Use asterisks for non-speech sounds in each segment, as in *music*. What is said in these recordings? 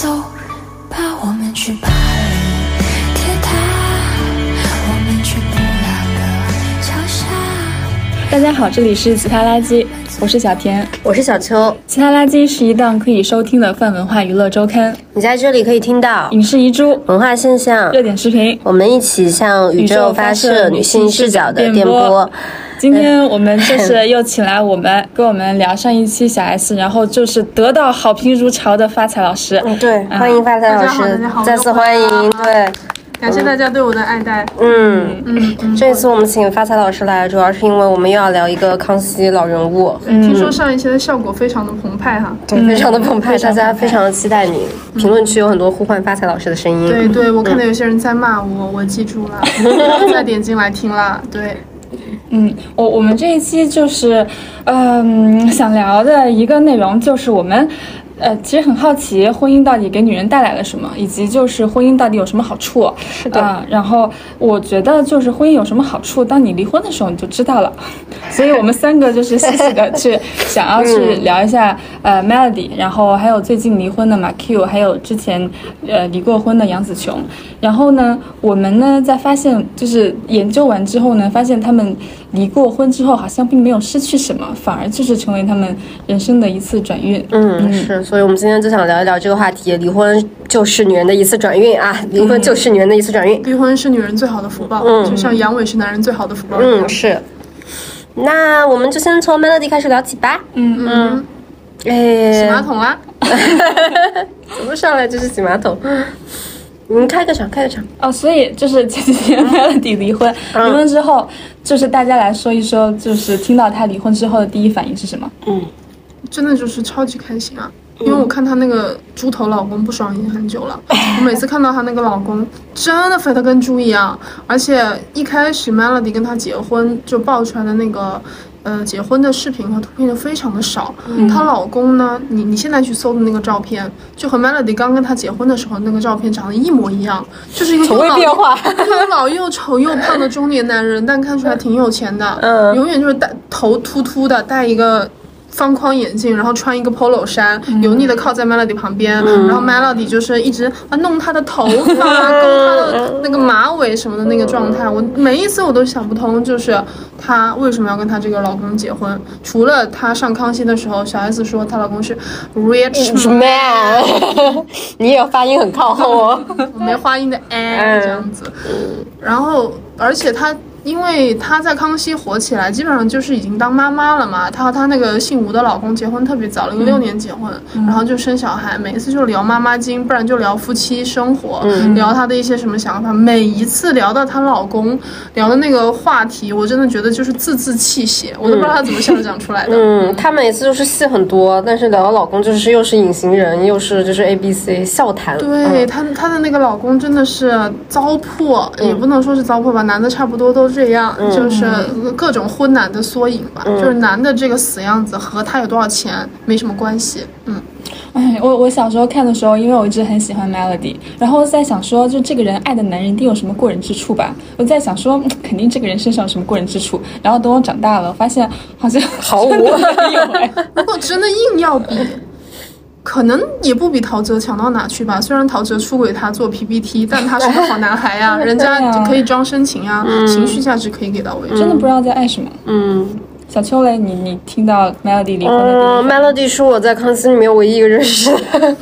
走吧，我们去巴黎铁塔，我们去布拉格桥下。大家好，这里是其他垃圾，我是小田。我是小秋，其他垃圾是一档可以收听的泛文化娱乐周刊，你在这里可以听到影视遗珠、文化现象，热点视频。我们一起向宇宙发射女性视角的电波。今天我们就是又请来我们跟我们聊上一期小 S，然后就是得到好评如潮的发财老师。嗯，对，欢迎发财老大家好大师家好，再次欢迎。对，感谢大家对我的爱戴。嗯，嗯嗯，这一次我们请发财老师来，主要是因为我们又要聊一个康熙老人物，听说上一期的效果非常的澎湃哈。对，非常的澎湃大家非常的期待你。评论区有很多呼唤发财老师的声音。对对，我看到有些人在骂我，我记住了，*laughs* 再点进来听了。对，嗯，我我们这一期就是，嗯，想聊的一个内容就是我们。呃，其实很好奇，婚姻到底给女人带来了什么，以及就是婚姻到底有什么好处？是的然后我觉得就是婚姻有什么好处，当你离婚的时候你就知道了。*laughs* 所以我们三个就是细细的去 *laughs* 想要去聊一下，呃，Melody，然后还有最近离婚的马 Q，还有之前呃离过婚的杨紫琼。然后呢，我们呢在发现就是研究完之后呢，发现他们离过婚之后好像并没有失去什么，反而就是成为他们人生的一次转运。嗯，是，所以我们今天就想聊一聊这个话题：离婚就是女人的一次转运啊！离婚就是女人的一次转运。离婚是女人最好的福报，就像阳痿是男人最好的福报嗯，。是。那我们就先从 Melody 开始聊起吧。嗯嗯，哎，洗马桶啦。*laughs* 怎么上来就是洗马桶？你开个场，开个场。哦，所以就是前几天 Melody 离婚，离婚之后，就是大家来说一说，就是听到她离婚之后的第一反应是什么？嗯真的就是超级开心啊！因为我看她那个猪头老公不爽已经很久了，*laughs* 我每次看到她那个老公，真的肥得跟猪一样。而且一开始 Melody 跟他结婚就爆出来的那个。呃，结婚的视频和图片就非常的少。她老公呢，你你现在去搜的那个照片，就和 Melody 刚跟她结婚的时候那个照片长得一模一样，就是一个老变化 *laughs* 又老又丑又胖的中年男人，但看出来挺有钱的。嗯永远就是戴头秃秃的，戴一个方框眼镜，然后穿一个 polo 衫，油腻的靠在 Melody 旁边，然后 Melody 就是一直啊弄她的头发，勾她的那个马尾什么的那个状态。我每一次我都想不通，就是她为什么要跟她这个老公结婚？除了她上康熙的时候，小 S 说她老公是 rich Man，*laughs* 你也发音很靠后哦。我没发音的哎这样子，然后而且她。因为她在康熙火起来，基本上就是已经当妈妈了嘛。她和她那个姓吴的老公结婚特别早，零六年结婚，然后就生小孩，每一次就聊妈妈经，不然就聊夫妻生活，聊她的一些什么想法。每一次聊到她老公聊的那个话题，我真的觉得就是字字泣血，我都不知道她怎么想讲出来的。嗯，她每次就是戏很多，但是聊到老公就是又是隐形人，又是就是 A B C 笑谈。对她，她的那个老公真的是糟粕，也不能说是糟粕吧，男的差不多都这样，就是各种婚男的缩影吧。就是男的这个死样子和他有多少钱没什么关系。嗯，哎，我我小时候看的时候，因为我一直很喜欢 Melody，然后在想说，就这个人爱的男人一定有什么过人之处吧？我在想说，嗯肯定这个人身上有什么过人之处。然后等我长大了，发现好像毫无。如果 *laughs* 真的硬要比。可能也不比陶喆强到哪去吧。虽然陶喆出轨他做 PPT，*laughs* 但他是个好男孩呀、*laughs* 人家就可以装深情啊，情绪价值可以给到位。真的不知道在爱什么。嗯小秋嘞，你你听到 Melody 离婚的第嗯一反应，Melody 是我在康熙里面唯一一个认识的，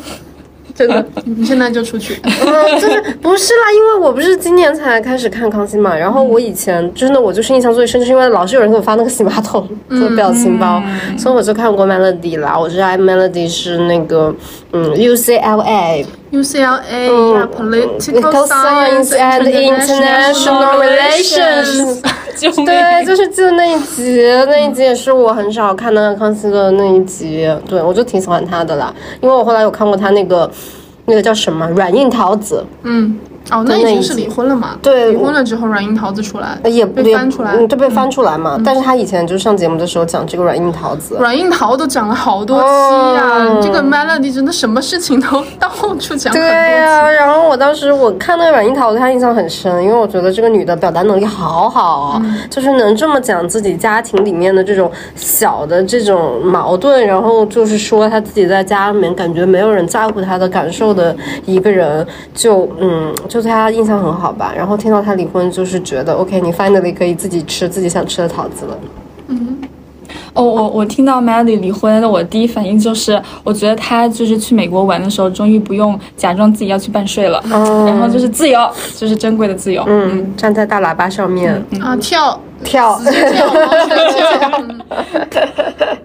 真的。你现在就出去。*laughs* 嗯，就是不是啦，因为我不是今年才开始看康熙嘛，然后我以前真的我就是印象最深，就是因为老是有人给我发那个洗马桶的表情包，所以我就看过 Melody 啦。我知道 Melody 是那个嗯 UCLA UCLA 呀 Political Science and International Relations。救命！对，就是记得那一集，那一集也是我很少看那个康熙的那一集，对我就挺喜欢他的啦，因为我后来有看过他那个那个叫什么软硬桃子，嗯，哦，那一已经是离婚了嘛？对离婚了之后，软硬桃子出来，呃也被翻出来。嗯，对，被翻出来嘛。但是他以前就上节目的时候讲这个软硬桃子，软硬桃都讲了好多期呀、这个 Melody 真的什么事情都 *laughs* 到处讲对期。呀、然后我当时我看那个软硬桃，我对她印象很深，因为我觉得这个女的表达能力好好啊，就是能这么讲自己家庭里面的这种小的这种矛盾，然后就是说她自己在家里面感觉没有人在乎她的感受的一个人，就嗯，就对他印象很好吧。然后听到他离婚，就是觉得 OK，你 finally 可以自己吃自己想吃的桃子了。嗯哦，我我听到 Melody 离婚的，我第一反应就是，我觉得他就是去美国玩的时候，终于不用假装自己要去办税了，然后就是自由，就是珍贵的自由。嗯，站在大喇叭上面、啊，跳跳，直接跳，毛线 *laughs* 跳。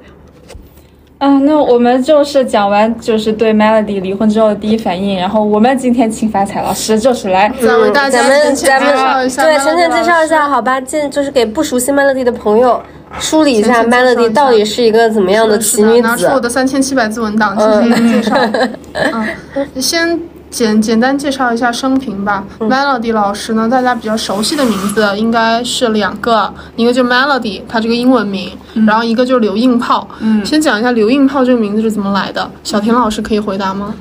嗯嗯，那我们就是讲完就是对 Melody 离婚之后的第一反应，然后我们今天请发财老师就是来咱们大家咱们浅浅咱们介绍一下对浅浅介绍一下，好吧？进就是给不熟悉 Melody 的朋友梳理一下 Melody 到底是一个怎么样的奇女拿出我。的三千七百字文档进行介绍。*laughs* 嗯，先简简单介绍一下生平吧。Melody 老师呢，大家比较熟悉的名字应该是两个，一个就 Melody，他这个英文名，然后一个就是刘硬炮。嗯，先讲一下刘硬炮这个名字是怎么来的。小田老师可以回答吗？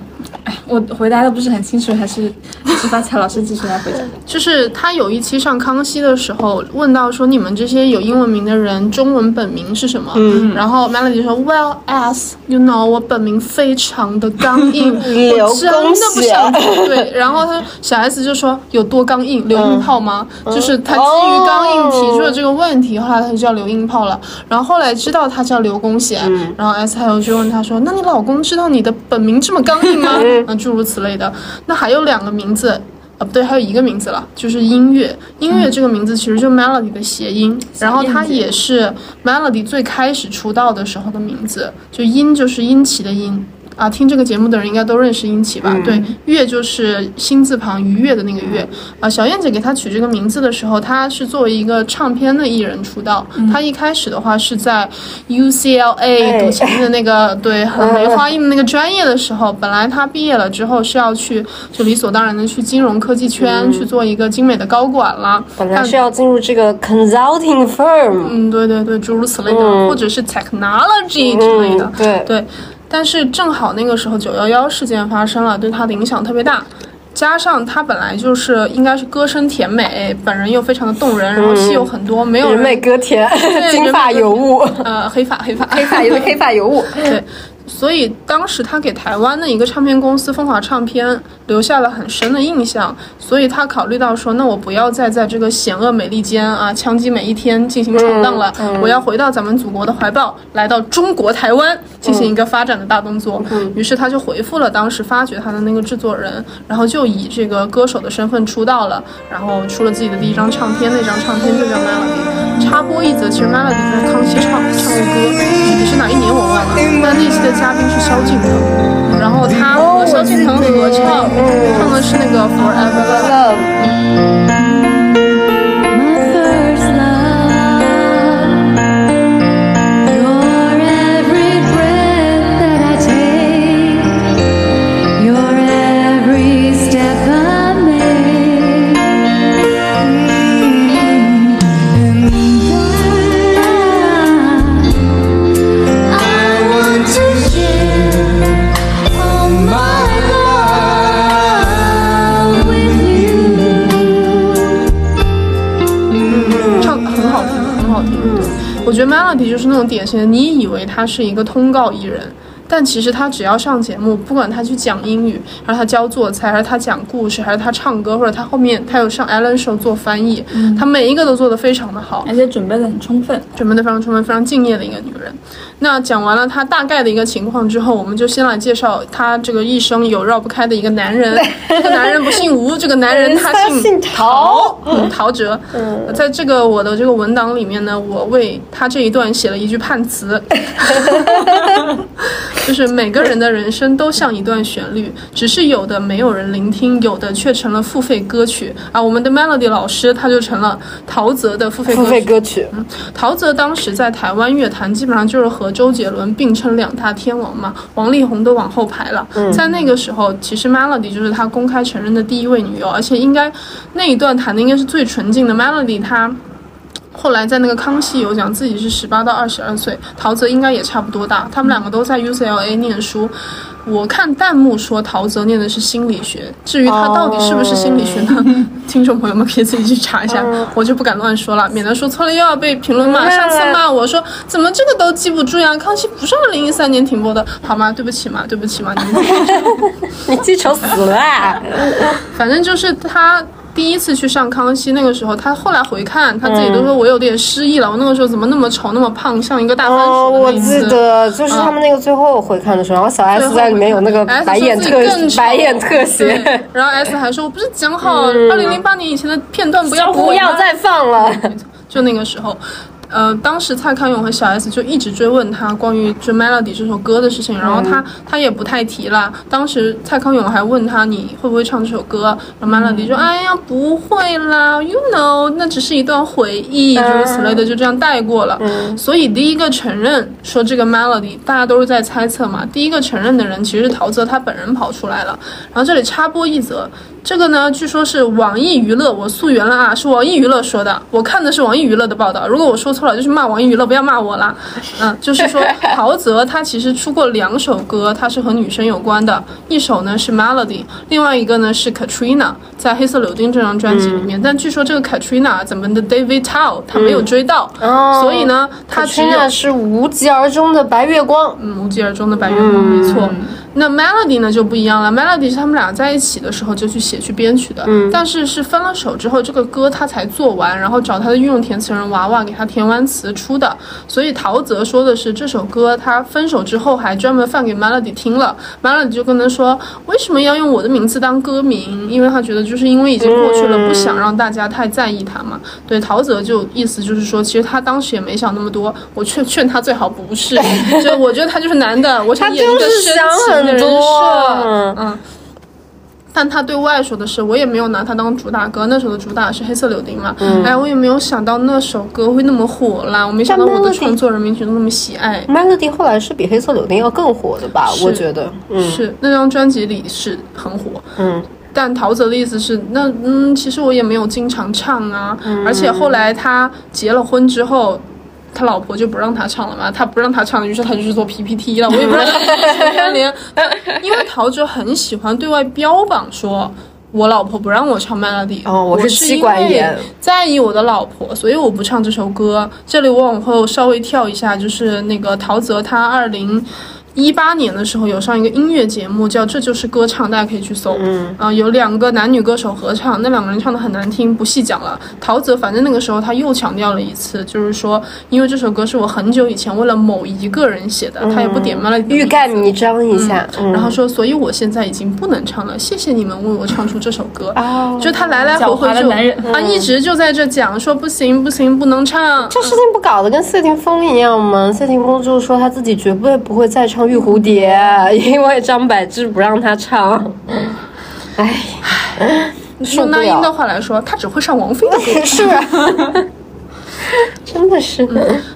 我回答的不是很清楚，还是还是发财老师继续来回答。*laughs* 就是他有一期上康熙的时候问到说你们这些有英文名的人中文本名是什么？嗯，然后 Melody 说 Well as you know，我本名非常的刚硬，*laughs* 刘我真的不想对。然后他小 S 就说有多刚硬，刘硬炮吗？就是他基于刚硬提出了这个问题，后来他就叫刘硬炮了。然后后来知道他叫刘公贤，然后 S 还有就问他说，那你老公知道你的本名这么刚硬吗？*laughs* 啊，诸如此类的。那还有两个名字。啊，不对，还有一个名字了，就是音乐。音乐这个名字其实就 Melody 的谐音，然后它也是 Melody 最开始出道的时候的名字，就音就是音旗的殷。啊，听这个节目的人应该都认识殷琦吧？对，月就是心字旁愉悦的那个月。啊，小燕姐给她取这个名字的时候，她是作为一个唱片的艺人出道。她一开始的话是在 UCLA 读前面的那个 *laughs* 对很梅花印的那个专业的时候，本来她毕业了之后是要去就理所当然的去金融科技圈去做一个精美的高管了。本来是要进入这个 consulting firm，嗯，对对对，诸如此类的，或者是 technology 之类的。对，但是正好那个时候九幺幺事件发生了，对他的影响特别大。加上他本来就是应该是歌声甜美，本人又非常的动人，然后戏有很多，没有人人美歌甜，金发尤物，呃黑发黑发黑发尤黑发尤物。*laughs* 对，所以当时他给台湾的一个唱片公司风华唱片留下了很深的印象，所以他考虑到说，那我不要再在这个险恶美利坚啊，枪击每一天进行闯荡了，我要回到咱们祖国的怀抱，来到中国台湾进行一个发展的大动作。于是他就回复了当时发掘他的那个制作人，然后就以这个歌手的身份出道了，然后出了自己的第一张唱片，那张唱片就叫 Melody。插播一则，其实 Melody 在康熙唱唱过歌，具体是哪一年我忘了，但那期的嘉宾是萧敬腾，然后他和萧敬腾合唱，唱的是那个 Forever Love。觉得 Melody 就是那种典型的，你以为他是一个通告艺人，但其实他只要上节目，不管他去讲英语，还是他教做菜，还是他讲故事，还是他唱歌，或者他后面他有上 Ellen Show 做翻译，他每一个都做得非常的好。而且准备的很充分。准备的非常充分、非常敬业的一个女人。那讲完了她大概的一个情况之后，我们就先来介绍她这个一生有绕不开的一个男人。*laughs* 这个男人不姓吴，这个男人他姓姓陶嗯，陶喆。嗯，在这个我的这个文档里面呢，我为他这一段写了一句判词。*laughs* 就是每个人的人生都像一段旋律，只是有的没有人聆听，有的却成了付费歌曲啊。我们的 Melody 老师他就成了陶喆的付费歌付费曲。歌曲，陶喆当时在台湾乐坛基本上就是和周杰伦并称两大天王嘛，王力宏都往后排了。在那个时候，其实 Melody 就是他公开承认的第一位女友，而且应该那一段谈的应该是最纯净的。Melody 她后来在那个康熙有讲自己是十八到二十二岁，陶喆应该也差不多大，他们两个都在 UCLA 念书。我看弹幕说陶喆念的是心理学，至于他到底是不是心理学呢？*laughs* 听众朋友们可以自己去查一下，我就不敢乱说了，免得说错了又要被评论骂。上次骂我说怎么这个都记不住呀？康熙不是二零一三年停播的，好吗？对不起嘛，对不起嘛，你们 *laughs* 你记仇死了啊！反正就是他第一次去上康熙那个时候，他后来回看，他自己都说我有点失忆了，我那个时候怎么那么丑那么胖，像一个大番哦，薯的我记。得就是他们那个最后回看的时候，然后小 S 在里面有那个白眼特白眼特写，然后 S 还说：“我不是讲好二零零八年以前的片段不要不要再放了。就那个时候，呃，当时蔡康永和小 S 就一直追问他关于就 Melody 这首歌的事情，然后他、他也不太提了。当时蔡康永还问他你会不会唱这首歌，然后 Melody 说：“哎呀，不会啦，You know，那只是一段回忆，诸如此类的，就这样带过了。所以第一个承认说这个 Melody，大家都是在猜测嘛。第一个承认的人其实是陶喆他本人跑出来了。然后这里插播一则，这个呢，据说是网易娱乐，我溯源了啊，是网易娱乐说的，我看的是网易娱乐的报道。如果我说错了，就是骂网易娱乐，不要骂我啦。嗯，就是说 *laughs* 陶喆他其实出过两首歌，他是和女生有关的，一首呢是 Melody，另外一个呢是 Katrina，在黑色柳丁这张专辑里面。但据说这个 Katrina 咱们的 David Tao 他没有追到，哦所以呢，他只有是无疾而终的白月光，嗯，无疾而终的白月光，没错。那 Melody 呢就不一样了，Melody 是他们俩在一起的时候就去写去编曲的，但是是分了手之后，这个歌他才做完，然后找他的御用填词人娃娃给他填完词出的。所以陶喆说的是这首歌他分手之后还专门放给 Melody 听了，Melody 就跟他说为什么要用我的名字当歌名？因为他觉得就是因为已经过去了，不想让大家太在意他嘛。对，陶喆就意思就是说，其实他当时也没想那么多，我劝劝他最好不是，*laughs* 就我觉得他就是男的，我想演一个就是深情的人设，嗯。但他对外说的是，我也没有拿它当主打歌，那时候的主打是黑色柳丁嘛，哎，我也没有想到那首歌会那么火啦，我没想到我的创作人民群众那么喜爱。Melody 后来是比黑色柳丁要更火的吧？我觉得，嗯是那张专辑里是很火，嗯，但陶喆的意思是，那嗯，其实我也没有经常唱啊，嗯而且后来他结了婚之后。他老婆就不让他唱了嘛，他不让他唱，于是他就去做 PPT 了。我也不知道 *laughs* 他 *laughs* 因为陶喆很喜欢对外标榜说，我老婆不让我唱 melody，哦我我是妻管严，在意我的老婆，所以我不唱这首歌。这里我往后稍微跳一下，就是那个陶喆他二零。一八年的时候有上一个音乐节目叫《这就是歌唱》，大家可以去搜。嗯，啊、有两个男女歌手合唱，那两个人唱的很难听，不细讲了。陶喆反正那个时候他又强调了一次，就是说，因为这首歌是我很久以前为了某一个人写的，他也不点 melody 的欲盖名字弥彰一下，嗯然后说，所以我现在已经不能唱了，谢谢你们为我唱出这首歌。哦就他来来回回就啊，一直就在这讲说不行不行，不能唱。这事情不搞得跟谢霆锋一样吗？谢霆锋就是说他自己绝对不会再唱《玉蝴蝶》，因为张柏芝不让他唱。唉，受不用那英的，话来说，他只会唱王菲的歌。*laughs* 是啊，真的是。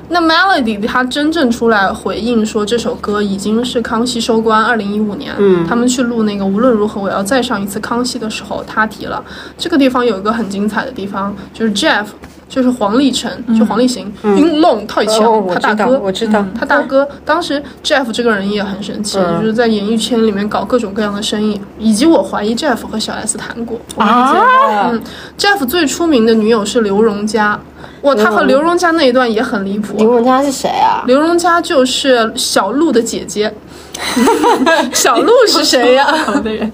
那 Melody 他真正出来回应说这首歌已经是康熙收官，二零一五年，嗯，他们去录那个无论如何我要再上一次康熙的时候，他提了这个地方有一个很精彩的地方，就是 Jeff。就是黄立成，就黄立行，音浪太强，他大哥，，我知道。他大哥当时 Jeff 这个人也很神奇，嗯就是在演艺圈里面搞各种各样的生意，以及我怀疑 Jeff 和小 S 谈过。啊，嗯，Jeff 最出名的女友是刘荣佳，哇，他和刘荣佳那一段也很离谱。刘荣佳是谁啊？刘荣佳就是小鹿的姐姐，*laughs* 小鹿是谁呀、头的人，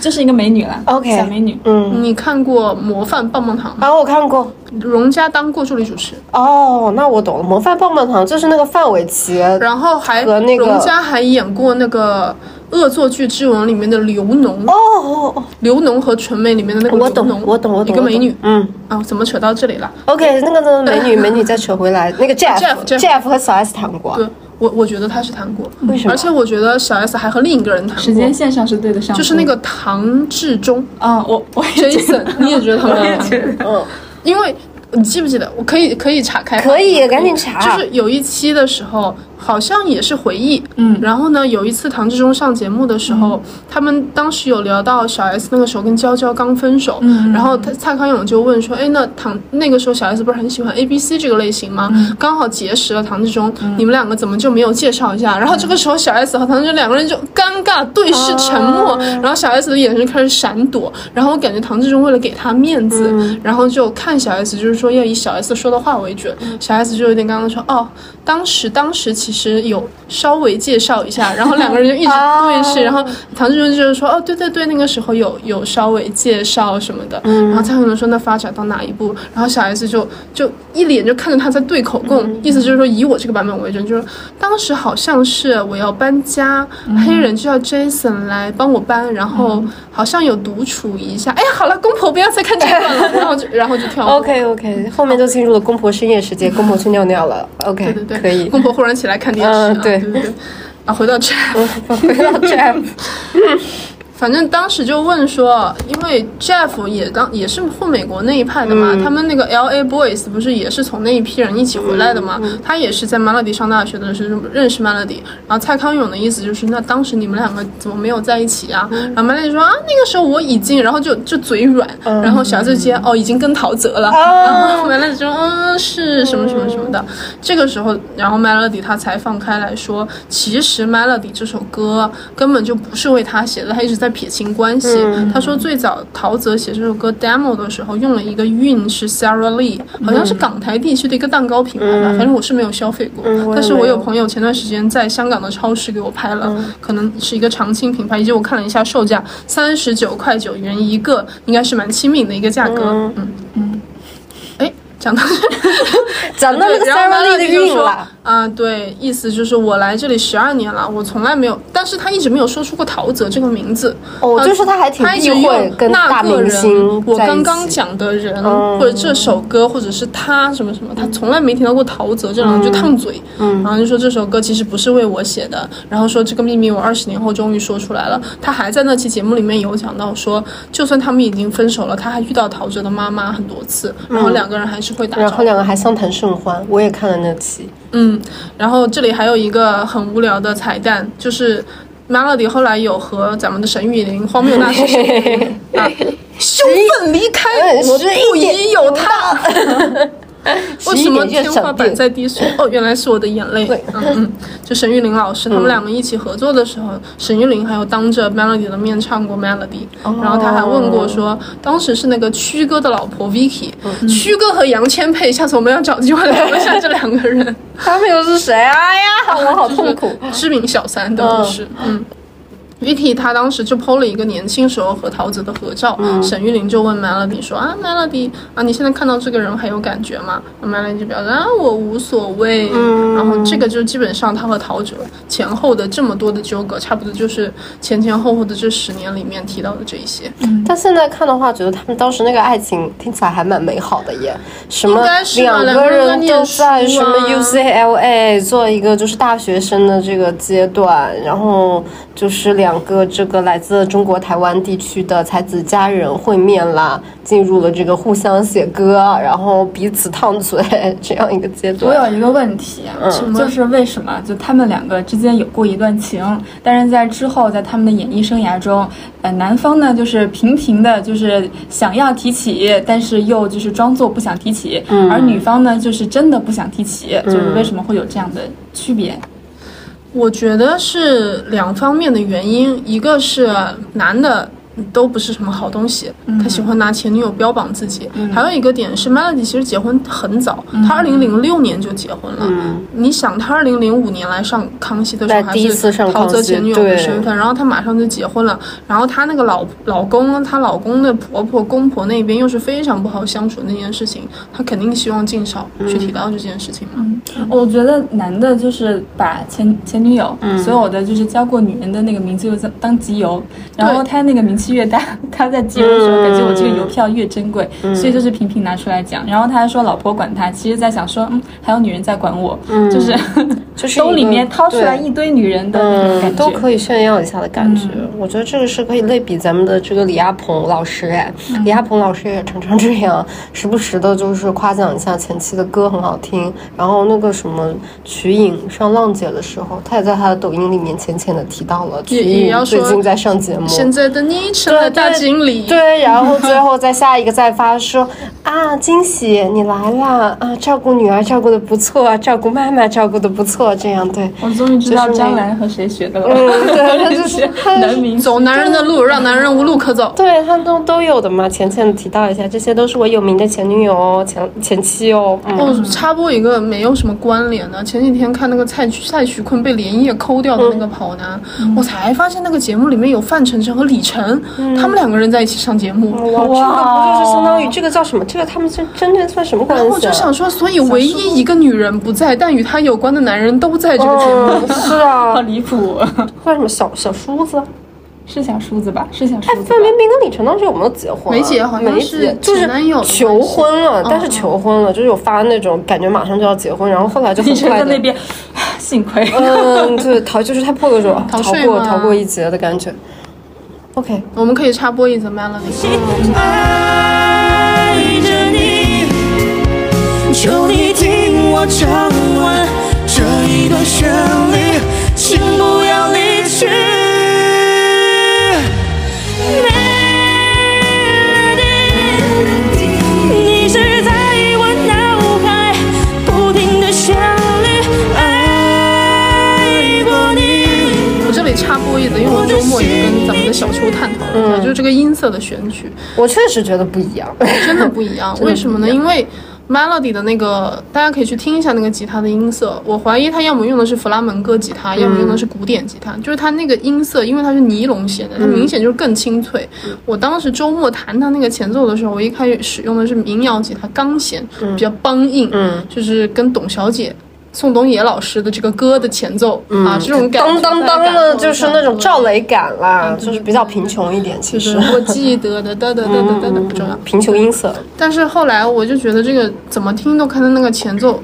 就是一个美女啦 OK 小美女。嗯，你看过《模范棒棒糖》吗？啊，我看过。荣佳当过助理主持，哦，那我懂了。模范棒棒糖就是那个范玮琪，然后还和那个荣佳还演过那个《恶作剧之王》里面的刘农，哦哦哦，刘农和纯美里面的那个我懂刘农，，我懂，我懂。一个美女嗯啊，怎么扯到这里了？，OK，那个那个美女美女再扯回来，那个 *laughs* Jeff Jeff，Jeff Jeff 和小 S 谈过。对，我我觉得他是谈过，为什么？而且我觉得小 S 还和另一个人谈过，时间线上是对得上，就是那个唐志忠。啊，我我也觉得 Jason，*laughs* 你也觉得他们我也俩觉得。嗯，因为你记不记得？我可以可以查开，可以赶紧查就是有一期的时候，好像也是回忆，嗯。然后呢，有一次唐志忠上节目的时候，他们当时有聊到小 S 那个时候跟娇娇刚分手，嗯。然后他蔡康永就问说，哎，那唐那个时候小 S 不是很喜欢 A B C 这个类型吗？嗯。刚好结识了唐志忠，你们两个怎么就没有介绍一下？然后这个时候小 S 和唐志忠两个人就尴尬对视沉默，哦然后小 S 的眼神开始闪躲，然后我感觉唐志忠为了给他面子，嗯。然后就看小 S，就是说要以小 S 说的话为准。小 S 就有点刚刚说，哦，当时当时其实有稍微介绍一下，然后两个人就一直对 *laughs* 视，哦然后唐志忠就是说，哦，对对对，那个时候有有稍微介绍什么的，然后蔡康永说那发展到哪一步，然后小 S 就就一脸就看着他在对口供，意思就是说以我这个版本为准，就是当时好像是我要搬家，黑人就要 Jason 来帮我搬，然后好像有独处一下，哎呀，好了，公婆不要再看这个了，*laughs* 然后就然后就跳过。OK OK，后面就进入了公婆深夜时间，公婆去尿尿了。OK，对对对，可以。公婆忽然起来看电视啊，嗯对对对对。啊，回到这，*laughs* 回到 Jeff，反正当时就问说，因为 Jeff 也当也是混美国那一派的嘛，嗯。他们那个 L A Boys 不是也是从那一批人一起回来的嘛？嗯他也是在 Melody 上大学的时候认识 Melody，然后蔡康永的意思就是，那当时你们两个怎么没有在一起啊？嗯。然后 Melody 说啊，那个时候我已经，然后就就嘴软，嗯。然后小就接哦，已经跟陶喆了，然后 Melody 说嗯是什么什么什么的，这个时候，然后 Melody 他才放开来说，其实 Melody 这首歌根本就不是为他写的，他一直在撇清关系。他说最早陶喆写这首歌 demo 的时候用了一个韵是 Sarah Lee，好像是港台地区的一个蛋糕品牌吧，反正我是没有消费过，嗯但是我有。有朋友前段时间在香港的超市给我拍了，可能是一个长青品牌，以及我看了一下售价三十九块九元一个，应该是蛮亲民的一个价格。嗯。嗯，哎，讲到 *laughs* 讲到那个 *laughs* Sarah Lee 的韵了。啊，对，意思就是我来这里十二年了，我从来没有，但是他一直没有说出过陶喆这个名字。哦，就是他还挺他一直避讳用跟大那个明星人，我刚刚讲的人，嗯或者这首歌，或者是他什么什么，他从来没听到过陶喆这两个烫嘴。嗯然后就说这首歌其实不是为我写的，然后说这个秘密我二十年后终于说出来了。他还在那期节目里面有讲到说，就算他们已经分手了，他还遇到陶喆的妈妈很多次，然后两个人还是会打招呼。然后两个还相谈甚欢，我也看了那期。嗯，然后这里还有一个很无聊的彩蛋，就是 Melody 后来有和咱们的沈雨琳荒谬大师沈玉琳 *laughs* 啊，羞愤离开，嗯我不疑有他。*laughs* 为什么天花板在滴水？哦，原来是我的眼泪。嗯嗯，就沈玉琳老师，他们两个一起合作的时候，沈玉琳还有当着 Melody 的面唱过 Melody，、然后他还问过说，当时是那个曲哥的老婆 Vicky，、曲哥和杨千霈，下次我们要找机会聊一下这两个人。*laughs* 他们又是谁？哎呀，*laughs* 我好痛苦。知名小三都不是，嗯。Vicky 她当时就 PO 了一个年轻时候和陶喆的合照，沈玉琳就问 Melody 说啊，Melody 啊，你现在看到这个人还有感觉吗？Melody 就表示啊，我无所谓。然后这个就基本上他和陶喆前后的这么多的纠葛，差不多就是前前后后的这十年里面提到的这一些。但现在看的话，觉得他们当时那个爱情听起来还蛮美好的耶。什么两个人都在什么啊 UCLA 做一个就是大学生的这个阶段，然后就是两个这个来自中国台湾地区的才子佳人会面啦，进入了这个互相写歌，然后彼此烫嘴这样一个阶段我。有一个问题啊，就是为什么就他们两个之间有过一段情，但是在之后在他们的演艺生涯中，呃，男方呢就是频频的就是想要提起，但是又就是装作不想提起，而女方呢就是真的不想提起，就是为什么会有这样的区别？我觉得是两方面的原因，一个是男的都不是什么好东西，他喜欢拿前女友标榜自己；还有一个点是 Melody 其实结婚很早，他二零零六年就结婚了。你想，他二零零五年来上康熙的时候还是陶喆前女友的身份，然后他马上就结婚了，然后他那个老老公，他老公的婆婆公婆那边又是非常不好相处的那件事情，他肯定希望尽少去提到这件事情嘛。我觉得男的就是把前前女友、所有的就是交过女人的那个名字又当当集邮，然后他那个名气纪越大，他在接的时候，感觉我这个邮票越珍贵，所以就是频频拿出来讲。然后他还说老婆管他，其实在想说，嗯，还有女人在管我，就是就是 *laughs* 兜里面掏出来一堆女人的那种感嗯，觉，都可以炫耀一下的感觉。我觉得这个是可以类比咱们的这个李亚鹏老师哎，李亚鹏老师也常常这样，时不时的就是夸奖一下前妻的歌很好听。然后那个什么瞿颖上浪姐的时候，他也在他的抖音里面浅浅的提到了瞿颖最近在上节目。现在的你成了大经理，对，然后最后再下一个再发说啊，惊喜你来了啊，照顾女儿照顾的不错，照顾妈妈照顾的不错，这样对。我终于知道张兰和谁学的了，嗯对他就是 *laughs* 男明星走男人的路，让男人无路可走。对他都都有的嘛，浅浅的提到一下，这些都是我有名的前女友哦，前前妻哦。嗯，哦，插播一个没有什么关联的，前几天看那个蔡徐蔡徐坤被连夜抠掉的那个跑男，我才发现那个节目里面有范丞丞和李晨，他们两个人在一起上节目。哇，这个不就是相当于这个叫什么？这个他们是真正算什么关系、啊？然后我就想说，所以唯一一个女人不在，但与她有关的男人都在这个节目。嗯，是好啊，*laughs* 离谱，叫什么小小叔子，是小叔子吧？是小叔哎，子吧范？冰冰跟李晨当时有没有结婚啊、没结好像没是结，就是求婚了，但是求婚了，就是有发那种感觉马上就要结婚，然后后来就很 *laughs* 快的在那边，幸亏。嗯，对，逃就是他破了种逃过逃税吗逃过一劫的感觉。OK，我们可以插播一则 melody。爱着你，求你听我唱完这一段旋律，请不要离去。Melody，你是在我脑海不停的旋律，爱过你。我这里插播一则，因为我周末也小球探讨了一下，就是这个音色的选取。我确实觉得不一样。*laughs* 真的不一样。为什么呢？因为 Melody 的那个，大家可以去听一下那个吉他的音色。我怀疑他要么用的是弗拉门戈吉他，要么用的是古典吉他。就是它那个音色，因为它是尼龙弦的，它明显就是更清脆。我当时周末弹他那个前奏的时候，我一开始使用的是民谣吉他，钢弦，比较梆硬，嗯就是跟董小姐。宋冬野老师的这个歌的前奏、啊，这种感觉当当当的，就是那种赵雷感啦，对就是比较贫穷一点，其实我记得的，哒哒哒哒哒哒，不重要。贫穷音色。但是后来我就觉得这个怎么听都看到那个前奏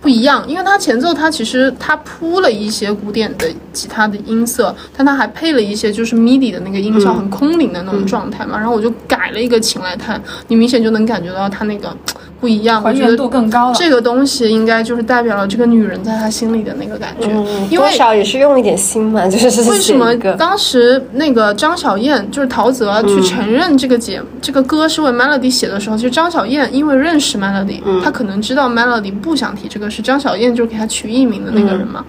不一样，因为它前奏它其实它铺了一些古典的吉他的音色，但它还配了一些就是 MIDI 的那个音效，很空灵的那种状态嘛。然后我就改了一个琴来弹，你明显就能感觉到它那个不一样。我觉得还原度更高了。这个东西应该就是代表了这个女人在她心里的那个感觉，因为多少也是用一点心嘛，*laughs* 就是为什么当时那个张小燕就是陶喆去承认这个节、这个歌是为 Melody 写的时候，其实张小燕因为认识 Melody，、她可能知道 Melody 不想提这个，是张小燕就是给她取艺名的那个人嘛。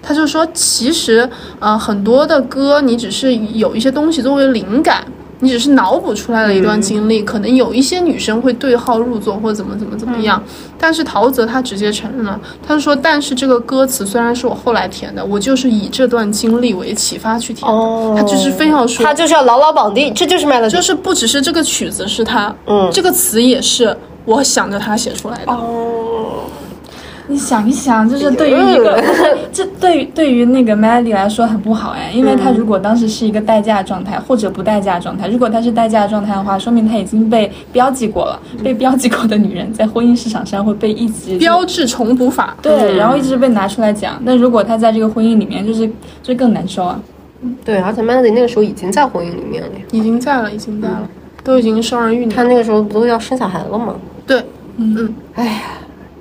他就说，其实呃很多的歌你只是有一些东西作为灵感。你只是脑补出来了一段经历，可能有一些女生会对号入座或者怎么怎么怎么样，但是陶喆他直接承认了，他就说，但是这个歌词虽然是我后来填的，我就是以这段经历为启发去填的，哦。他就是非要说，他就是要牢牢绑定，这就是 melody。就是不只是这个曲子是他，嗯。这个词也是我想着他写出来的，你想一想，就是对于一个，*laughs* 这对于对于那个 Melody 来说很不好哎，因为她如果当时是一个代驾状态或者不代驾状态，如果她是代驾状态的话，说明她已经被标记过了。被标记过的女人在婚姻市场上会被一直标志重补法，对，然后一直被拿出来讲。那如果她在这个婚姻里面，就是就更难受啊。对，而且 melody 那个时候已经在婚姻里面了，已经在了，已经在了，都已经生儿育女了，他那个时候不都要生小孩了吗？对。嗯嗯哎呀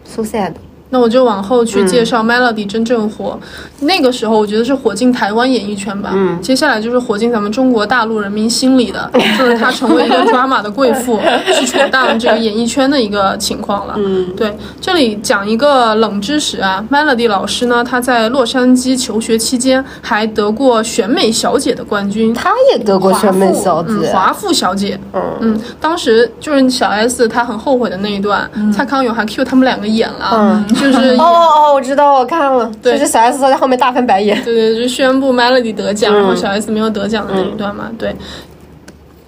，so sad。那我就往后去介绍 Melody 真正火，那个时候我觉得是火进台湾演艺圈吧。嗯，接下来就是火进咱们中国大陆人民心里的，*laughs* 就是她成为一个 drama 的贵妇，*laughs* 去闯荡这个演艺圈的一个情况了。嗯，对，这里讲一个冷知识啊，Melody 老师呢，她在洛杉矶求学期间还得过选美小姐的冠军。她也得过选美小姐，嗯，华富小姐，嗯。嗯，当时就是小 S 她很后悔的那一段，蔡康永还 cue 他们两个演了，嗯就是哦哦哦，我知道，我看了，对。就是小 S 坐在后面大翻白眼。对对，就宣布 Melody 得奖，嗯。然后小 S 没有得奖的那一段嘛，对。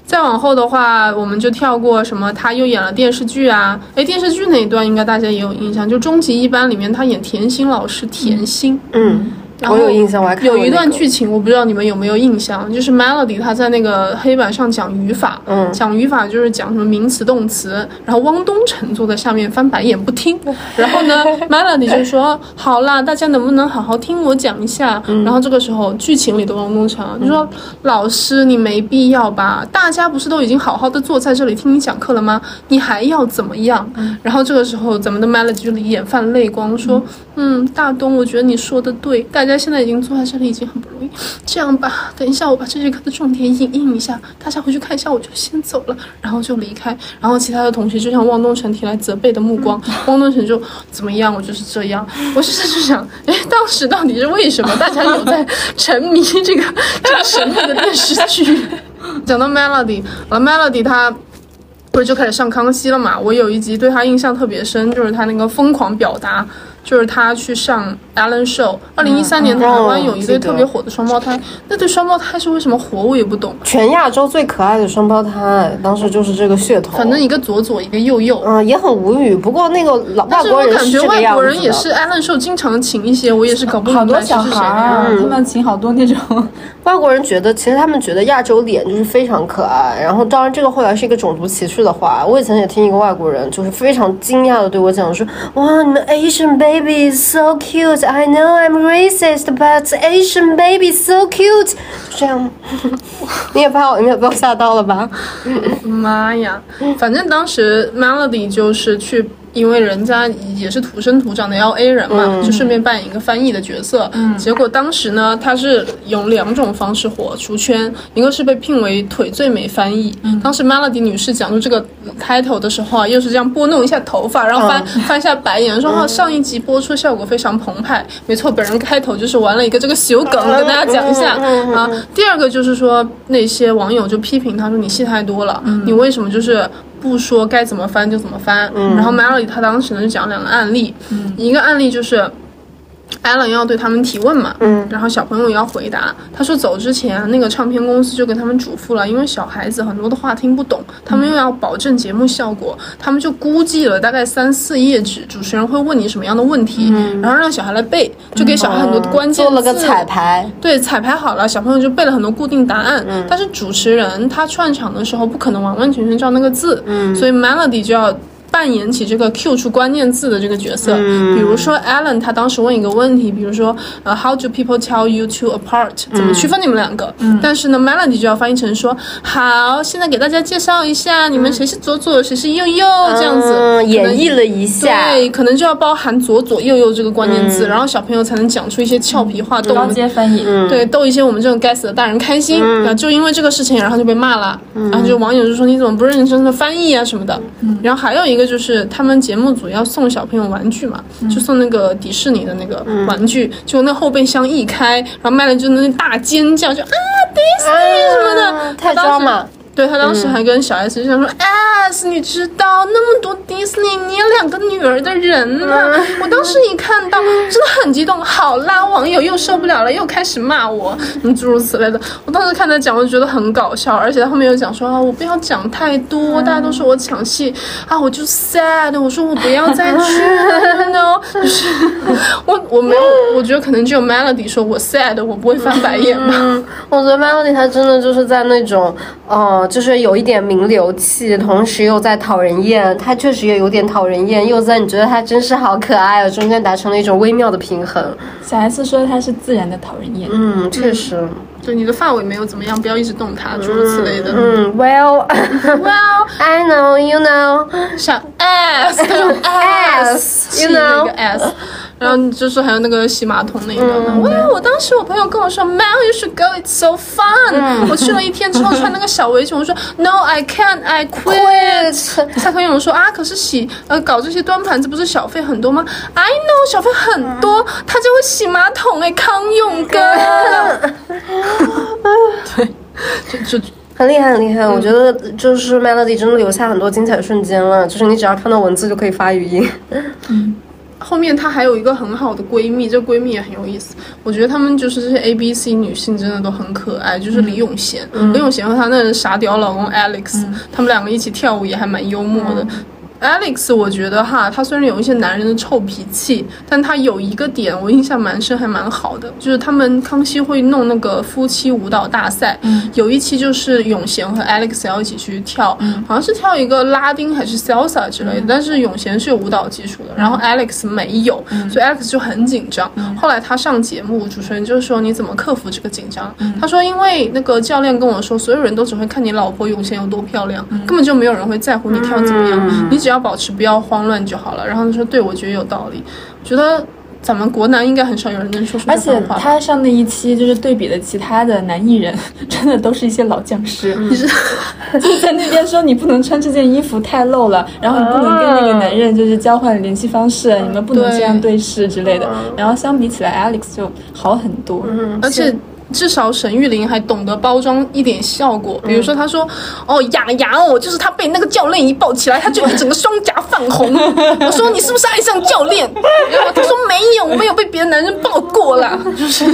再往后的话，我们就跳过什么，他又演了电视剧啊，哎，电视剧那一段应该大家也有印象，就《终极一班》里面他演甜心老师甜心，嗯，我有印象，我还看过有一段剧情，我不知道你们有没有印象，就是 Melody 他在那个黑板上讲语法，嗯讲语法就是讲什么名词、动词，然后汪东城坐在下面翻白眼不听，*laughs* 然后呢，Melody 就说好啦，大家能不能好好听我讲一下？嗯然后这个时候剧情里的汪东城就说、老师你没必要吧，大家不是都已经好好的坐在这里听你讲课了吗？你还要怎么样？嗯然后这个时候咱们的 Melody 就眼泛泪光说，嗯，大东，我觉得你说的对，大家现在已经坐在这里已经很不容易。这样吧，等一下我把这节课的重点影印一下，大家回去看一下，我就先走了，然后就离开。然后其他的同学就向汪东城提来责备的目光，汪东城就怎么样，我就是这样。我现在就想，哎，当时到底是为什么大家有在沉迷这个这个神秘的电视剧？*laughs* 讲到 Melody，了 Melody 他。不是就开始上康熙了嘛？我有一集对他印象特别深，就是他那个疯狂表达，就是他去上 Ellen Show。二零一三年台湾有一对特别火的双胞胎，那对双胞胎是为什么火，我也不懂。全亚洲最可爱的双胞胎，当时就是这个噱头。反正一个左左，一个右右。嗯，也很无语。不过那个老外国人我感觉这个样子的外国人也是 Ellen Show 经常请一些，我也是搞不好多明白是谁小孩儿啊，他们请好多那种，外国人觉得，其实他们觉得亚洲脸就是非常可爱。然后，当然这个后来是一个种族歧视的话。我以前也听一个外国人，就是非常惊讶的对我讲说：“哇，你们 Asian baby is so cute. I know I'm racist, but Asian baby is so cute。”就这样，你也怕我，你也被我吓到了吧？妈呀！反正当时 *laughs* Melody 就是去， 因为人家也是土生土长的 LA 人嘛，就顺便扮演一个翻译的角色。结果当时呢，他是用两种方式火出圈，一个是被聘为腿最美翻译。当时 Melody 女士讲出这个 title 的时候啊，又是这样拨弄一下头发，然后翻、翻一下白眼，说：“哦，上一集播出效果非常澎湃。”没错，本人开头就是玩了一个这个小梗，跟大家讲一下啊。第二个就是说，那些网友就批评他说：“你戏太多了，你为什么就是？”不说该怎么翻就怎么翻，然后 Melody 他当时呢就讲了两个案例，一个案例就是。Allen 要对他们提问嘛，嗯，然后小朋友也要回答。他说走之前，那个唱片公司就跟他们嘱咐了，因为小孩子很多的话听不懂，他们又要保证节目效果，他们就估计了大概三四页纸，主持人会问你什么样的问题，然后让小孩来背，就给小孩很多关键字，做了个彩排，对，彩排好了，小朋友就背了很多固定答案。但是主持人他串场的时候不可能完完全全照那个字，所以 Melody 就要。扮演起这个 Q 出关键字的这个角色，比如说 Alan 他当时问一个问题，比如说呃 How do people tell you two apart？怎么区分你们两个？但是呢，Melody 就要翻译成说好，现在给大家介绍一下，你们谁是左左，谁是右右，这样子嗯，演绎了一下。对，可能就要包含左左右右这个关键字，然后小朋友才能讲出一些俏皮话，逗我高们翻译。对，逗一些我们这种该死的大人开心。然后就因为这个事情，然后就被骂了。然后就网友就说你怎么不认真的翻译啊什么的。然后还有一个就是他们节目组要送小朋友玩具嘛，就送那个迪士尼的那个玩具，结果那后备箱一开，然后麦了就那大尖叫，就啊迪士尼什么的，嗯太他当时抓马。对他当时还跟小 S 就想说、s 你知道那么多迪士尼，你有两个女儿的人呢、我当时一看到，真的很激动。好啦，网友又受不了了，又开始骂我，嗯，诸如此类的。我当时看他讲，我就觉得很搞笑，而且他后面又讲说啊，我不要讲太多，大家都说我抢戏啊，我就 sad，我说我不要再去了呢，*laughs* 就是我我没有，我觉得可能只有 Melody 说我 sad，我不会翻白眼吧。嗯，我觉得 Melody 他真的就是在那种，呃，就是有一点名流气，同时又在讨人厌。他确实也有点讨人厌，又在你觉得他真是好可爱哦，中间达成了一种微妙的平衡。小 S 说他是自然的讨人厌。嗯，确实。就你的发尾没有怎么样，不要一直动它，诸如此类的。嗯，Well, *laughs* Well，I *laughs* know, you know. 像 S 那种 S，气 you know 个 S，然后就是还有那个洗马桶那一段呢。哇，我当时我朋友跟我说，Mel you should go, it's so fun。我去了一天之后穿那个小围裙，我说 *laughs* No, I can't, I quit。蔡康永说啊，可是洗呃搞这些端盘子不是小费很多吗？I know 小费很多，他就会洗马桶哎，康永哥。*laughs* 对，就就很厉害，很厉害。我觉得就是 Melody 真的留下很多精彩瞬间了，就是你只要看到文字就可以发语音。后面她还有一个很好的闺蜜，这闺蜜也很有意思。我觉得她们就是这些 A B C 女性真的都很可爱，就是李永贤，李永贤和她那个傻屌老公 Alex，、他们两个一起跳舞也还蛮幽默的。Alex，我觉得哈，他虽然有一些男人的臭脾气，但他有一个点我印象蛮深，还蛮好的，就是他们康熙会弄那个夫妻舞蹈大赛，有一期就是永贤和 Alex 要一起去跳，好像是跳一个拉丁还是 salsa 之类的，但是永贤是有舞蹈基础的，然后 Alex 没有，所以 Alex 就很紧张。后来他上节目，主持人就说你怎么克服这个紧张？他说因为那个教练跟我说，所有人都只会看你老婆永贤有多漂亮，根本就没有人会在乎你跳怎么样，你只要保持不要慌乱就好了。然后他说，对我觉得有道理，我觉得咱们国男应该很少有人能说出这而且。他上那一期就是对比的其他的男艺人，*laughs* 真的都是一些老僵尸。你是就 *laughs* 在那边说你不能穿这件衣服太露了，然后你不能跟那个男人就是交换联系方式，你们不能这样对视之类的。然后相比起来，Alex 就好很多。而且至少沈玉琳还懂得包装一点效果，比如说他说：“哦，雅雅哦，就是他被那个教练一抱起来，他就整个双颊泛红。*laughs* ”我说：“你是不是爱上教练？”然后她说：“没有，我没有被别的男人抱过啦。”就是。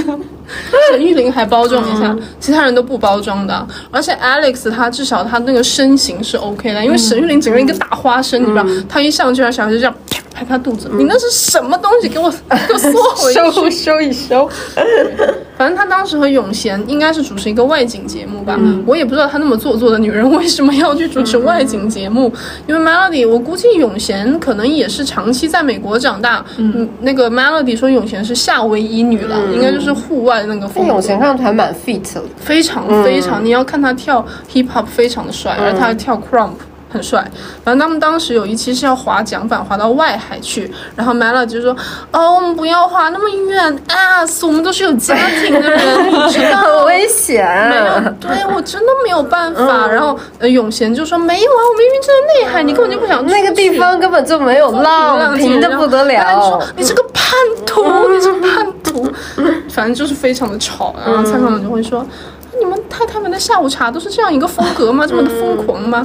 沈玉琳还包装一下，其他人都不包装的。而且 Alex 他至少他那个身形是 OK 的，因为沈玉琳整个人一个大花生，你知道，他一上去，小孩就这样拍他肚子，你那是什么东西？给我给我缩回去！*laughs* 收收一收，反正他当时和永贤应该是主持一个外景节目吧，我也不知道他那么做作的女人为什么要去主持外景节目，因为 Melody 我估计永贤可能也是长期在美国长大，嗯，那个 Melody 说永贤是夏威夷女郎，应该就是户外那个风格。永贤看上去还蛮 fit 的。非常非常，你要看他跳 hip hop 非常的帅，而他跳 crump 很帅。反正他们当时有一期是要划桨板划到外海去，然后 Melody 就说：“哦，我们不要划那么远啊，我们都是有家庭的人，你知道 *laughs* 很危险。没有，对我真的没有办法。然后呃，永贤就说：“没有啊，我明明就在内海，你根本就不想那个地方根本就没有浪，平的不得了。说你是个叛徒，你是个叛徒，反正就是非常的吵。然后蔡康永就会说。你们太太们的下午茶都是这样一个风格吗？这么的疯狂吗？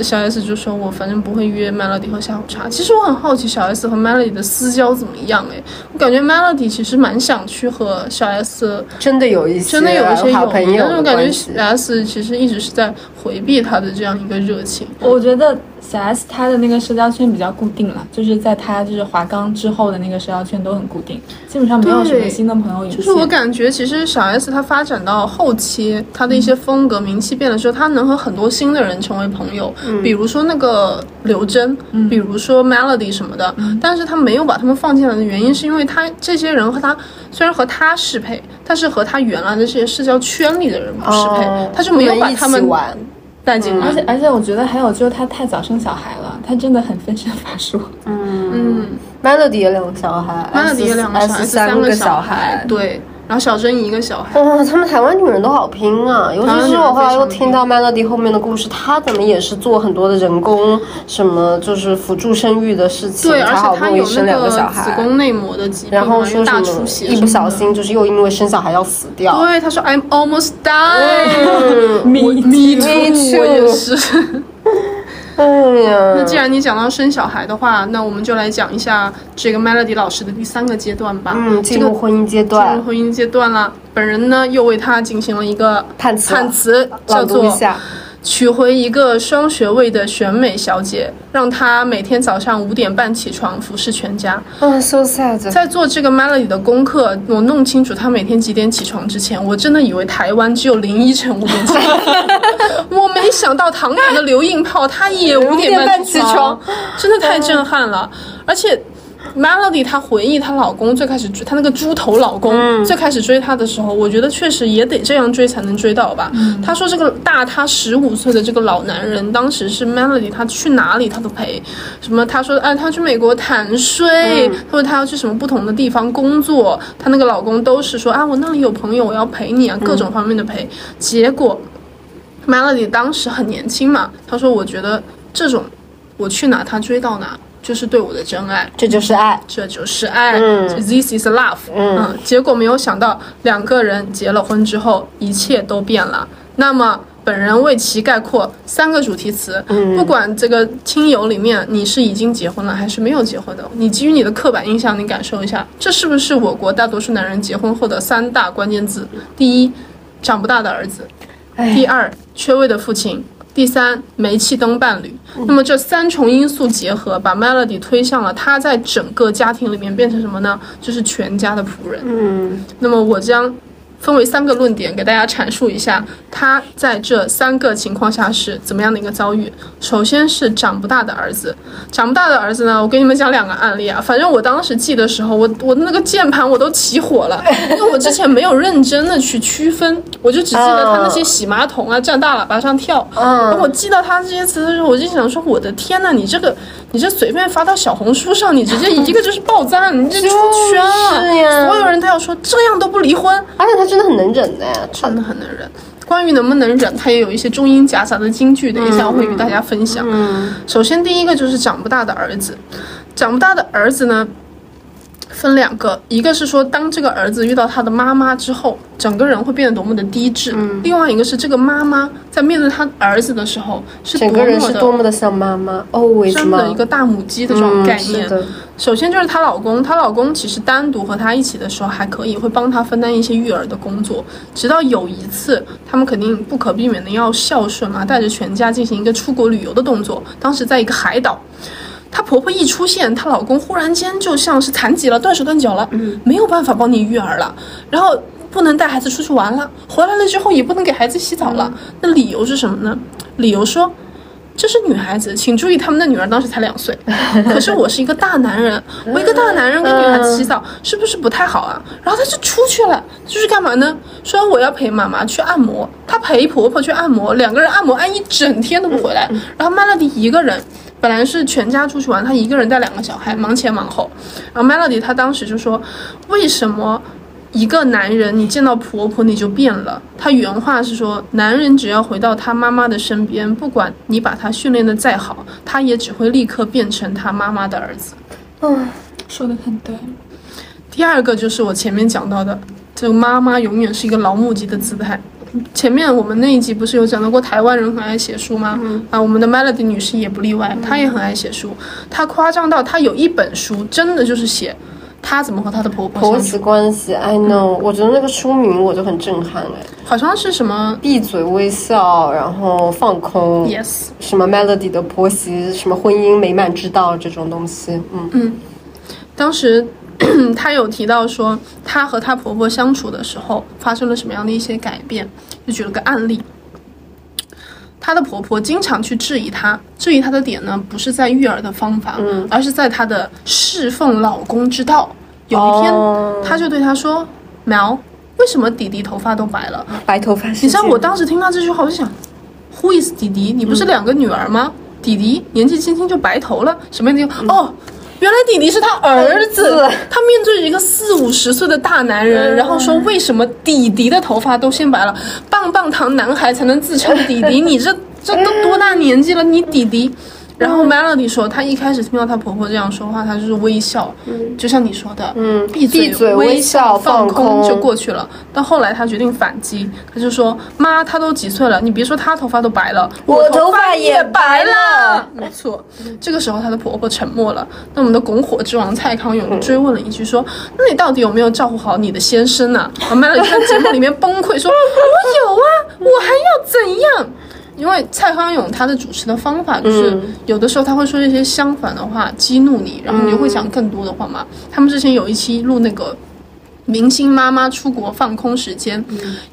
小 S 就说：“我反正不会约 Melody 喝下午茶。”其实我很好奇小 S 和 Melody 的私交怎么样？哎，我感觉 Melody 其实蛮想去和小 S 真的有一些真的有一些好朋友但是我感觉小 S 其实一直是在回避他的这样一个热情。我觉得小 S 她的那个社交圈比较固定了，就是在她就是华冈之后的那个社交圈都很固定，基本上没有什么新的朋友。就是我感觉，其实小 S 她发展到后期，她的一些风格、名气变了之后，他能和很多新的人成为朋友，比如说那个刘真，比如说 Melody 什么的。但是他没有把他们放进来的原因，是因为他这些人和他虽然和他适配，但是和他原来的这些社交圈里的人不适配，哦她就没有把他们带进来。而且而且我觉得还有就是他太早生小孩了，他真的很分身乏术。嗯。Melody 也两个小孩，Melody 也两个小孩三个小孩。对，然后小珍一个小孩。哦，他们台湾女人都好拼啊！尤其是我后来又听到 Melody 后面的故事，她怎么也是做很多的人工什么，就是辅助生育的事情，对，而且她有那个子小孩。宫内膜的疾病，然后说大什么出血，一不小。心就是又因为生小孩要死掉。对，她说 I'm almost me Me too，我也是。哎呀，*laughs* 那既然你讲到生小孩的话，那我们就来讲一下这个 Melody 老师的第三个阶段吧。嗯，进入婚姻阶段进入，婚姻阶段了。本人呢又为他进行了一个判词判词，叫做。娶回一个双学位的选美小姐，让她每天早上五点半起床服侍全家。嗯，so sad。在做这个 Melody 的功课，我弄清楚她每天几点起床之前，我真的以为台湾只有林依晨五点起床，*laughs* 我没想到唐南的刘应炮他也五点半起5点半起床真的太震撼了，而且。Melody 她回忆她老公最开始追她那个猪头老公、嗯最开始追她的时候，我觉得确实也得这样追才能追到吧。嗯她说这个大她十五岁的这个老男人，当时是 Melody，她去哪里她都陪。什么她说哎她去美国谈睡，或者她要去什么不同的地方工作，她那个老公都是说啊我那里有朋友我要陪你啊，各种方面的陪。结果 Melody 当时很年轻嘛，她说我觉得这种我去哪他追到哪。就是对我的真爱，这就是爱。这就是爱、嗯 t h i s is love。嗯结果没有想到，两个人结了婚之后，一切都变了。那么，本人为其概括三个主题词。嗯不管这个亲友里面你是已经结婚了还是没有结婚的，你基于你的刻板印象，你感受一下，这是不是我国大多数男人结婚后的三大关键字？第一，长不大的儿子；第二，缺位的父亲；第三，煤气灯伴侣。那么这三重因素结合，把 Melody 推向了他在整个家庭里面变成什么呢？就是全家的仆人。嗯那么我将分为三个论点给大家阐述一下，他在这三个情况下是怎么样的一个遭遇。首先是长不大的儿子，长不大的儿子呢，我给你们讲两个案例啊。反正我当时记的时候，我我的那个键盘我都起火了，*laughs* 因为我之前没有认真的去区分，我就只记得他那些洗马桶啊、站大喇叭上跳。然后我记到他这些词的时候，我就想说，我的天呐，你这个你这随便发到小红书上，你直接一个就是爆赞，你这出圈了，所有人都要说这样都不离婚，而且他真的很能忍的，真的很能忍。关于能不能忍，他也有一些中英夹杂的金句，等一下我会与大家分享。嗯首先第一个就是长不大的儿子，长不大的儿子呢，分两个，一个是说当这个儿子遇到他的妈妈之后，整个人会变得多么的低质；另外一个是这个妈妈在面对他儿子的时候是多整个人是么的多么的像妈妈，always 真的一个大母鸡的这种嗯概念。首先就是她老公，她老公其实单独和她一起的时候还可以，会帮她分担一些育儿的工作。直到有一次，他们肯定不可避免的要孝顺嘛，带着全家进行一个出国旅游的动作。当时在一个海岛，她婆婆一出现，她老公忽然间就像是残疾了，断手断脚了，没有办法帮你育儿了，然后不能带孩子出去玩了，回来了之后也不能给孩子洗澡了。那理由是什么呢？理由说。这是女孩子，请注意，他们的女儿当时才两岁，*laughs* 可是我是一个大男人，我一个大男人给女孩子洗澡，是不是不太好啊？然后她就出去了，就是干嘛呢？说我要陪妈妈去按摩，她陪婆婆去按摩，两个人按摩按一整天都不回来，然后 Melody 一个人。本来是全家出去玩，他一个人带两个小孩，忙前忙后。然后 Melody 她当时就说：“为什么一个男人，你见到婆婆你就变了。他原话是说，男人只要回到他妈妈的身边，不管你把他训练的再好，他也只会立刻变成他妈妈的儿子。嗯说的很对。第二个就是我前面讲到的，这个妈妈永远是一个老母鸡的姿态。前面我们那一集不是有讲到过台湾人很爱写书吗？啊，我们的 Melody 女士也不例外，她也很爱写书。她夸张到她有一本书，真的就是写她怎么和她的婆婆婆媳关系，I know，我觉得那个书名我就很震撼。哎，好像是什么闭嘴微笑，然后放空。Yes。什么 Melody 的婆媳，什么婚姻美满之道这种东西，嗯。嗯。当时 *clears throat* 她有提到说，她和她婆婆相处的时候发生了什么样的一些改变，就举了个案例。她的婆婆经常去质疑她，质疑她的点呢，不是在育儿的方法，而是在她的侍奉老公之道。有一天，哦她就对她说：“苗，为什么弟弟头发都白了？”白头发你知道我当时听到这句话，我就想，Who is 弟弟？你不是两个女儿吗？弟弟年纪轻轻就白头了，什么样的？哦，原来弟弟是他儿子。儿子他面对着一个四五十岁的大男人，然后说为什么弟弟的头发都先白了？棒棒糖男孩才能自称弟弟，你这这都多大年纪了？你弟弟？然后 Melody 说，她一开始听到她婆婆这样说话，她就是微笑，就像你说的，嗯闭嘴闭嘴微微笑放放空就过去了。到后来，她决定反击，她就说：“妈，她都几岁了？你别说她头发都白了，我头头发也也白了。”没错，这个时候她的婆婆沉默了。那我们的拱火之王蔡康永追问了一句说：“那你到底有没有照顾好你的先生呢、啊？”麦乐在节目里面崩溃说：“我有啊，我还要怎样？”因为蔡康永他的主持的方法就是，有的时候他会说一些相反的话激怒你，然后你就会讲更多的话嘛。他们之前有一期录那个明星妈妈出国放空时间，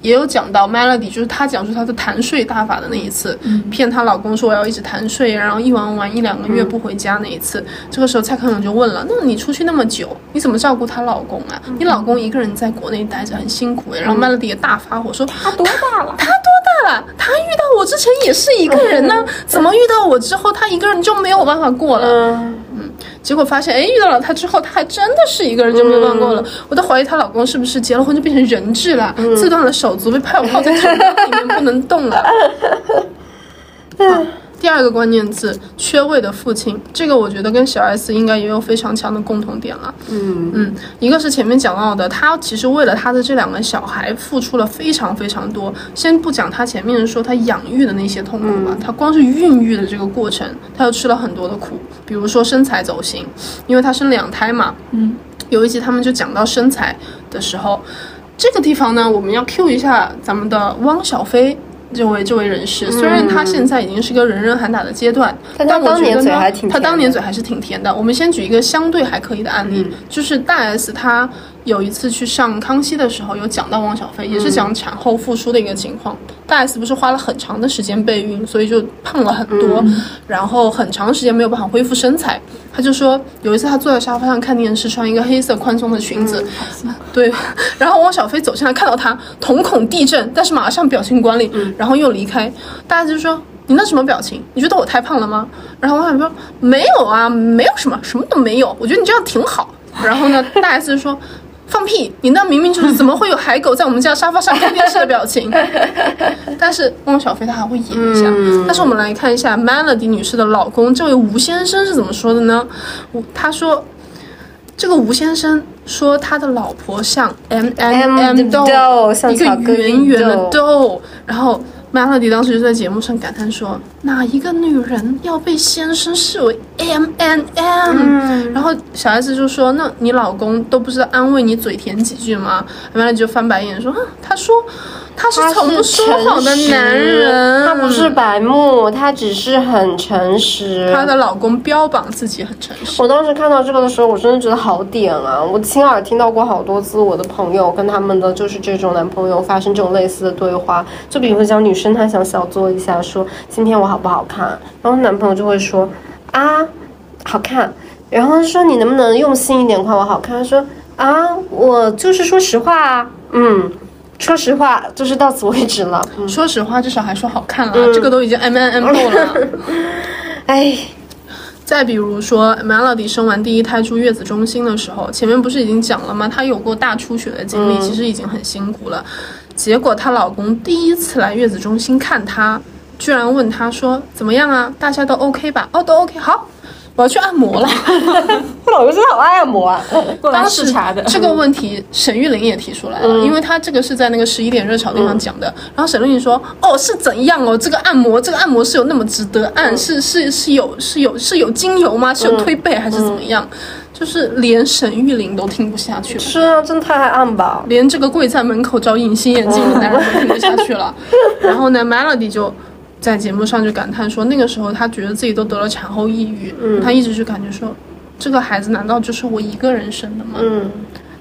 也有讲到 Melody，就是她讲述她的谈睡大法的那一次，骗她老公说我要一直谈睡，然后一玩玩一两个月不回家那一次。这个时候蔡康永就问了：“那你出去那么久，你怎么照顾她老公啊？你老公一个人在国内待着很辛苦诶。”然后 Melody 也大发火说：“他多大了？他多大了？他遇到我之前也是一个人呢，怎么遇到我之后他一个人就没有办法过了？”嗯，结果发现，哎，遇到了他之后，他还真的是一个人就没有办法过了。我都怀疑她老公是不是结了婚就变成人质了，自断了手足，被泡泡在酒缸里面不能动了。好 *laughs* 第二个关键字，缺位的父亲，这个我觉得跟小 S 应该也有非常强的共同点了。嗯嗯，一个是前面讲到的，他其实为了他的这两个小孩付出了非常非常多。先不讲他前面说他养育的那些痛苦吧，他光是孕育的这个过程，他又吃了很多的苦，比如说身材走形，因为他生两胎嘛。嗯，有一集他们就讲到身材的时候，这个地方呢，我们要 Q 一下咱们的汪小菲。这位这位人士，虽然他现在已经是个人人喊打的阶段，但我当年觉得呢嘴还挺他当年嘴还是挺甜的。我们先举一个相对还可以的案例，就是大 S 她有一次去上康熙的时候，有讲到汪小菲，也是讲产后复出的一个情况。大 S 不是花了很长的时间备孕，所以就胖了很多，然后很长时间没有办法恢复身材。他就说有一次他坐在沙发上看电视，穿一个黑色宽松的裙子，对，然后汪小菲走进来看到他，瞳孔地震，但是马上表情管理，然后又离开。大 S 就说你那什么表情？你觉得我太胖了吗？然后汪小菲说没有啊，没有什么，什么都没有，我觉得你这样挺好。然后呢，大 S 就说。放屁！你那明明就是怎么会有海狗在我们家沙发上看电视的表情？*laughs* 但是汪小菲他还会演一下。但是我们来看一下 Melody 女士的老公这位吴先生是怎么说的呢？吴他说，这个吴先生说他的老婆像 M M M 的豆一个圆圆的豆豆，然后 Melody 当时就在节目上感叹说：“哪一个女人要被先生视为 M N M？” 然后小 S 就说：“那你老公都不知道安慰你嘴甜几句吗？”Melody 就翻白眼说：“啊，他说他是他从不说谎的男人，他不是白目，他只是很诚实。她的老公标榜自己很诚实。我当时看到这个的时候，我真的觉得好点啊！我亲耳听到过好多次我的朋友跟他们的就是这种男朋友发生这种类似的对话，就比如讲女生她想小作一下，说今天我好不好看，然后男朋友就会说啊好看，然后说你能不能用心一点夸我好看？他说啊我就是说实话啊，嗯，说实话就是到此为止了，嗯，说实话，至少还说好看了，这个都已经 M N M *laughs* 够了。哎，再比如说，Melody 生完第一胎住月子中心的时候，前面不是已经讲了吗？她有过大出血的经历，其实已经很辛苦了。结果她老公第一次来月子中心看她，居然问她说：“怎么样啊？大家都 OK 吧？”哦，都 OK，好，我要去按摩了。*laughs* 我老公真的好爱按摩啊，*laughs* 过来当时视察的。这个问题，沈玉琳也提出来了，因为她这个是在那个十一点热潮地方讲的。然后沈玉琳说：“哦，是怎样哦？这个按摩，这个按摩是有那么值得按？是是是有是有是有精油吗？是有推背还是怎么样？就是连沈玉琳都听不下去了。”是啊，真的太爱按吧。连这个跪在门口找隐形眼镜的男人都听不下去了。*laughs* 然后呢，Melody 就在节目上就感叹说，那个时候她觉得自己都得了产后抑郁，她一直就感觉说，这个孩子难道就是我一个人生的吗？嗯，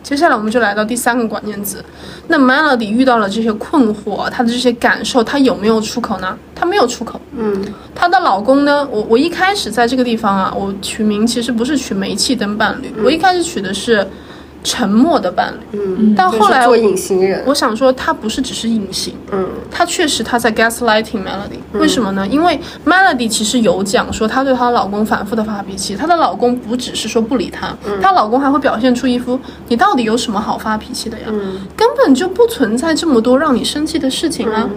接下来我们就来到第三个关键字，那 Melody 遇到了这些困惑，她的这些感受，她有没有出口呢？她没有出口。嗯，她的老公呢？我我一开始在这个地方啊，我取名其实不是取煤气灯伴侣，我一开始取的是沉默的伴侣。嗯，但后来做隐形人，我想说，他不是只是隐形，嗯，他确实他在 gaslighting Melody，、为什么呢？因为 Melody 其实有讲说，她对她老公反复的发脾气，她的老公不只是说不理她，她、老公还会表现出一副你到底有什么好发脾气的呀？根本就不存在这么多让你生气的事情啊。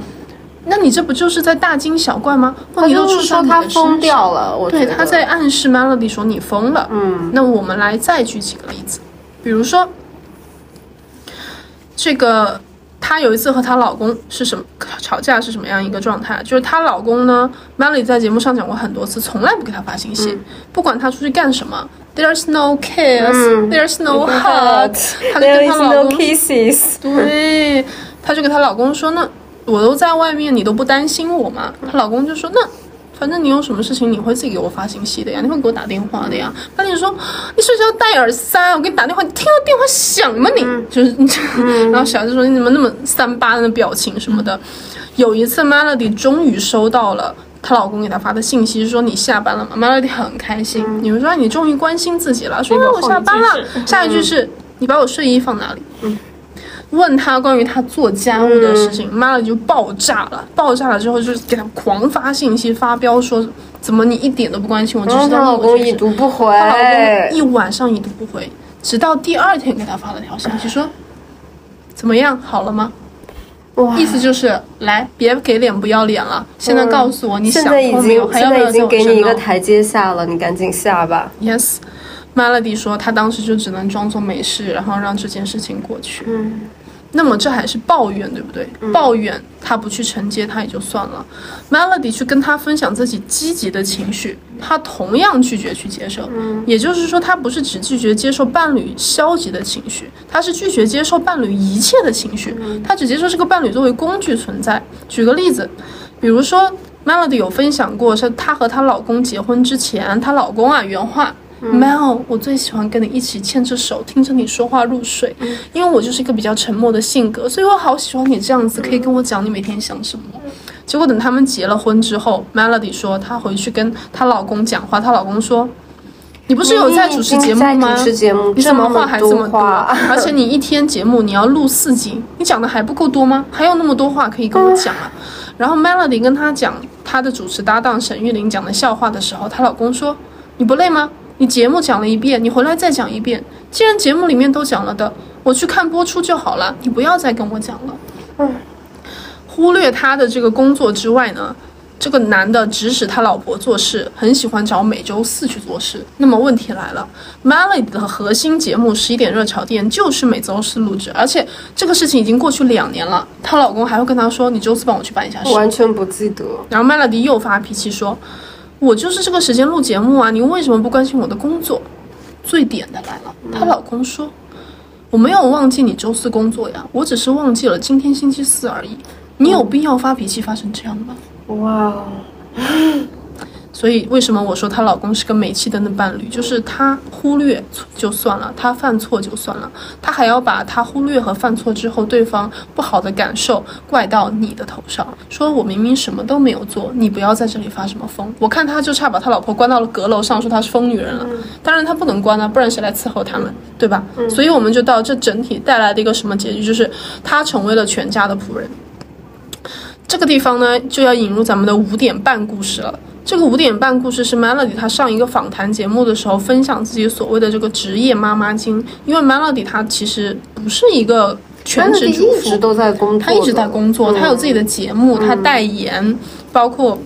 那你这不就是在大惊小怪吗？问他题都出就是说他疯掉了，我对，得他在暗示 Melody 说你疯了。嗯，那我们来再举几个例子，比如说，这个她有一次和她老公是什么吵架是什么样一个状态？就是她老公呢，Melody 在节目上讲过很多次，从来不给她发信息，不管她出去干什么，There's no kiss,、There's no hug，她就 There 跟 is 她老 no 公 kisses，对，她就给她老公说：“那我都在外面，你都不担心我吗？”她老公就说：“那反正你有什么事情，你会自己给我发信息的呀，你会给我打电话的呀。”那你说你睡觉戴耳塞，我给你打电话，你听到电话响吗你？就是，*laughs* 然后小孩子说你怎么那么三八的表情什么的。有一次，Melody 终于收到了。她老公给她发的信息说你下班了吗？Melody 很开心，你们说你终于关心自己了，说我下班了。下一句是你把我睡衣放哪里？问他关于他做家务的事情、妈的就爆炸了。爆炸了之后，就是给他狂发信息，发飙说怎么你一点都不关心我，只然后是在她老公已读不回，她老公一晚上已读不回，直到第二天给他发了条信息说怎么样，好了吗？哇意思就是来，别给脸不要脸了。现在告诉我你想现在已通没有，经还要不要在现在已经给你一个台阶下了，你赶紧下吧。Yes，Melody 说她当时就只能装作没事，然后让这件事情过去。嗯，那么这还是抱怨，对不对？抱怨他不去承接，他也就算了。Melody 去跟他分享自己积极的情绪，他同样拒绝去接受。也就是说，他不是只拒绝接受伴侣消极的情绪，他是拒绝接受伴侣一切的情绪，他只接受这个伴侣作为工具存在。举个例子，比如说 Melody 有分享过，是她和她老公结婚之前，她老公啊原话。Mel，我最喜欢跟你一起牵着手，听着你说话入睡，因为我就是一个比较沉默的性格，所以我好喜欢你这样子，可以跟我讲你每天想什么。结果等他们结了婚之后，Melody 说她回去跟她老公讲话，她老公说：“你不是有在主持节目吗？主持节目，你怎么话还这么多？而且你一天节目你要录四集，你讲的还不够多吗？还有那么多话可以跟我讲啊！”然后 Melody 跟她讲她的主持搭档沈玉琳讲的笑话的时候，她老公说：“你不累吗？你节目讲了一遍，你回来再讲一遍。既然节目里面都讲了的，我去看播出就好了，你不要再跟我讲了。”嗯，忽略他的这个工作之外呢，这个男的指使他老婆做事，很喜欢找每周四去做事。那么问题来了，Melody 的核心节目《十一点热潮店》就是每周四录制，而且这个事情已经过去两年了，她老公还会跟她说：“你周四帮我去办一下事。”完全不记得。然后 Melody 又发脾气说：“我就是这个时间录节目啊，你为什么不关心我的工作？”最点的来了，她老公说：“我没有忘记你周四工作呀，我只是忘记了今天星期四而已。你有必要发脾气发成这样吗？”哇哦，所以为什么我说她老公是个煤气灯的伴侣？就是他忽略就算了，他犯错就算了，他还要把他忽略和犯错之后对方不好的感受怪到你的头上，说我明明什么都没有做，你不要在这里发什么疯。我看他就差把他老婆关到了阁楼上，说她是疯女人了。当然他不能关啊，不然谁来伺候他们，对吧？所以我们就到这整体带来的一个什么结局，就是他成为了全家的仆人。这个地方呢，就要引入咱们的五点半故事了。这个五点半故事是 Melody 她上一个访谈节目的时候分享自己所谓的这个职业妈妈经，因为 Melody 她其实不是一个全职主妇，一直都在工作的，她一直在工作，嗯她有自己的节目，她代言，包括。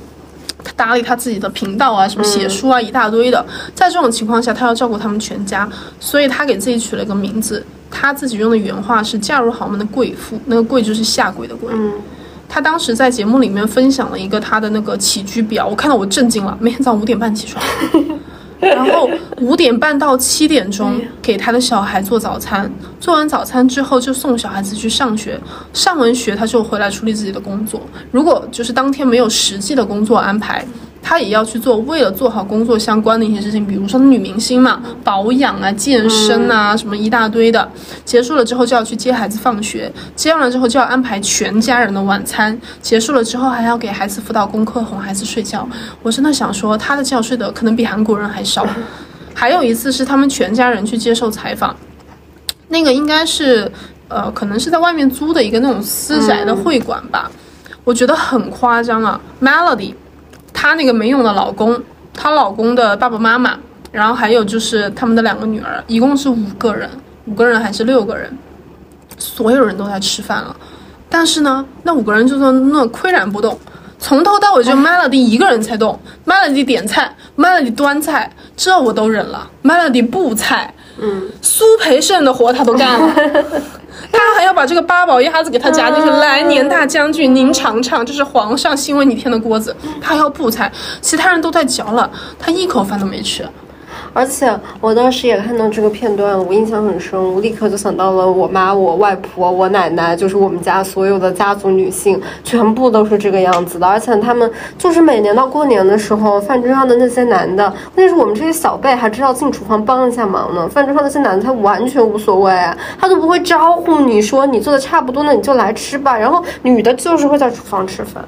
她打理她自己的频道啊，什么写书啊，一大堆的。在这种情况下，她要照顾他们全家，所以她给自己取了个名字。她自己用的原话是“嫁入豪门的贵妇”，那个“贵”就是下跪的“跪”。嗯他当时在节目里面分享了一个他的那个起居表，我看到我震惊了。每天早上五点半起床，*laughs* 然后五点半到七点钟给他的小孩做早餐，做完早餐之后就送小孩子去上学，上完学他就回来处理自己的工作。如果就是当天没有实际的工作安排。他也要去做，为了做好工作相关的一些事情，比如说女明星嘛，保养啊、健身啊，什么一大堆的。结束了之后就要去接孩子放学，接完了之后就要安排全家人的晚餐，结束了之后还要给孩子辅导功课、哄孩子睡觉。我真的想说，他的觉睡的可能比韩国人还少。*laughs* 还有一次是他们全家人去接受采访，那个应该是呃，可能是在外面租的一个那种私宅的会馆吧，我觉得很夸张啊。Melody，她那个没用的老公，她老公的爸爸妈妈，然后还有就是他们的两个女儿，一共是五个人，五个人还是六个人，所有人都在吃饭了，但是呢，那五个人就说那岿然不动。从头到尾就 Melody 一个人在动，Melody 点菜，Melody 端菜，这我都忍了。Melody 布菜，嗯，苏培盛的活他都干了，*laughs* 他还要把这个八宝鸭子给他夹进去。来年大将军，您尝尝，这是皇上新为你添的锅子。他还要布菜，其他人都在嚼了，他一口饭都没吃。而且我当时也看到这个片段，我印象很深，我立刻就想到了我妈、我外婆、我奶奶，就是我们家所有的家族女性，全部都是这个样子的。而且他们就是每年到过年的时候，饭桌上的那些男的，那是我们这些小辈还知道进厨房帮一下忙呢。饭桌上那些男的他完全无所谓，他都不会招呼你说你做的差不多，那你就来吃吧。然后女的就是会在厨房吃饭。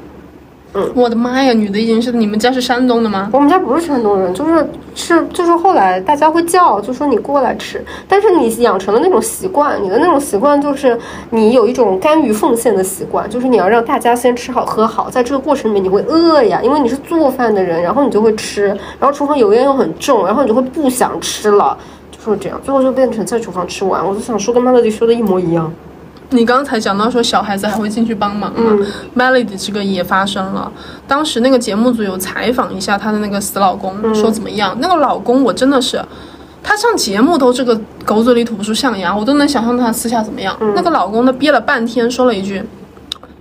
我的妈呀，女的已经是你们家是山东的吗？我们家不是山东人，就是是就是后来大家会叫，就说你过来吃，但是你养成了那种习惯，你的那种习惯就是你有一种甘于奉献的习惯，就是你要让大家先吃好喝好，在这个过程里面你会饿呀，因为你是做饭的人，然后你就会吃，然后厨房油烟又很重，然后你就会不想吃了，就是这样，最后就变成在厨房吃完。我就想说跟 Melody 说的一模一样。你刚才讲到说小孩子还会进去帮忙嘛、m e l o d y 这个也发生了。当时那个节目组有采访一下她的那个死老公，说怎么样？那个老公我真的是，他上节目都这个狗嘴里吐不出象牙，我都能想象他私下怎么样。那个老公呢，憋了半天，说了一句。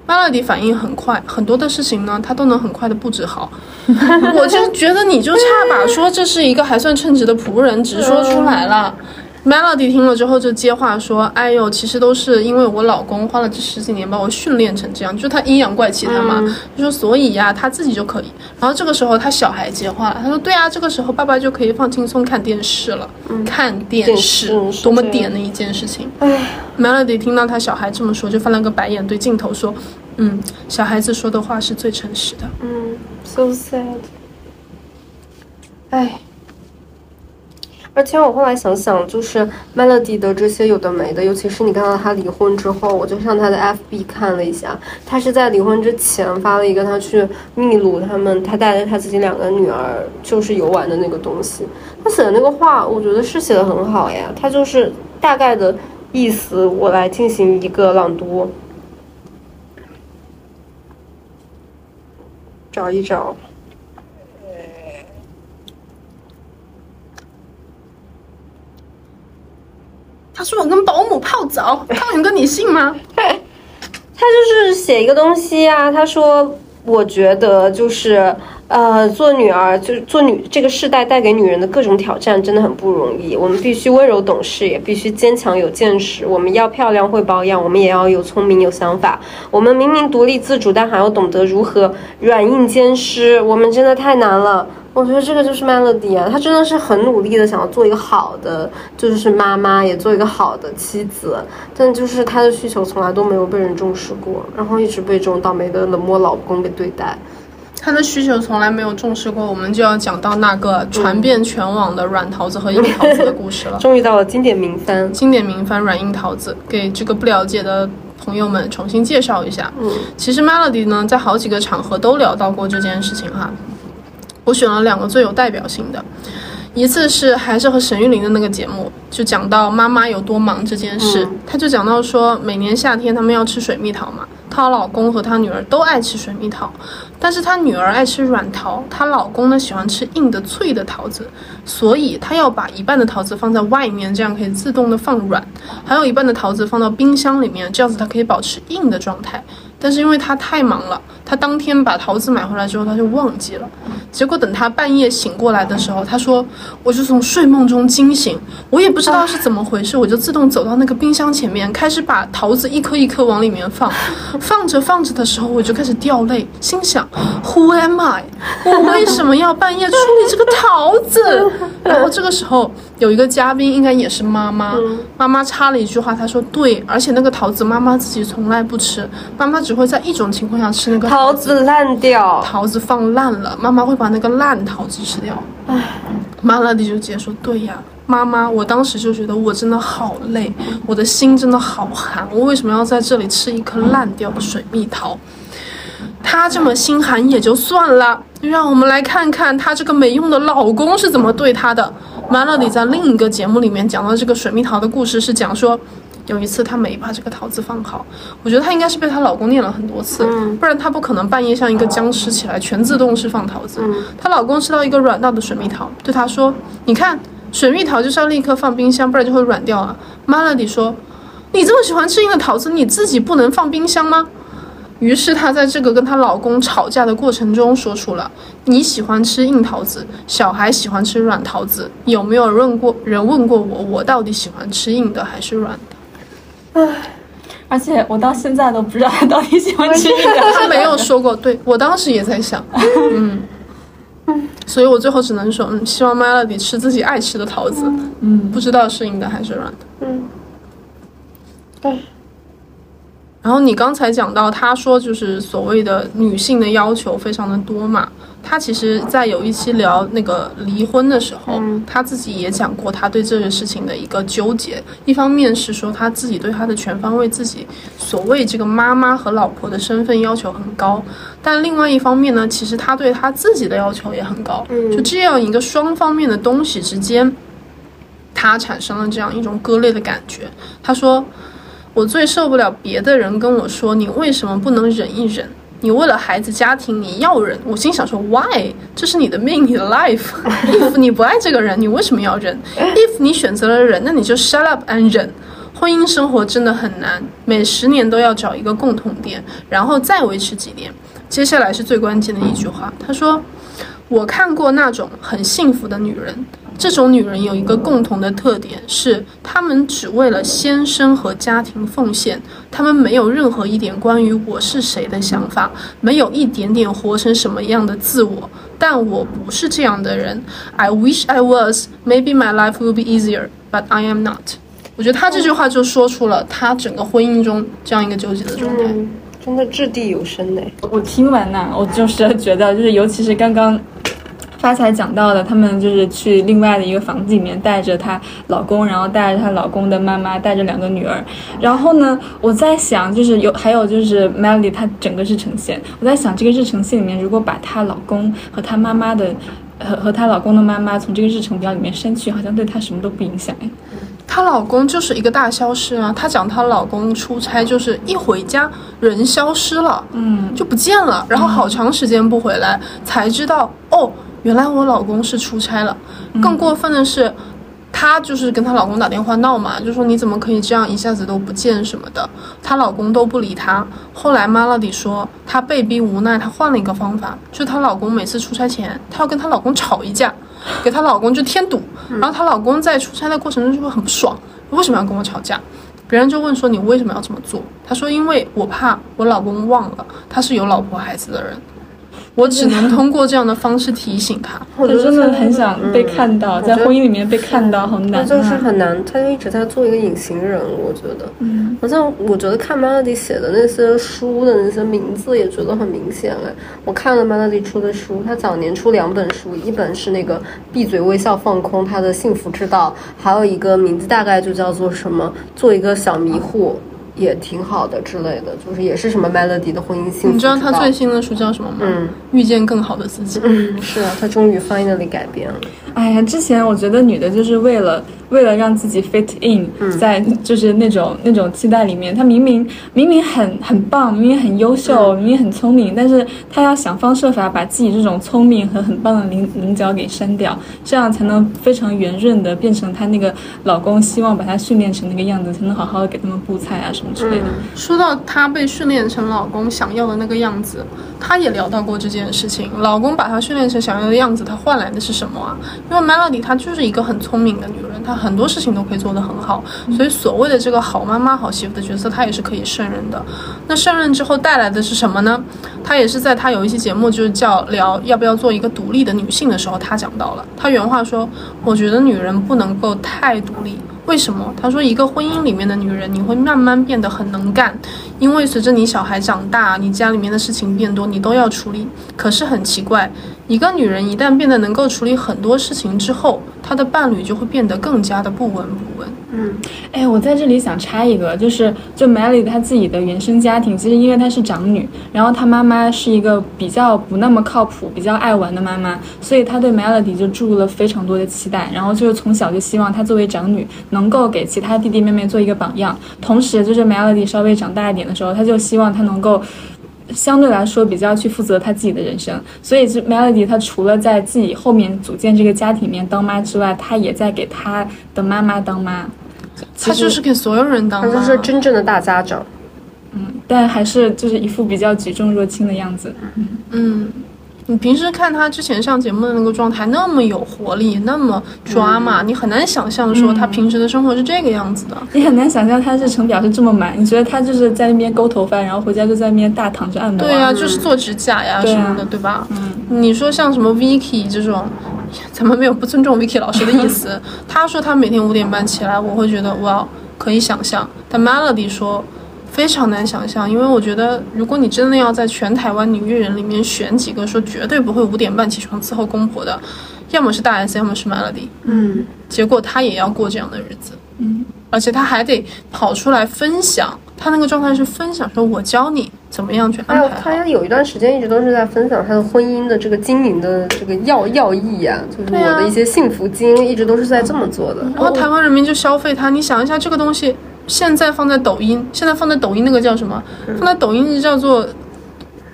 Melody 反应很快，很多的事情呢，他都能很快的布置好。*laughs* 我就觉得你就差把说这是一个还算称职的仆人直说出来了。*laughs* Melody 听了之后就接话说：“哎呦，其实都是因为我老公花了这十几年把我训练成这样，就他阴阳怪气他嘛。他说所以呀，他自己就可以。然后这个时候他小孩接话了，他说：对啊，这个时候爸爸就可以放轻松看电视了，看电视多么点的一件事情。Melody 听到他小孩这么说，就翻了个白眼，对镜头说：嗯，小孩子说的话是最诚实的。嗯，so sad。哎，而且我后来想想，就是 Melody 的这些有的没的，尤其是你看到他离婚之后，我就上他的 FB 看了一下，他是在离婚之前发了一个他去秘鲁他们，他带着他自己两个女儿就是游玩的那个东西。他写的那个话，我觉得是写的很好呀，他就是大概的意思，我来进行一个朗读。找一找。他说我跟保姆泡澡，*laughs* 泡你哥你信吗？*laughs* 他就是写一个东西啊，他说，我觉得就是，呃，做女儿就是做女这个世代带给女人的各种挑战真的很不容易。我们必须温柔懂事，也必须坚强有见识。我们要漂亮会保养，我们也要有聪明有想法。我们明明独立自主，但还要懂得如何软硬兼施。我们真的太难了。我觉得这个就是 Melody 啊，她真的是很努力的想要做一个好的，就是妈妈，也做一个好的妻子，但就是她的需求从来都没有被人重视过，然后一直被这种倒霉的冷漠老公给对待。她的需求从来没有重视过，我们就要讲到那个传遍全网的软桃子和硬桃子的故事了。*laughs* 终于到了经典名番，经典名番《软硬桃子》，给这个不了解的朋友们重新介绍一下。嗯，其实 Melody 呢，在好几个场合都聊到过这件事情哈。我选了两个最有代表性的，一次是还是和沈玉琳的那个节目，就讲到妈妈有多忙这件事，她就讲到说，每年夏天他们要吃水蜜桃嘛，她老公和她女儿都爱吃水蜜桃，但是她女儿爱吃软桃，她老公呢喜欢吃硬的脆的桃子，所以她要把一半的桃子放在外面，这样可以自动的放软，还有一半的桃子放到冰箱里面，这样子它可以保持硬的状态。但是因为他太忙了，他当天把桃子买回来之后，他就忘记了。结果等他半夜醒过来的时候，他说：“我就从睡梦中惊醒，我也不知道是怎么回事，我就自动走到那个冰箱前面，开始把桃子一颗一颗往里面放。*laughs* 放着放着的时候，我就开始掉泪，心想：Who am I？我为什么要半夜处理这个桃子？*laughs* 然后这个时候有一个嘉宾，应该也是妈妈，妈妈插了一句话，她说：对，而且那个桃子妈妈自己从来不吃，妈妈只会在一种情况下吃那个桃子烂掉，桃子放烂了，妈妈会把那个烂桃子吃掉。马拉迪就直接说：“对呀，妈妈，我当时就觉得我真的好累，我的心真的好寒，我为什么要在这里吃一颗烂掉的水蜜桃？她这么心寒也就算了，让我们来看看她这个没用的老公是怎么对她的。马拉迪在另一个节目里面讲到这个水蜜桃的故事，是讲说。”有一次，她没把这个桃子放好，我觉得她应该是被她老公念了很多次，不然她不可能半夜像一个僵尸起来全自动释放桃子。她老公吃到一个软到的水蜜桃，对她说：“你看，水蜜桃就是要立刻放冰箱，不然就会软掉啊。”Melody 说：“你这么喜欢吃硬的桃子，你自己不能放冰箱吗？”于是她在这个跟她老公吵架的过程中说出了：“你喜欢吃硬桃子，小孩喜欢吃软桃子，有没有问过人问过我，我到底喜欢吃硬的还是软的？”而且我到现在都不知道他到底喜欢吃硬的。*laughs* 他没有说过，对我当时也在想，嗯，所以我最后只能说，嗯，希望 Melody 吃自己爱吃的桃子，嗯，不知道是硬的还是软的。嗯，对，然后你刚才讲到，他说就是所谓的女性的要求非常的多嘛。他其实，在有一期聊那个离婚的时候，他自己也讲过他对这个事情的一个纠结。一方面是说他自己对他的全方位自己所谓这个妈妈和老婆的身份要求很高，但另外一方面呢，其实他对他自己的要求也很高。就这样一个双方面的东西之间，他产生了这样一种割裂的感觉。他说。我最受不了别的人跟我说你为什么不能忍一忍，你为了孩子家庭你要忍。我心想说，Why？这是你的命，你的 life。*laughs* If 你不爱这个人，你为什么要忍？If 你选择了忍，那你就 shut up and 忍。婚姻生活真的很难，每十年都要找一个共同点，然后再维持几年。接下来是最关键的一句话，他说：“我看过那种很幸福的女人，这种女人有一个共同的特点是，她们只为了先生和家庭奉献，她们没有任何一点关于我是谁的想法，没有一点点活成什么样的自我。但我不是这样的人。I wish I was. Maybe my life will be easier, but I am not.” 我觉得她这句话就说出了她整个婚姻中这样一个纠结的状态。嗯，真的掷地有声呢。我听完呢，我就是觉得，就是尤其是刚刚发财讲到的，他们就是去另外的一个房子里面，带着她老公，然后带着她老公的妈妈，带着两个女儿。然后呢，我在想，就是有还有就是 Melody 她整个日程线，我在想这个日程线里面，如果把她老公和她妈妈的和和她老公的妈妈从这个日程表里面删去，好像对她什么都不影响哎。她老公就是一个大消失啊！她讲她老公出差就是一回家人消失了，嗯，就不见了，然后好长时间不回来，才知道哦，原来我老公是出差了。更过分的是，她就是跟她老公打电话闹嘛，就说你怎么可以这样一下子都不见什么的，她老公都不理她。后来 Melody 说，她被逼无奈，她换了一个方法，就她老公每次出差前，她要跟她老公吵一架。*laughs* 给她老公就添堵，然后她老公在出差的过程中就会很不爽，为什么要跟我吵架？别人就问说你为什么要这么做？她说因为我怕我老公忘了他是有老婆孩子的人，我只能通过这样的方式提醒他。*laughs* 我真的很想被看到，在婚姻里面被看到，很难、啊。就是很难，他就一直在做一个隐形人，我觉得。嗯，好像我觉得看 Melody 写的那些书的那些名字也觉得很明显哎。我看了 Melody 出的书，他早年出两本书，一本是那个闭嘴微笑放空他的幸福之道，还有一个名字大概就叫做什么做一个小迷糊。也挺好的之类的，就是也是什么 Melody 的婚姻幸福。你知道他最新的书叫什么吗？嗯，遇见更好的自己。嗯，是啊，他终于 finally 改变了。哎呀，之前我觉得女的就是为了为了让自己 fit in，、在就是那种那种期待里面，她明明明明很很棒，明明很优秀，明明很聪明，但是她要想方设法把自己这种聪明和很棒的棱棱角给删掉，这样才能非常圆润的变成她那个老公希望把她训练成那个样子，才能好好的给他们布菜啊什么之类的。说到她被训练成老公想要的那个样子，她也聊到过这件事情。老公把她训练成想要的样子，她换来的是什么啊？因为 Melody 她就是一个很聪明的女人，她很多事情都可以做得很好，所以所谓的这个好妈妈、好媳妇的角色，她也是可以胜任的。那胜任之后带来的是什么呢？她也是在她有一期节目就是叫聊要不要做一个独立的女性的时候，她讲到了。她原话说：“我觉得女人不能够太独立。”为什么？他说，一个婚姻里面的女人，你会慢慢变得很能干，因为随着你小孩长大，你家里面的事情变多，你都要处理。可是很奇怪，一个女人一旦变得能够处理很多事情之后，她的伴侣就会变得更加的不闻不问。嗯，哎，我在这里想插一个，就是就 Melly 她自己的原生家庭，其实因为她是长女，然后她妈妈是一个比较不那么靠谱、比较爱玩的妈妈，所以她对 Melody 就注入了非常多的期待，然后就是从小就希望她作为长女能够给其他弟弟妹妹做一个榜样，同时就是 Melody 稍微长大一点的时候，她就希望她能够。相对来说比较去负责她自己的人生，所以是 Melody 她除了在自己后面组建这个家庭里面当妈之外，她也在给她的妈妈当妈。她就是给所有人当，他就是真正的大家长。嗯但还是就是一副比较举重若轻的样子。嗯，你平时看他之前上节目的那个状态，那么有活力，那么抓嘛，你很难想象说他平时的生活是这个样子的。你很难想象他日程表是这么满，你觉得他就是在那边勾头发，然后回家就在那边大躺着按摩、对呀、就是做指甲呀啊什么的，对吧？嗯你说像什么 Vicky 这种，咱们没有不尊重 Vicky 老师的意思。*laughs* 他说他每天五点半起来，我会觉得哇，可以想象。但 Melody 说非常难想象，因为我觉得如果你真的要在全台湾女艺人里面选几个说绝对不会五点半起床伺候公婆的，要么是大 S，要么是 Melody。嗯，结果她也要过这样的日子，嗯，而且她还得跑出来分享，她那个状态是分享，说我教你怎么样去安排好。他有一段时间一直都是在分享他的婚姻的这个经营的这个要要义啊，就是我的一些幸福经，一直都是在这么做的。然后台湾人民就消费他，你想一下这个东西，现在放在抖音，现在放在抖音那个叫什么？放在抖音叫做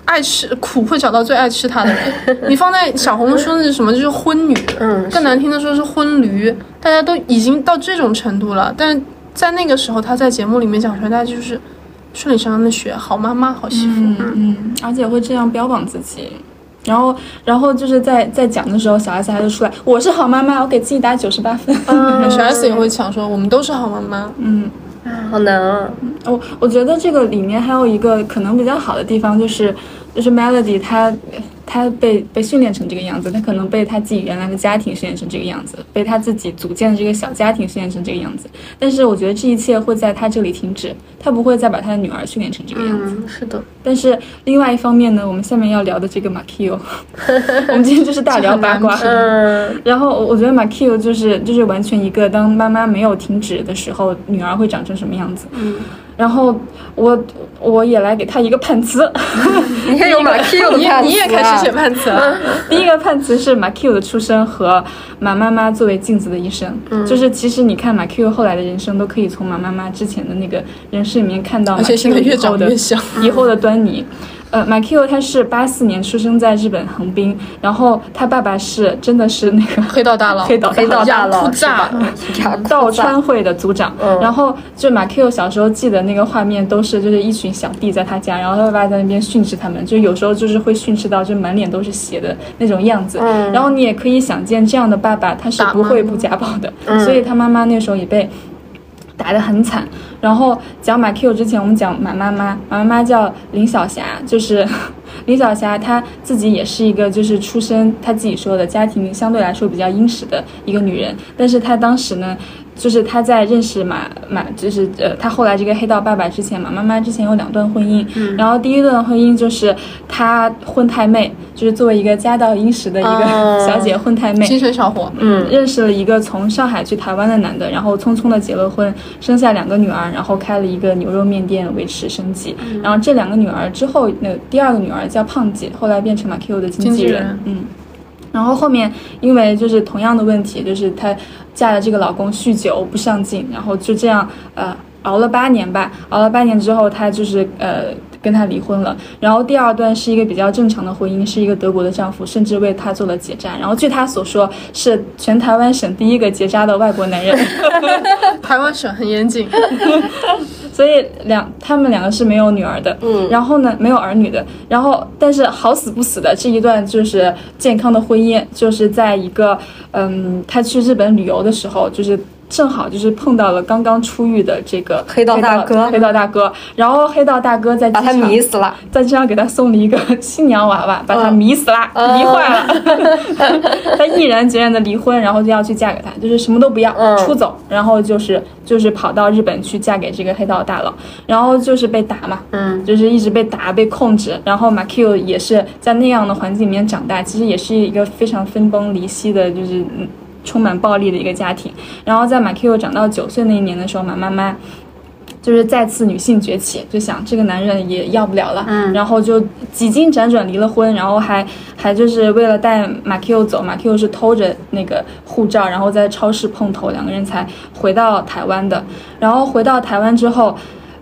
爱吃苦会找到最爱吃它的人。*laughs* 你放在小红书是什么？就是婚女，嗯更难听的说是婚驴，大家都已经到这种程度了。但是在那个时候，他在节目里面讲出来，大家就是顺理成章的学好妈妈、好媳妇。嗯嗯，而且会这样标榜自己。然后，然后就是在在讲的时候，小 S 还就出来，我是好妈妈，我给自己打九十八分。嗯，*laughs* 小 S 也会抢说，我们都是好妈妈。嗯，好难啊！我我觉得这个里面还有一个可能比较好的地方，就是就是 Melody 她她被被训练成这个样子，她可能被她自己原来的家庭训练成这个样子，被她自己组建的这个小家庭训练成这个样子。但是我觉得这一切会在她这里停止，她不会再把她的女儿训练成这个样子。嗯，是的，但是另外一方面呢，我们下面要聊的这个马 Q，*laughs* 我们今天就是大聊八卦。嗯，然后我觉得马 Q 就是就是完全一个当妈妈没有停止的时候，女儿会长成什么样子。嗯。然后我我也来给他一个判词，*laughs* 你看有马 Q 的 *laughs* 你判词啊你也开始写判词了。第一个判词是马 Q 的出生和马妈妈作为镜子的一生，就是其实你看马 Q 后来的人生都可以从马妈妈之前的那个人生里面看到马而且在越以后的长越像。以后的端倪。呃，马 Q 他是八四年出生在日本横滨，然后他爸爸是真的是那个黑道大佬，黑道黑道大佬雅库扎，雅库道川会的组长，嗯然后就马 Q 小时候记得那个画面都是就是一群小弟在他家，然后他爸爸在那边训斥他们，就有时候就是会训斥到就满脸都是血的那种样子。嗯然后你也可以想见这样的爸爸他是不会不家暴的，嗯所以他妈妈那时候也被。打得很惨，然后讲马 Q 之前，我们讲马妈妈，马妈妈叫林晓霞，就是 *laughs* 林晓霞，她自己也是一个就是出身，她自己说的家庭相对来说比较殷实的一个女人，但是她当时呢，就是他在认识马马，就是呃，他后来这个黑道爸爸之前，马妈妈之前有两段婚姻，然后第一段婚姻就是他混太妹，就是作为一个家道殷实的一个哦小姐混太妹，精神小伙。嗯，认识了一个从上海去台湾的男的，然后匆匆的结了婚，生下两个女儿，然后开了一个牛肉面店维持生计。然后这两个女儿之后，那第二个女儿叫胖姐，后来变成马 Q 的经纪人。经纪人嗯。然后后面因为就是同样的问题，就是她嫁的这个老公酗酒不上进，然后就这样呃熬了八年吧，熬了八年之后，她就是呃跟他离婚了。然后第二段是一个比较正常的婚姻，是一个德国的丈夫，甚至为她做了结扎。然后据她所说，是全台湾省第一个结扎的外国男人。台湾省很严谨，所以两他们两个是没有女儿的，嗯。然后呢没有儿女的，然后但是好死不死的这一段就是健康的婚姻，就是在一个嗯他去日本旅游的时候，就是正好就是碰到了刚刚出狱的这个黑道大哥。黑道大哥，然后黑道大哥在把他迷死了。在机场给他送了一个新娘娃娃，把他迷死了，嗯。迷坏了。*laughs* 他毅然决然的离婚，然后就要去嫁给他，就是什么都不要，嗯。出走，然后就是就是跑到日本去嫁给这个黑道大佬，然后就是被打嘛，嗯，就是一直被打被控制，然后马 Q 也是在那样的环境里面长大，其实也是一个非常分崩离析的，就是嗯充满暴力的一个家庭。然后在马 Q 长到九岁那一年的时候，马妈妈。就是再次女性崛起，就想这个男人也要不了了，嗯然后就几经辗转离了婚，然后还还就是为了带马 Q 走，马 Q 是偷着那个护照，然后在超市碰头，两个人才回到台湾的。然后回到台湾之后，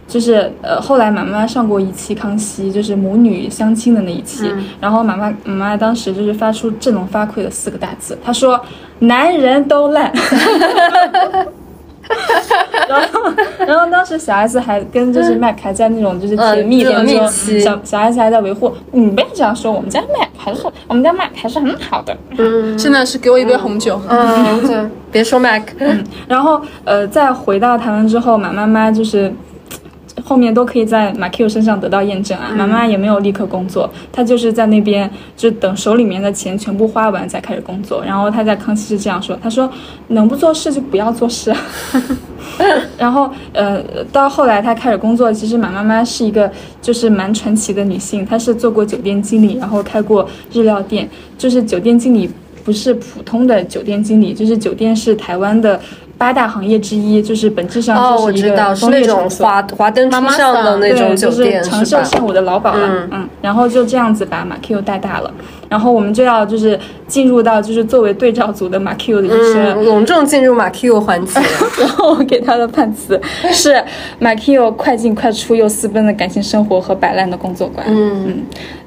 就是呃，后来马妈妈上过一期《康熙》，就是母女相亲的那一期，然后妈妈妈妈当时就是发出振聋发聩的四个大字，她说：“男人都烂。*laughs* ”然后，然后当时小 S 还跟就是 Mac 还在那种就是甜蜜的嗯那种，甜蜜期小小 S 还在维护，你不要这样说，我们家 Mac 还是我们家 Mac 还是很好的。嗯现在是给我一杯红酒。嗯，对，*laughs* 别说 Mac，然后呃，再回到台湾之后，马妈妈就是。后面都可以在马 Q 身上得到验证啊，妈妈也没有立刻工作，她就是在那边就等手里面的钱全部花完才开始工作。然后她在康熙是这样说，她说能不做事就不要做事啊。*laughs* 然后呃，到后来她开始工作，其实马妈妈是一个就是蛮传奇的女性，她是做过酒店经理，然后开过日料店，就是酒店经理不是普通的酒店经理，就是酒店是台湾的八大行业之一，就是本质上哦，就是一个我知道，是工业那种华华灯初上的那对，种酒就是店，长是吧？寿圣武的老鸨了，嗯嗯然后就这样子把马 Q 带大了，然后我们就要就是进入到就是作为对照组的马 Q 的一生。嗯，隆重进入马 Q 环节。*laughs* 然后我给他的判词 *laughs* 是马 Q 快进快出又私奔的感情生活和摆烂的工作观。嗯嗯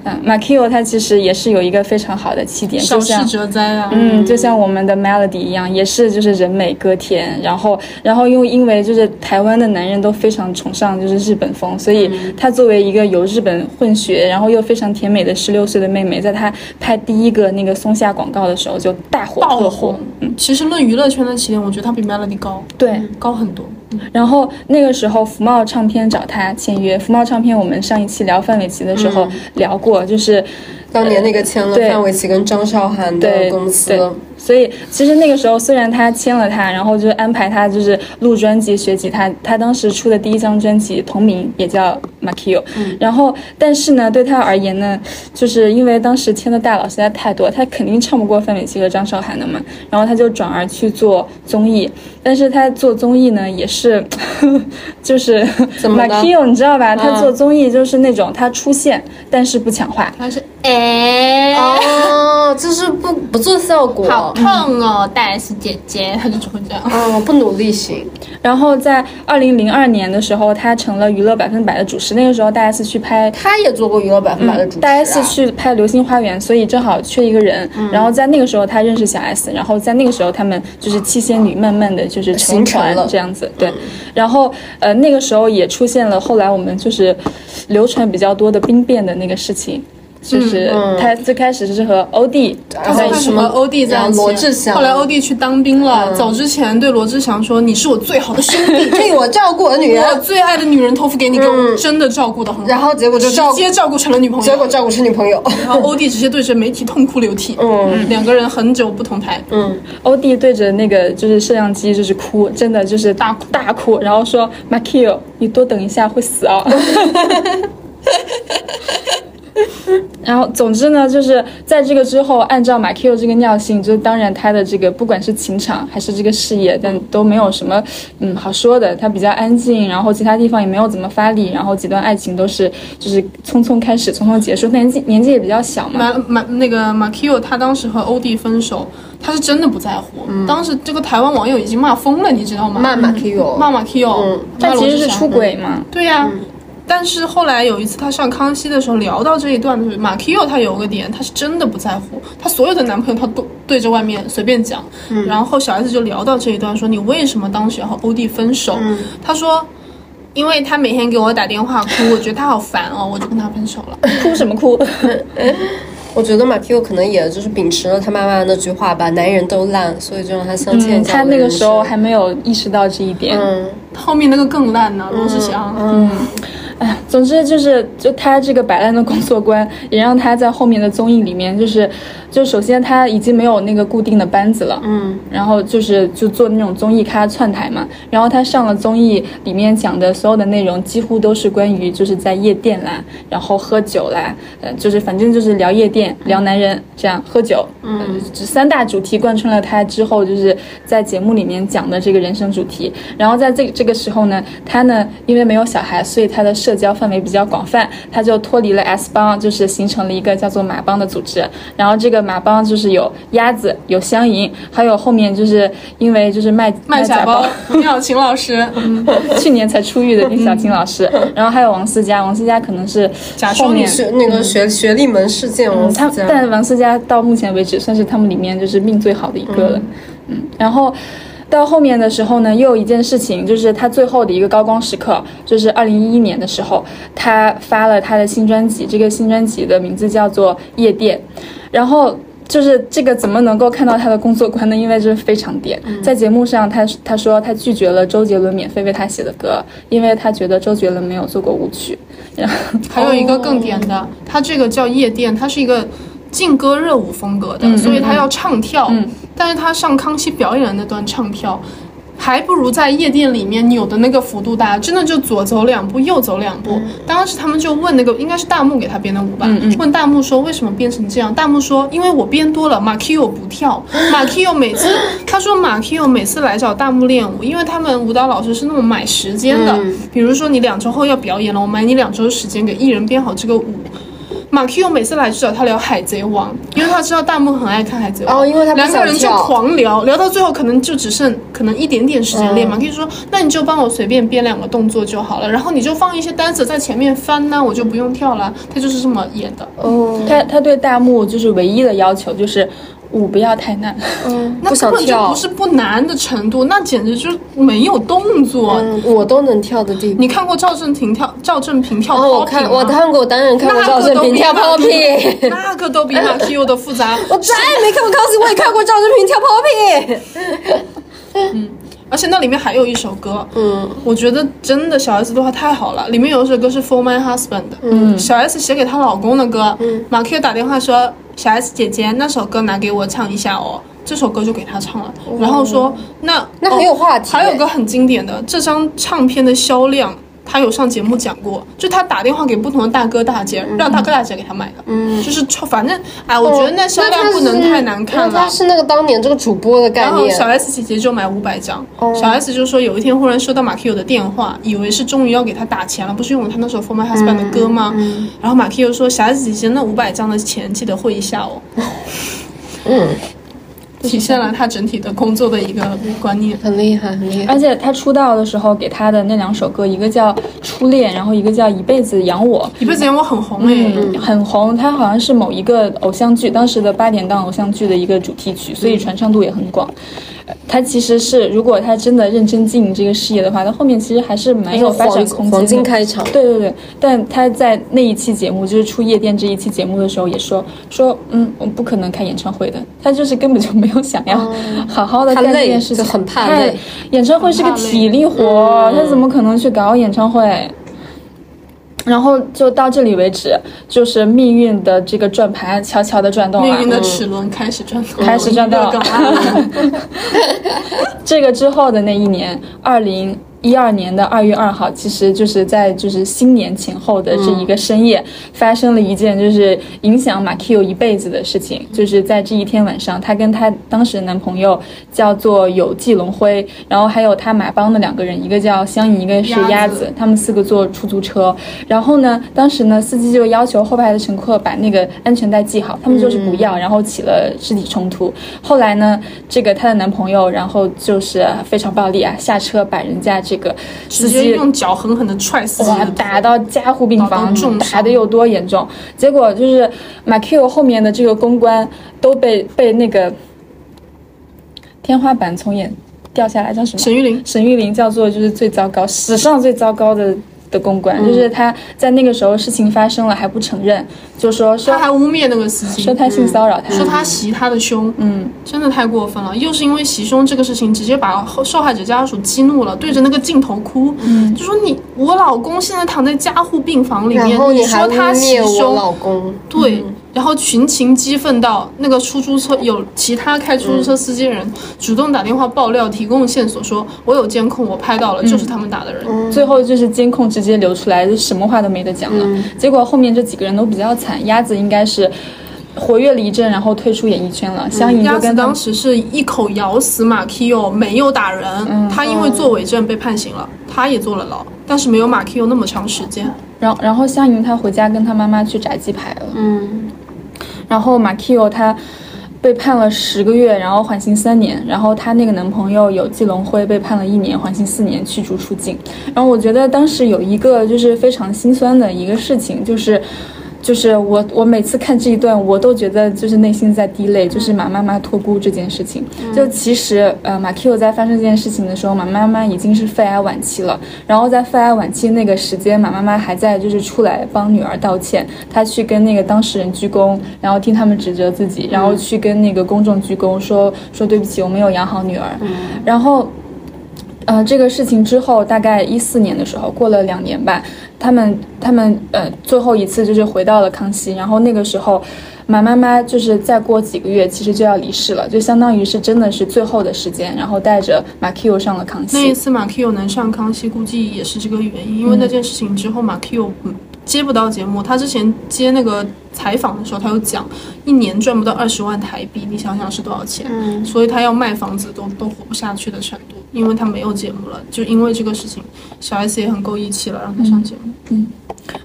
嗯，马 Q 他其实也是有一个非常好的起点，少就像事。折灾啊。嗯，就像我们的 Melody 一样，也是就是人美歌甜，然后然后又因为就是台湾的男人都非常崇尚就是日本风，所以他作为一个有日本混血，然后又非常甜美的十六岁的妹妹，在她拍第一个那个松下广告的时候就大火爆特火火，，嗯，其实论娱乐圈的起点，我觉得他比 Melody 高，对。高很多。然后那个时候，福茂唱片找他签约。福茂唱片，我们上一期聊范玮琪的时候聊过，就是当年那个签了范玮琪跟张韶涵的公司对，所以其实那个时候虽然他签了他，然后就安排他就是录专辑、学吉他。他当时出的第一张专辑同名也叫 Makio，、然后但是呢，对他而言呢，就是因为当时签的大佬实在太多，他肯定唱不过范玮琪和张韶涵的嘛，然后他就转而去做综艺。但是他做综艺呢，也是 *laughs* 就是怎么呢 Makio 你知道吧？他做综艺就是那种他出现但是不抢话。他是哎，哦，就是不不做效果，好痛哦，大 S 姐姐，她就只会这样。哦，不努力型。然后在二零零二年的时候，她成了娱乐百分百的主持。那个时候大 S 去拍，她也做过娱乐百分百的主持、啊大 S 去拍《流星花园》，所以正好缺一个人。然后在那个时候她认识小 S，然后在那个时候他们就是七仙女，慢慢的就是成团了这样子。对，然后呃那个时候也出现了后来我们就是流传比较多的兵变的那个事情。就是他最开始是和欧弟然后他什么欧弟在一起，罗志祥。后来欧弟去当兵了，走之前对罗志祥说：“你是我最好的兄弟，*laughs* 替我照顾 *laughs* 我女我，最爱的女人托付给你，给我真的照顾的很好。”然后结果就直接照顾成了女朋友，结果照顾成女朋友。*laughs* 然后欧弟直接对着媒体痛哭流涕，嗯。两个人很久不同台，嗯，欧弟对着那个就是摄像机就是哭，真的就是大哭大哭，然后说 Makio，你多等一下会死哦。*laughs* 然后，总之呢，就是在这个之后，按照马 Q 这个尿性，就当然他的这个不管是情场还是这个事业，但都没有什么嗯好说的。他比较安静，然后其他地方也没有怎么发力，然后几段爱情都是就是匆匆开始，匆匆结束。年纪年纪也比较小嘛，马马那个马 Q 他当时和欧弟分手，他是真的不在乎。当时这个台湾网友已经骂疯了，你知道吗？骂马 Q，骂马 Q，嗯他其实是出轨嘛。对呀、但是后来有一次他上康熙的时候聊到这一段的时候，马 Q 他有个点，他是真的不在乎，他所有的男朋友他都对着外面随便讲。然后小 S 就聊到这一段，说你为什么当时要和欧弟分手？他说。因为他每天给我打电话哭，我觉得他好烦哦，我就跟他分手了。哭什么哭？*laughs* 我觉得马 Q 可能也就是秉持了他妈妈那句话吧，男人都烂，所以就让他相亲嗯，他那个时候还没有意识到这一点。嗯，后面那个更烂呢，罗志祥。哎，*laughs* 总之就是，就他这个摆烂的工作观，也让他在后面的综艺里面，就是，就首先他已经没有那个固定的班子了，嗯，然后就是就做那种综艺咖串台嘛，然后他上了综艺里面讲的所有的内容，几乎都是关于就是在夜店啦，然后喝酒啦，呃，就是反正就是聊夜店、聊男人这样喝酒，嗯，这三大主题贯穿了他之后就是在节目里面讲的这个人生主题，然后在这这个时候呢，他呢因为没有小孩，所以他的社交范围比较广泛，他就脱离了 S 帮，就是形成了一个叫做马帮的组织。然后这个马帮就是有鸭子，有香银，还有后面就是因为就是卖卖假包，丁小琴老师，嗯，去年才出狱的 *laughs* 丁小琴老师，然后还有王思佳，王思佳可能是后面学那个学学历门事件，他但王思佳到目前为止算是他们里面就是命最好的一个了，嗯，然后。到后面的时候呢，又有一件事情，就是他最后的一个高光时刻，就是二零一一年的时候，他发了他的新专辑，这个新专辑的名字叫做《夜店》，然后就是这个怎么能够看到他的工作观呢？因为这是非常点，在节目上他他说他拒绝了周杰伦免费为他写的歌，因为他觉得周杰伦没有做过舞曲，然后还有一个更点的，他这个叫夜店，它是一个劲歌热舞风格的，所以他要唱跳。但是他上康熙表演的那段唱跳。还不如在夜店里面扭的那个幅度大，真的就左走两步，右走两步。当时他们就问那个，应该是大木给他编的舞吧？问大木说为什么编成这样？大木说因为我编多了，马 Q 不跳。*laughs* 马 Q 每次他说马 Q 每次来找大木练舞，因为他们舞蹈老师是那种买时间的，比如说你两周后要表演了，我买你两周时间给艺人编好这个舞。马 Q 每次来就找他聊《海贼王》，因为他知道弹幕很爱看《海贼王》，哦因为他两个人就狂聊，聊到最后可能就只剩可能一点点时间练。马 Q 说：“那你就帮我随便编两个动作就好了，然后你就放一些单子在前面翻呢，我就不用跳了。”他就是这么演的。哦，他他对弹幕就是唯一的要求就是舞不要太难。*laughs* 那不想根本就跳不是不难的程度，那简直就是没有动作。嗯，我都能跳的地步。你看过赵正廷跳赵正平跳 popping 哦，吗？我看我看过，我当然看过那赵正个都比平跳马 popping。那个都比马 Q 的复杂。*laughs* 我再也没看过康熙，我也看过赵正平跳 popping。*laughs* 而且那里面还有一首歌，嗯，我觉得真的小 S 对话太好了。里面有一首歌是 For My Husband，嗯，小 S 写给她老公的歌，嗯，马 Q 打电话说小 S 姐姐那首歌拿给我唱一下哦，这首歌就给她唱了，然后说那那很有话题哦还有个很经典的，这张唱片的销量。他有上节目讲过，就他打电话给不同的大哥大姐，让大哥大姐给他买的，嗯，就是超反正哎，我觉得那销量不能太难看了。是那个当年这个主播的概念。然后念。小 S 姐姐就买五百张，哦。小 S 就说有一天忽然收到马 Q 的电话，以为是终于要给他打钱了，不是用了他那首《For My Husband》的歌吗？嗯然后马 Q 说小 S 姐姐那五百张的钱记得汇一下哦，*laughs* 嗯，体现了他整体的工作的一个观念。很厉害，很厉害。而且他出道的时候给他的那两首歌，一个叫《初恋》，然后一个叫《一辈子养我》。一辈子养我很红哎，嗯，很红，他好像是某一个偶像剧，当时的八点档偶像剧的一个主题曲，所以传唱度也很广。呃它其实是，如果他真的认真经营这个事业的话，他后面其实还是蛮有发展空间的。黄金开场。对对对，但他在那一期节目，就是出夜店这一期节目的时候，也说说，嗯，我不可能开演唱会的。他就是根本就没有想要好好的干这件事情，就很怕太累演唱会是个体力活，他怎么可能去搞演唱会？然后就到这里为止，就是命运的这个转盘悄悄的转动了。命运的齿轮开始转动，开始转动 *laughs* 这个之后的那一年，二零一二年的二月二号，其实就是在就是新年前后的这一个深夜，发生了一件就是影响马 Q 一辈子的事情，就是在这一天晚上，她跟她当时的男朋友叫做有纪龙辉，然后还有她马帮的两个人，一个叫香姨，一个是鸭子鸭子，他们四个坐出租车，然后呢，当时呢，司机就要求后排的乘客把那个安全带系好，他们就是不要，然后起了肢体冲突。后来呢，这个她的男朋友，然后就是非常暴力啊，下车把人家这个司直接机用脚狠狠的踹死哇打到加护病房打的有多严重？结果就是马 Q 后面的这个公关都被被那个天花板从眼掉下来，叫什么？沈玉琳沈玉琳叫做就是最糟糕，史上最糟糕的的公嗯。关，就是他在那个时候事情发生了还不承认，就说说他还污蔑那个司机，说他性骚扰他，说他袭他的胸，嗯，真的太过分了。又是因为袭胸这个事情，直接把受害者家属激怒了，对着那个镜头哭，嗯，就说你我老公现在躺在加护病房里面，然后还污说他袭蔑我胸，老公，对，然后群情激愤到那个出租车有其他开出租车司机人主动打电话爆料，提供线索，说我有监控，我拍到了，就是他们打的人。最后就是监控直接流出来，就什么话都没得讲了。结果后面这几个人都比较惨，鸭子应该是活跃了一阵，然后退出演艺圈了。香银鸭子就跟当时是一口咬死马 Q，没有打人，他因为作伪证被判刑了，他也坐了牢，但是没有马 Q 那么长时间。然后然后香银她回家跟他妈妈去炸鸡排了。嗯，然后马 Q 他被判了十个月，然后缓刑三年。然后他那个男朋友有季龙辉被判了一年，缓刑四年，驱逐出境。然后我觉得当时有一个就是非常心酸的一个事情，就是。就是我，我每次看这一段，我都觉得就是内心在滴泪，就是马妈妈托孤这件事情。就其实，呃，马 Q 在发生这件事情的时候，马妈妈已经是肺癌晚期了。然后在肺癌晚期那个时间，马妈妈还在就是出来帮女儿道歉，她去跟那个当事人鞠躬，然后听他们指责自己，然后去跟那个公众鞠躬，说说对不起，我没有养好女儿。然后。呃，这个事情之后，大概一四年的时候，过了两年吧，他们他们呃最后一次就是回到了康熙，然后那个时候，马妈妈就是再过几个月，其实就要离世了，就相当于是真的是最后的时间，然后带着马 Q 上了康熙那一。次马 Q 能上康熙，估计也是这个原因，因为那件事情之后，马 Q 嗯接不到节目。他之前接那个采访的时候，他有讲，一年赚不到二十万台币，你想想是多少钱？嗯所以他要卖房子都都活不下去的程度，因为他没有节目了。就因为这个事情，小 S 也很够义气了，让他上节目。嗯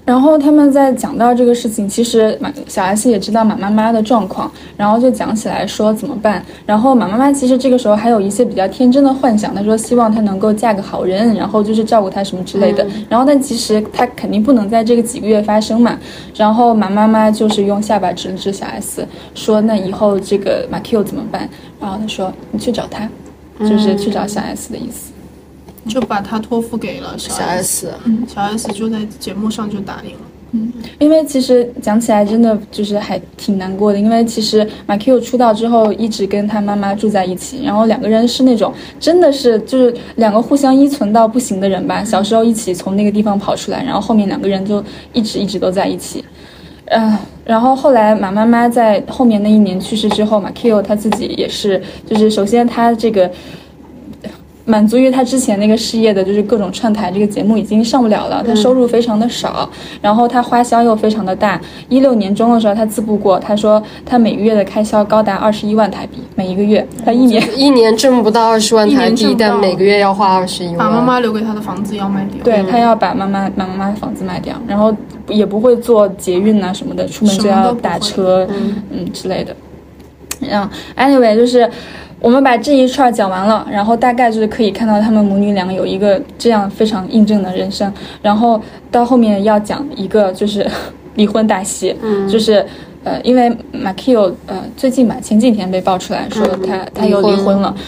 然后他们在讲到这个事情，其实马小 S 也知道马妈妈的状况，然后就讲起来说怎么办。然后马妈妈其实这个时候还有一些比较天真的幻想，她说希望她能够嫁个好人，然后就是照顾她什么之类的。然后但其实她肯定不能在这个几个月发生嘛。然后马妈妈就是用下巴指了指小 S，说那以后这个马 Q 怎么办？然后她说你去找他，就是去找小 S 的意思。就把他托付给了小小 S，S，小 S 就在节目上就答应了。嗯因为其实讲起来真的就是还挺难过的，因为其实马 Q 出道之后一直跟他妈妈住在一起，然后两个人是那种真的是就是两个互相依存到不行的人吧。小时候一起从那个地方跑出来，然后后面两个人就一直一直都在一起。嗯，然后后来马妈妈在后面那一年去世之后，马 Q 他自己也是，就是首先他这个满足于他之前那个事业的，就是各种串台这个节目已经上不了了，他收入非常的少，然后他花销又非常的大。一六年中的时候，他自曝过，他说他每个月的开销高达二十一万台币，每一个月，他一年。一年挣不到二十万台币，但每个月要花二十一万。把妈妈留给他的房子要卖掉。对他要把妈妈把妈妈的房子卖掉，然后也不会坐捷运呐、什么的，出门就要打车，嗯之类的。嗯，anyway，就是我们把这一串讲完了，然后大概就是可以看到他们母女俩有一个这样非常印证的人生，然后到后面要讲一个就是 *laughs* 离婚大戏，就是。呃，因为马 Q 呃最近吧，前几天被爆出来说他、他又离离婚婚了，嗯，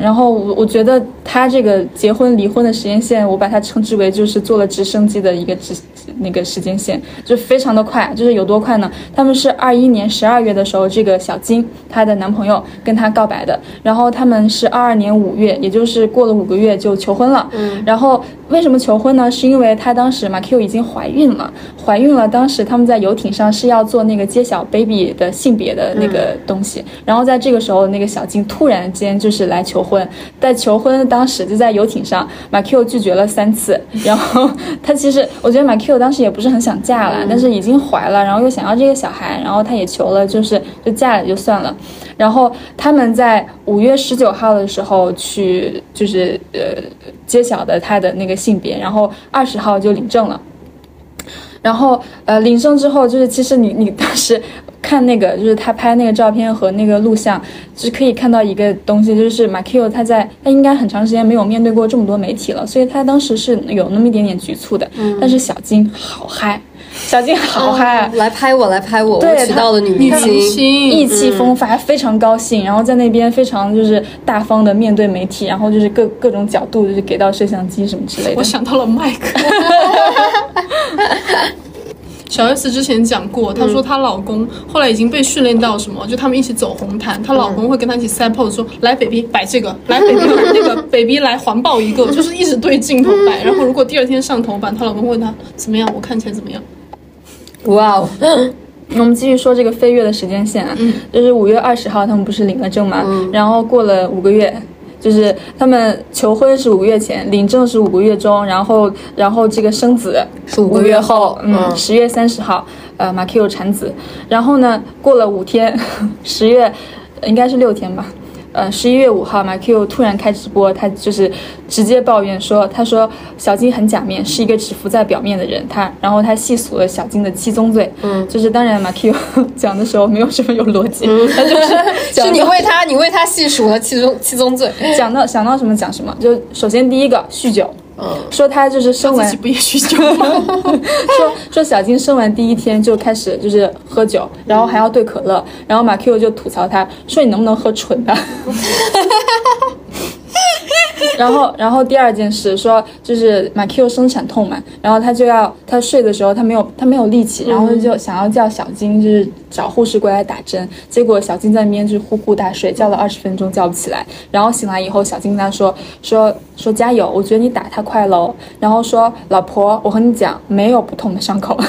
然后我我觉得他这个结婚离婚的时间线，我把它称之为就是坐了直升机的一个直那个时间线，就非常的快，就是有多快呢？他们是二一年十二月的时候，这个小金她的男朋友跟她告白的，然后他们是二二年五月，也就是过了五个月就求婚了。嗯，然后为什么求婚呢？是因为她当时马 Q 已经怀孕了，怀孕了，当时他们在游艇上是要做那个揭晓 baby 的性别的那个东西，然后在这个时候，那个小金突然间就是来求婚，在求婚当时就在游艇上，马 Q 拒绝了三次，*laughs* 然后他其实我觉得马 Q 当时也不是很想嫁了，但是已经怀了，然后又想要这个小孩，然后他也求了，就是就嫁了就算了。然后他们在五月十九号的时候去，就是呃揭晓的他的那个性别，然后二十号就领证了。然后呃领证之后，就是其实你你当时看那个，就是他拍那个照片和那个录像，就是可以看到一个东西，就是马 Q 他在他应该很长时间没有面对过这么多媒体了，所以他当时是有那么一点点局促的。但是小金好嗨，*laughs* 小金好嗨啊！来拍我，来拍我，对我娶到了女明。星意气风发，非常高兴，然后在那边非常就是大方的面对媒体，然后就是各各种角度就是给到摄像机什么之类的我。想到了麦克。*laughs* *laughs* 小 S 之前讲过，她说她老公后来已经被训练到什么，就他们一起走红毯，她老公会跟她一起 set pose，说来 baby 摆这个，来 baby 摆那个，baby 来环抱一个，就是一直对镜头摆。然后如果第二天上头版，她老公问她怎么样，我看起来怎么样？哇哦，我们继续说这个飞跃的时间线啊，就是五月二十号他们不是领了证吗？然后过了五个月。就是他们求婚是五个月前，领证是五个月中，然后然后这个生子是五个月月后嗯，嗯。十月三十号，呃，马 Q 产子，然后呢，过了五天，*laughs* 十月应该是六天吧，呃，十一月五号，马 Q 突然开直播，他就是直接抱怨说，他说小金很假面，是一个只浮在表面的人。他，然后他细数了小金的七宗罪，嗯，就是当然马 Q *laughs* 讲的时候没有什么有逻辑，他就是讲 *laughs* 是你为他，你为他细数了七宗七宗罪。讲到想到什么讲什么，就首先第一个酗酒。嗯，说他就是生完自己不也酗酒吗？*laughs* 说说小金生完第一天就开始就是喝酒，然后还要兑可乐，然后马 Q 就吐槽他说你能不能喝纯的。*laughs* 然后，然后第二件事说，就是马 Q 生产痛嘛，然后他就要他睡的时候他没有他没有力气，然后就想要叫小金就是找护士过来打针，结果小金在那边就是呼呼大睡，叫了二十分钟叫不起来，然后醒来以后，小金跟他说说说加油，我觉得你打他快喽，然后说老婆，我和你讲，没有不痛的伤口。*laughs*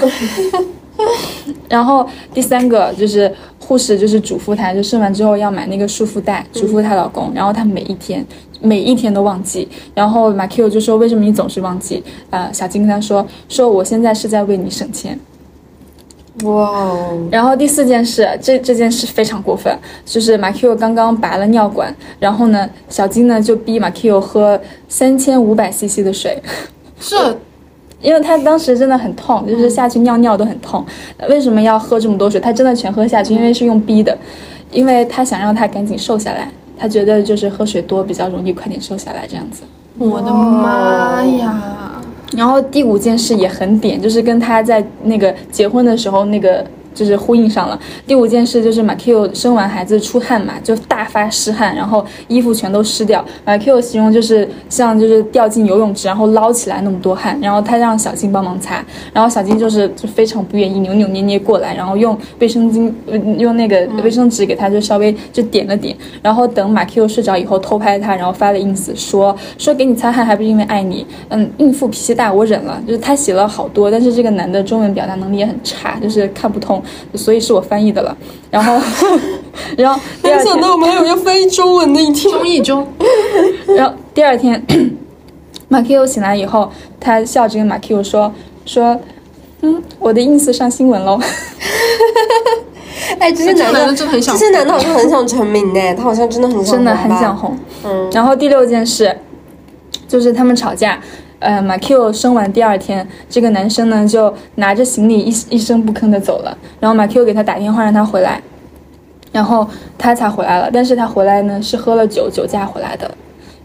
然后第三个就是护士，就是嘱咐她，就生完之后要买那个束缚带，嘱咐她老公。然后她每一天每一天都忘记。然后马 Q 就说：“为什么你总是忘记？”呃，小金跟他说：“说我现在是在为你省钱。”哇哦，然后第四件事，这这件事非常过分，就是马 Q 刚刚拔了尿管，然后呢，小金呢就逼马 Q 喝三千五百 CC 的水。是 *laughs* 因为他当时真的很痛，就是下去尿尿都很痛。为什么要喝这么多水？他真的全喝下去，因为是用逼的，因为他想让他赶紧瘦下来，他觉得就是喝水多比较容易快点瘦下来这样子。我的妈呀！然后第五件事也很点，就是跟他在那个结婚的时候那个就是呼应上了。第五件事就是马 Q 生完孩子出汗嘛，就大发湿汗，然后衣服全都湿掉。马 Q 形容就是像就是掉进游泳池，然后捞起来那么多汗，然后他让小金帮忙擦，然后小金就是就非常不愿意，扭扭捏捏过来，然后用卫生巾呃用那个卫生纸给他就稍微就点了点，然后等马 Q 睡着以后偷拍他，然后发了 ins 说说给你擦汗还不是因为爱你，嗯，孕妇脾气大我忍了，就是他写了好多，但是这个男的中文表达能力也很差，就是看不通，所以是我翻译的了。然后，*laughs* 然后 *laughs* 第二天，我们还有要翻译中文的一天。中译中，*laughs* 然后第二天，马 Q *coughs* 醒来以后，他笑着跟马 Q 说说，嗯，我的 ins 上新闻喽。哎，这些男的这男的真的很想这些男的好像很想成名呢，他好像真的很想，真的很想。红。嗯，然后第六件事就是他们吵架。呃，马 Q 生完第二天，这个男生呢就拿着行李一一声不吭的走了。然后马 Q 给他打电话让他回来，然后他才回来了。但是他回来呢是喝了酒，酒驾回来的。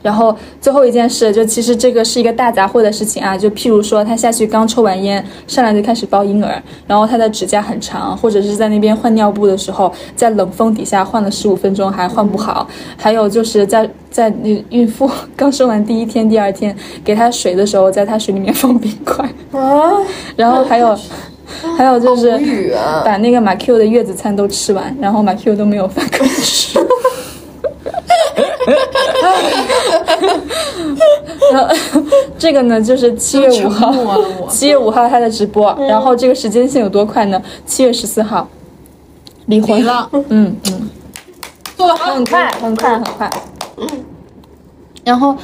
然后最后一件事，就其实这个是一个大杂烩的事情啊，就譬如说他下去刚抽完烟，上来就开始抱婴儿，然后他的指甲很长，或者是在那边换尿布的时候，在冷风底下换了十五分钟还换不好，还有就是在在那孕妇刚生完第一天、第二天给他水的时候，在他水里面放冰块，*laughs* 啊，然后还有。还有就是把那个马 Q 的月子餐都吃完，然后马 Q 都没有饭可以吃。*laughs* *laughs* 然后这个呢，就是七月五号七月五号他的直播，然后这个时间线有多快呢？七月十四号。离婚。了，嗯嗯，做的好很快，很快，很快。然后，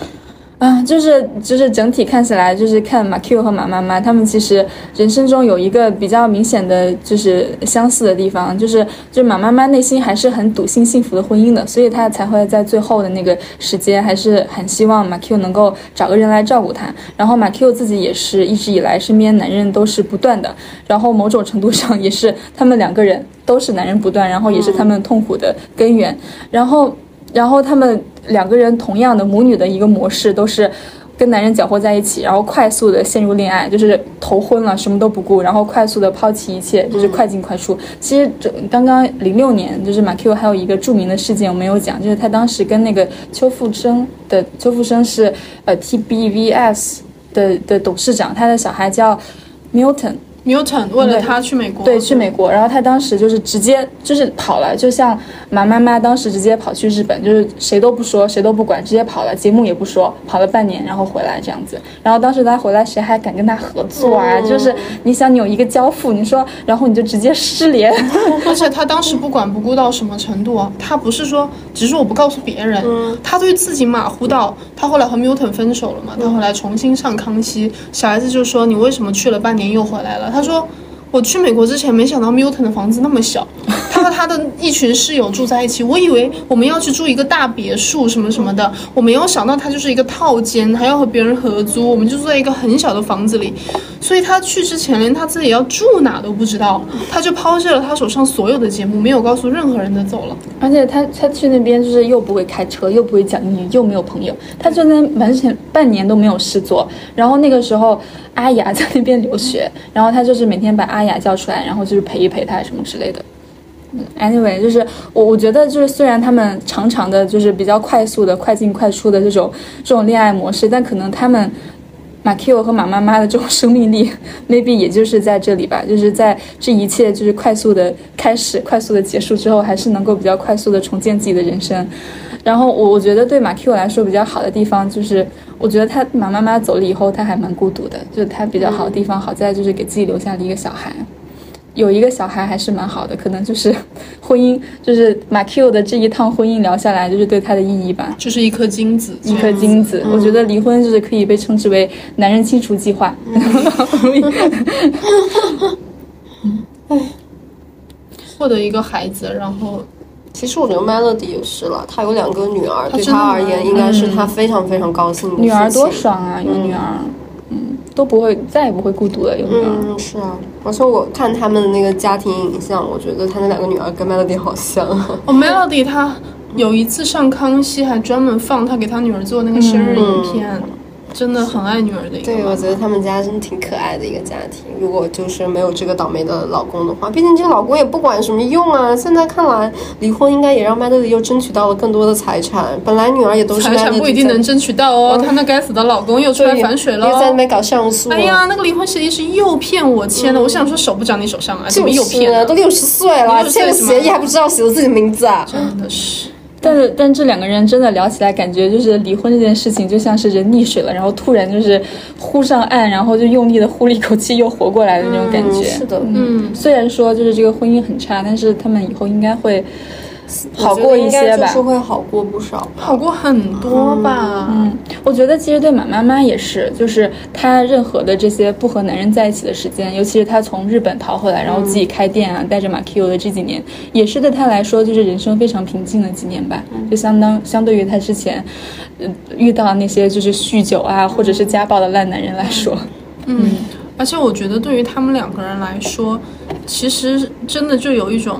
啊，就是就是整体看起来，就是看马 Q 和马妈妈他们其实人生中有一个比较明显的就是相似的地方，就是就是马妈妈内心还是很笃信幸福的婚姻的，所以她才会在最后的那个时间还是很希望马 Q 能够找个人来照顾她。然后马 Q 自己也是一直以来身边男人都是不断的，然后某种程度上也是他们两个人都是男人不断，然后也是他们痛苦的根源。然后然后他们两个人同样的母女的一个模式都是。跟男人搅和在一起，然后快速的陷入恋爱，就是头昏了，什么都不顾，然后快速的抛弃一切，就是快进快出。其实这刚刚零六年，就是马 Q 还有一个著名的事件我没有讲，就是他当时跟那个邱富生的邱富生是呃 TBVS 的的董事长，他的小孩叫 Milton。Newton 为了他去美国，对，去美国，然后他当时就是直接就是跑了，就像马妈妈当时直接跑去日本，就是谁都不说，谁都不管，直接跑了，节目也不说，跑了半年，然后回来这样子。然后当时他回来，谁还敢跟他合作啊？就是你想你有一个交付，你说，然后你就直接失联，*laughs* 而且他当时不管不顾到什么程度啊？他不是说只是我不告诉别人，他对自己马虎到他后来和 Milton 分手了嘛，他后来重新上康熙，小孩子就说你为什么去了半年又回来了？他说。我去美国之前，没想到 Milton 的房子那么小，*laughs* 他和他的一群室友住在一起。我以为我们要去住一个大别墅什么什么的，我没有想到他就是一个套间，还要和别人合租，我们就住在一个很小的房子里。所以他去之前，连他自己要住哪都不知道，他就抛弃了他手上所有的节目，没有告诉任何人的走了。而且他他去那边就是又不会开车，又不会讲英语，又没有朋友，他就在完全半年都没有事做。然后那个时候阿雅在那边留学，然后他就是每天把阿雅叫出来，然后就是陪一陪他什么之类的。，anyway，就是我我觉得就是虽然他们常常的就是比较快速的快进快出的这种这种恋爱模式，但可能他们马 Q 和马妈妈的这种生命力，maybe 也就是在这里吧，就是在这一切就是快速的开始、快速的结束之后，还是能够比较快速的重建自己的人生。然后我我觉得对马 Q 来说比较好的地方就是，我觉得他马妈妈走了以后，他还蛮孤独的。就是他比较好的地方，好在就是给自己留下了一个小孩。有一个小孩还是蛮好的，可能就是婚姻，就是马 Q 的这一趟婚姻聊下来，就是对他的意义吧。就是一颗精子，一颗精子，我觉得离婚就是可以被称之为男人清除计划。*laughs* 获得一个孩子，然后其实我觉得 Melody 也是了，她有两个女儿，对她而言应该是她非常非常高兴的女儿多爽啊，有女儿。嗯都不会再也不会孤独了，有女儿。嗯，是啊，而且我看他们的那个家庭影像，我觉得他那两个女儿跟 Melody 好像。哦，Melody 她有一次上康熙还专门放她给她女儿做那个生日影片，真的很爱女儿的一个对。我觉得他们家真的挺可爱的一个家庭。如果就是没有这个倒霉的老公的话，毕竟这个老公也不管什么用啊。现在看来，离婚应该也让 Melody 又争取到了更多的财产。本来女儿也都是财产不一定能争取到哦，她那该死的老公又出来反水了哦。又在那边搞上诉。哎呀，那个离婚协议是诱骗我签的，我想说手不长你手上啊，怎么诱骗呢就是啊都？六十岁了，60签了岁是吗协议还不知道写了自己的名字啊！真的是。但是，但这两个人真的聊起来，感觉就是离婚这件事情，就像是人溺水了，然后突然就是呼上岸，然后就用力的呼了一口气，又活过来的那种感觉。嗯是的，嗯，虽然说就是这个婚姻很差，但是他们以后应该会好过一些吧就是。会好过不少。好过很多吧。嗯，我觉得其实对马妈妈也是，就是她任何的这些不和男人在一起的时间，尤其是她从日本逃回来，然后自己开店啊，带着马 Q 的这几年，也是对她来说就是人生非常平静的几年吧。就相当相对于她之前，呃，遇到那些就是酗酒啊或者是家暴的烂男人来说，嗯，而且我觉得对于他们两个人来说，其实真的就有一种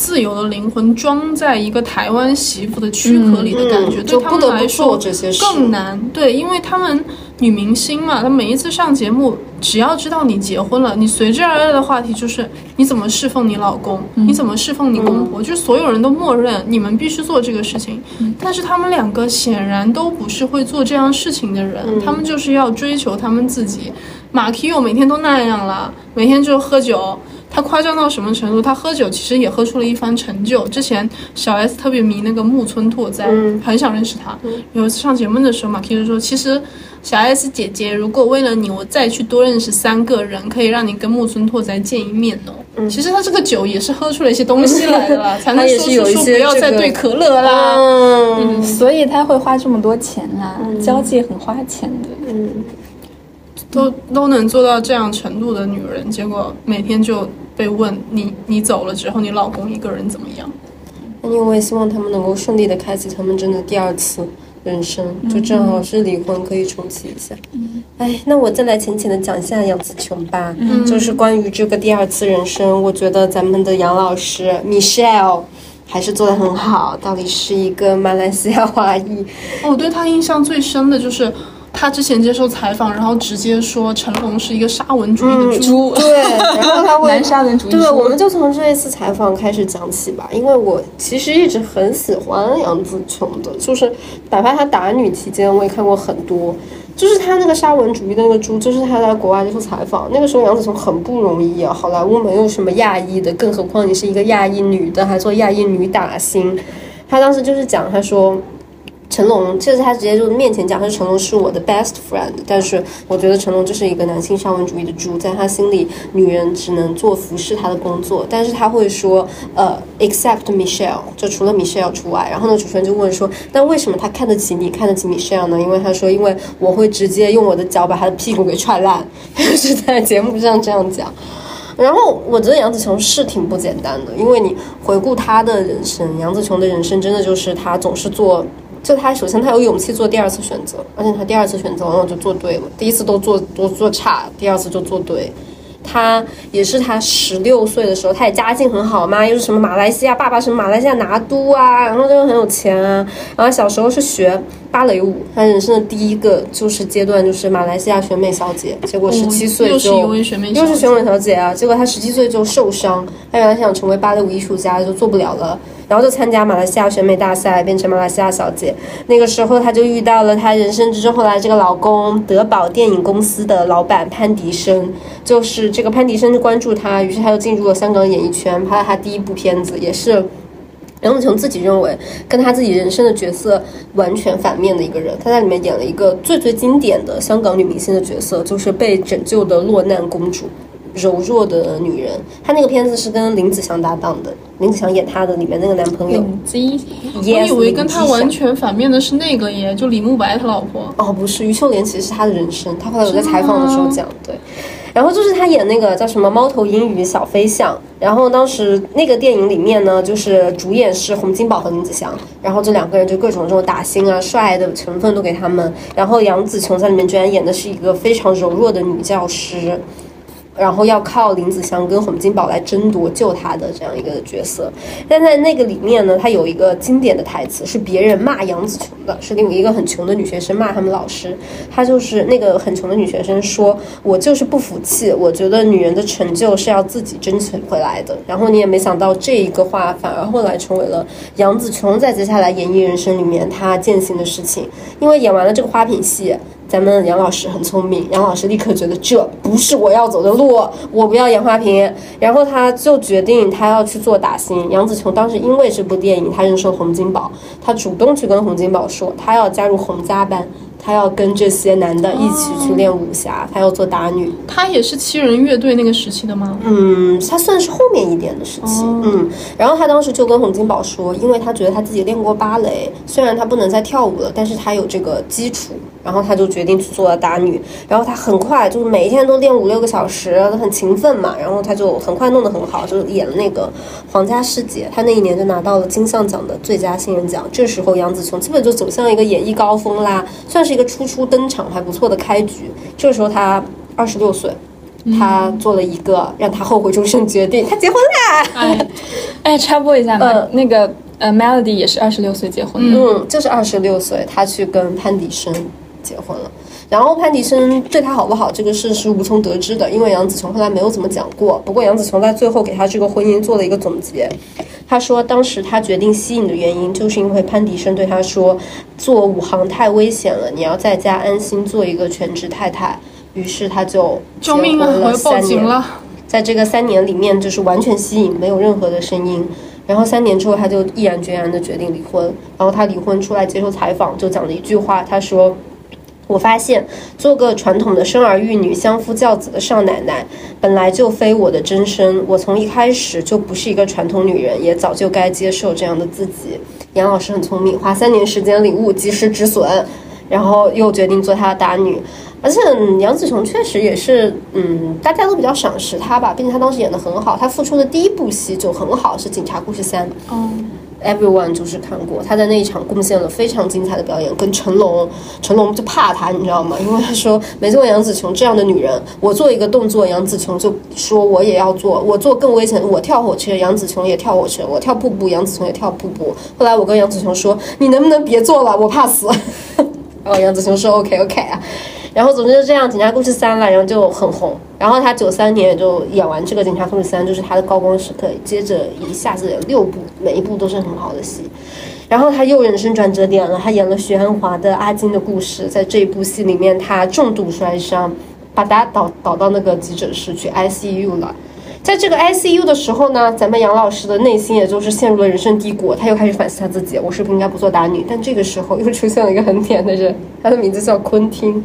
自由的灵魂装在一个台湾媳妇的躯壳里的感觉，对他不得不们来说做这些事更难。对，因为他们女明星嘛，她每一次上节目，只要知道你结婚了，你随之而来的话题就是你怎么侍奉你老公，你怎么侍奉你公婆，就是所有人都默认你们必须做这个事情。但是他们两个显然都不是会做这样事情的人，他们就是要追求他们自己。马 Q 每天都那样了，每天就喝酒。他夸张到什么程度？他喝酒其实也喝出了一番成就。之前小 S 特别迷那个木村拓哉，很想认识他。有一次上节目的时候，嘛 Q 就说：“其实小 S 姐姐，如果为了你，我再去多认识三个人，可以让你跟木村拓哉见一面哦。其实他这个酒也是喝出了一些东西来的啦，*laughs* 才能说是有一些出说不要再这个兑可乐啦。嗯所以他会花这么多钱啦、交际很花钱的。嗯都都能做到这样程度的女人，结果每天就被问你你走了之后，你老公一个人怎么样？那因为我也希望他们能够顺利的开启他们真的第二次人生，就正好是离婚可以重启一下。哎，那我再来浅浅的讲一下杨紫琼吧，就是关于这个第二次人生，我觉得咱们的杨老师 Michelle 还是做的很好，到底是一个马来西亚华裔，我对他印象最深的就是他之前接受采访，然后直接说成龙是一个沙文主义的猪。对，然后他会 *laughs* 南沙文主义对，我们就从这一次采访开始讲起吧，因为我其实一直很喜欢杨紫琼的，就是哪怕她打女期间，我也看过很多。就是她那个沙文主义的那个猪，就是她在国外接受采访，那个时候杨紫琼很不容易啊，好莱坞没有什么亚裔的，更何况你是一个亚裔女的，还做亚裔女打星。她当时就是讲，她说。成龙，其实他直接就面前讲，他说成龙是我的 best friend，但是我觉得成龙就是一个男性沙文主义的猪，在他心里，女人只能做服侍他的工作，但是他会说，呃，except Michelle，就除了 Michelle 除外。然后呢，主持人就问说，那为什么他看得起你，看得起 Michelle 呢？因为他说，因为我会直接用我的脚把他的屁股给踹烂，*laughs* 就是在节目上这样讲。然后我觉得杨紫琼是挺不简单的，因为你回顾她的人生，杨紫琼的人生真的就是她总是做，就他首先他有勇气做第二次选择，而且他第二次选择往往就做对了，第一次都做都做差，第二次就做对。他也是他十六岁的时候，他也家境很好嘛，又是什么马来西亚爸爸什么马来西亚拿督啊，然后就很有钱啊。然后小时候是学芭蕾舞，他人生的第一个就是阶段就是马来西亚选美小姐，结果十七岁就、又是选美小姐啊，结果他十七岁就受伤，他原来想成为芭蕾舞艺术家，就做不了了。然后就参加马来西亚选美大赛，变成马来西亚小姐。那个时候，她就遇到了她人生之中后来这个老公德宝电影公司的老板潘迪生，就是这个潘迪生就关注她，于是她就进入了香港演艺圈，拍了她第一部片子，也是。杨紫琼自己认为跟她自己人生的角色完全反面的一个人，她在里面演了一个最最经典的香港女明星的角色，就是被拯救的落难公主。柔弱的女人，她那个片子是跟林子祥搭档的，林子祥演她的里面那个男朋友。我以为跟他完全反面的是那个耶，就李慕白他老婆。哦，不是，于秀莲其实是他的人生，他后来有在采访的时候讲，对。然后就是他演那个叫什么《猫头鹰与小飞象》，然后当时那个电影里面呢，就是主演是洪金宝和林子祥，然后这两个人就各种这种打星啊、帅的成分都给他们，然后杨紫琼在里面居然演的是一个非常柔弱的女教师。然后要靠林子祥跟洪金宝来争夺救她的这样一个角色，但在那个里面呢，他有一个经典的台词是别人骂杨紫琼的，是另一个很穷的女学生骂他们老师，她就是那个很穷的女学生说：“我就是不服气，我觉得女人的成就是要自己争取回来的。”然后你也没想到这一个话反而后来成为了杨紫琼在接下来演艺人生里面她践行的事情，因为演完了这个花瓶戏。咱们杨老师很聪明，杨老师立刻觉得这不是我要走的路，我不要演花瓶，然后他就决定他要去做打星。杨紫琼当时因为这部电影，她认识了洪金宝，她主动去跟洪金宝说，她要加入洪家班，她要跟这些男的一起去练武侠，他要做打女。她也是七人乐队那个时期的吗？嗯，她算是后面一点的时期。嗯，然后她当时就跟洪金宝说，因为她觉得她自己练过芭蕾，虽然她不能再跳舞了，但是她有这个基础。然后他就决定去做了打女，然后他很快就是每一天都练五六个小时，很勤奋嘛。然后他就很快弄得很好，就演了那个皇家师姐。他那一年就拿到了金像奖的最佳新人奖。这时候杨紫琼基本就走向一个演艺高峰啦，算是一个初出登场还不错的开局。这个时候他二十六岁，他做了一个让他后悔终生决定，他结婚啦。哎，*laughs* 哎，插播一下嘛，嗯那个呃，Melody 也是二十六岁结婚的。嗯，就是二十六岁，他去跟潘迪生结婚了。然后潘迪生对他好不好这个事是无从得知的，因为杨紫琼后来没有怎么讲过。不过杨紫琼在最后给他这个婚姻做了一个总结，他说当时他决定吸引的原因，就是因为潘迪生对他说，做武行太危险了，你要在家安心做一个全职太太。于是他就救命啊！结婚了三年。警了。在这个三年里面，就是完全吸引，没有任何的声音。然后三年之后，他就毅然决然的决定离婚。然后他离婚出来接受采访，就讲了一句话，他说：“我发现做个传统的生儿育女、相夫教子的少奶奶，本来就非我的真身。我从一开始就不是一个传统女人，也早就该接受这样的自己。”杨老师很聪明，花三年时间领悟，及时止损，然后又决定做她的打女。而且杨紫琼确实也是，嗯，大家都比较赏识她吧，毕竟她当时演的很好，她复出的第一部戏就很好，是《警察故事三》。哦，Everyone 就是看过，他在那一场贡献了非常精彩的表演，跟成龙，成龙就怕她，你知道吗？因为他说没见过杨紫琼这样的女人，我做一个动作，杨紫琼就说我也要做，我做更危险，我跳火车，杨紫琼也跳火车，我跳瀑布，杨紫琼也跳瀑布。后来我跟杨紫琼说，你能不能别做了，我怕死。然 *laughs* 后杨紫琼说 OK OK 啊，然后总之就这样，《警察故事三》了，然后就很红。然后他九三年就演完这个《警察故事三》，就是他的高光时刻。接着一下子有六部，每一部都是很好的戏。然后他又人生转折点了，他演了许鞍华的《阿金的故事》，在这一部戏里面，他重度摔伤，把他导导到那个急诊室去 ICU 了。在这个 ICU 的时候呢，咱们杨老师的内心也就是陷入了人生低谷，他又开始反思他自己，我是不是应该不做打女？但这个时候又出现了一个很甜的人，他的名字叫昆汀。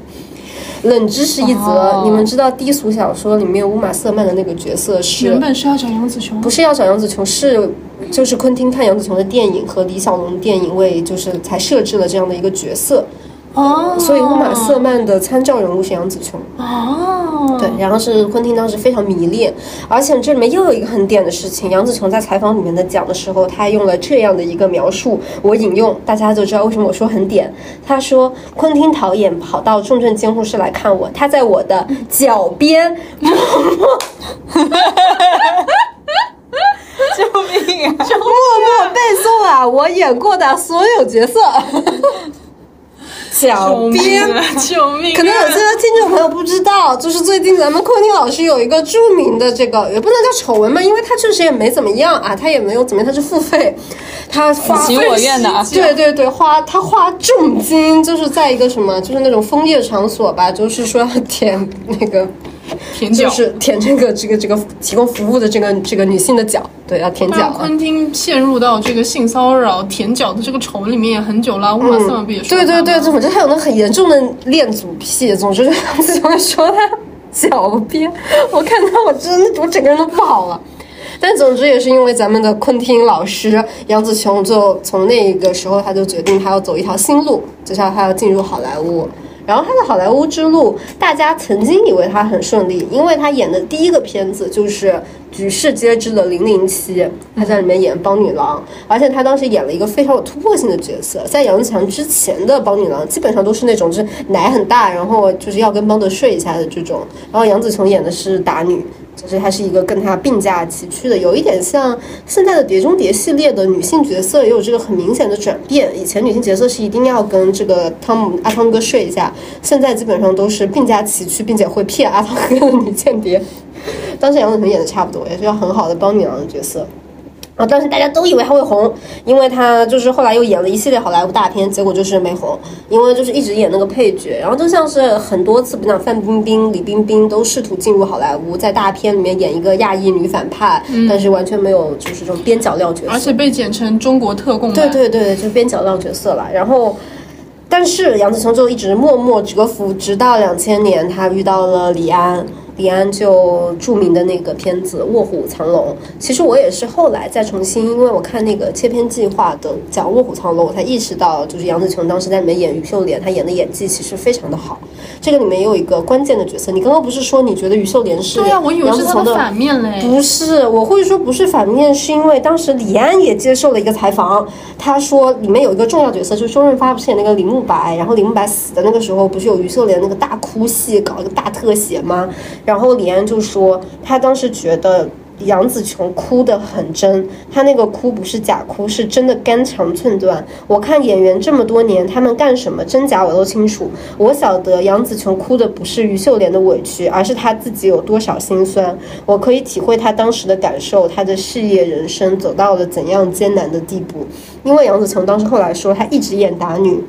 冷知识一则，哦你们知道低俗小说里面乌玛瑟曼的那个角色是原本是要找杨紫琼，不是要找杨紫琼，是就是昆汀看杨紫琼的电影和李小龙的电影为就是才设置了这样的一个角色，哦，所以乌玛瑟曼的参照人物是杨紫琼。哦，对，然后是昆汀当时非常迷恋，而且这里面又有一个很点的事情，杨紫琼在采访里面的讲的时候，她用了这样的一个描述，我引用，大家就知道为什么我说很点。她说，昆汀导演跑到重症监护室来看我，他在我的脚边默默 *laughs* 救命啊！*laughs* 默默背诵啊我演过的所有角色。*laughs* 脚救命边啊！救命啊！可能有些听众朋友不知道，就是最近咱们昆汀老师有一个著名的这个，也不能叫丑闻吧，因为他确实也没怎么样啊，他也没有怎么样，他是付费，他花情我愿的啊对对对，花他花重金，就是在一个什么，就是那种枫叶场所吧，就是说要填那个。舔脚。就是舔这个这个这个提供服务的这个这个女性的脚，对，要舔脚啊。昆汀陷入到这个性骚扰、舔脚的这个丑闻里面也很久了。乌玛瑟曼不也说对对对，总之他有那很严重的恋足癖，总之杨紫琼说他脚边，我看到我真的我整个人都不好了。但总之也是因为咱们的昆汀老师杨紫琼，就从那个时候他就决定他要走一条新路，就是要他要进入好莱坞。然后他的好莱坞之路，大家曾经以为他很顺利，因为他演的第一个片子就是举世皆知的《零零七》，他在里面演邦女郎，而且他当时演了一个非常有突破性的角色。在杨子强之前的邦女郎基本上都是那种就是奶很大，然后就是要跟邦德睡一下的这种，然后杨紫琼演的是打女。就是她是一个跟它并驾齐驱的，有一点像现在的《碟中谍》系列的女性角色也有这个很明显的转变。以前女性角色是一定要跟这个汤姆阿汤哥睡一下，现在基本上都是并驾齐驱，并且会骗阿汤哥的女间谍。*laughs* 当时杨紫琼演的差不多，也是要很好的帮女郎的角色。啊！当时大家都以为她会红，因为她就是后来又演了一系列好莱坞大片，结果就是没红，因为就是一直演那个配角。然后就像是很多次，比如范冰冰、李冰冰都试图进入好莱坞，在大片里面演一个亚裔女反派，但是完全没有就是这种边角料角色，而且被剪成中国特供对对对，就边角料角色了。然后，但是杨紫琼就一直默默蛰伏，直到两千年，她遇到了李安。李安就著名的那个片子《卧虎藏龙》，其实我也是后来再重新，因为我看那个切片计划的讲《卧虎藏龙》，我才意识到，就是杨紫琼当时在里面演于秀莲，她演的演技其实非常的好。这个里面也有一个关键的角色，你刚刚不是说你觉得于秀莲是？对呀，我以为是她的反面嘞。不是，我会说不是反面，是因为当时李安也接受了一个采访，他说里面有一个重要角色，就是周润发不是演那个李慕白，然后李慕白死的那个时候，不是有于秀莲那个大哭戏，搞一个大特写吗？然后李安就说，他当时觉得杨紫琼哭得很真，他那个哭不是假哭，是真的肝肠寸断。我看演员这么多年，他们干什么真假我都清楚。我晓得杨紫琼哭的不是于秀莲的委屈，而是她自己有多少心酸。我可以体会她当时的感受，她的事业人生走到了怎样艰难的地步。因为杨紫琼当时后来说，她一直演打女。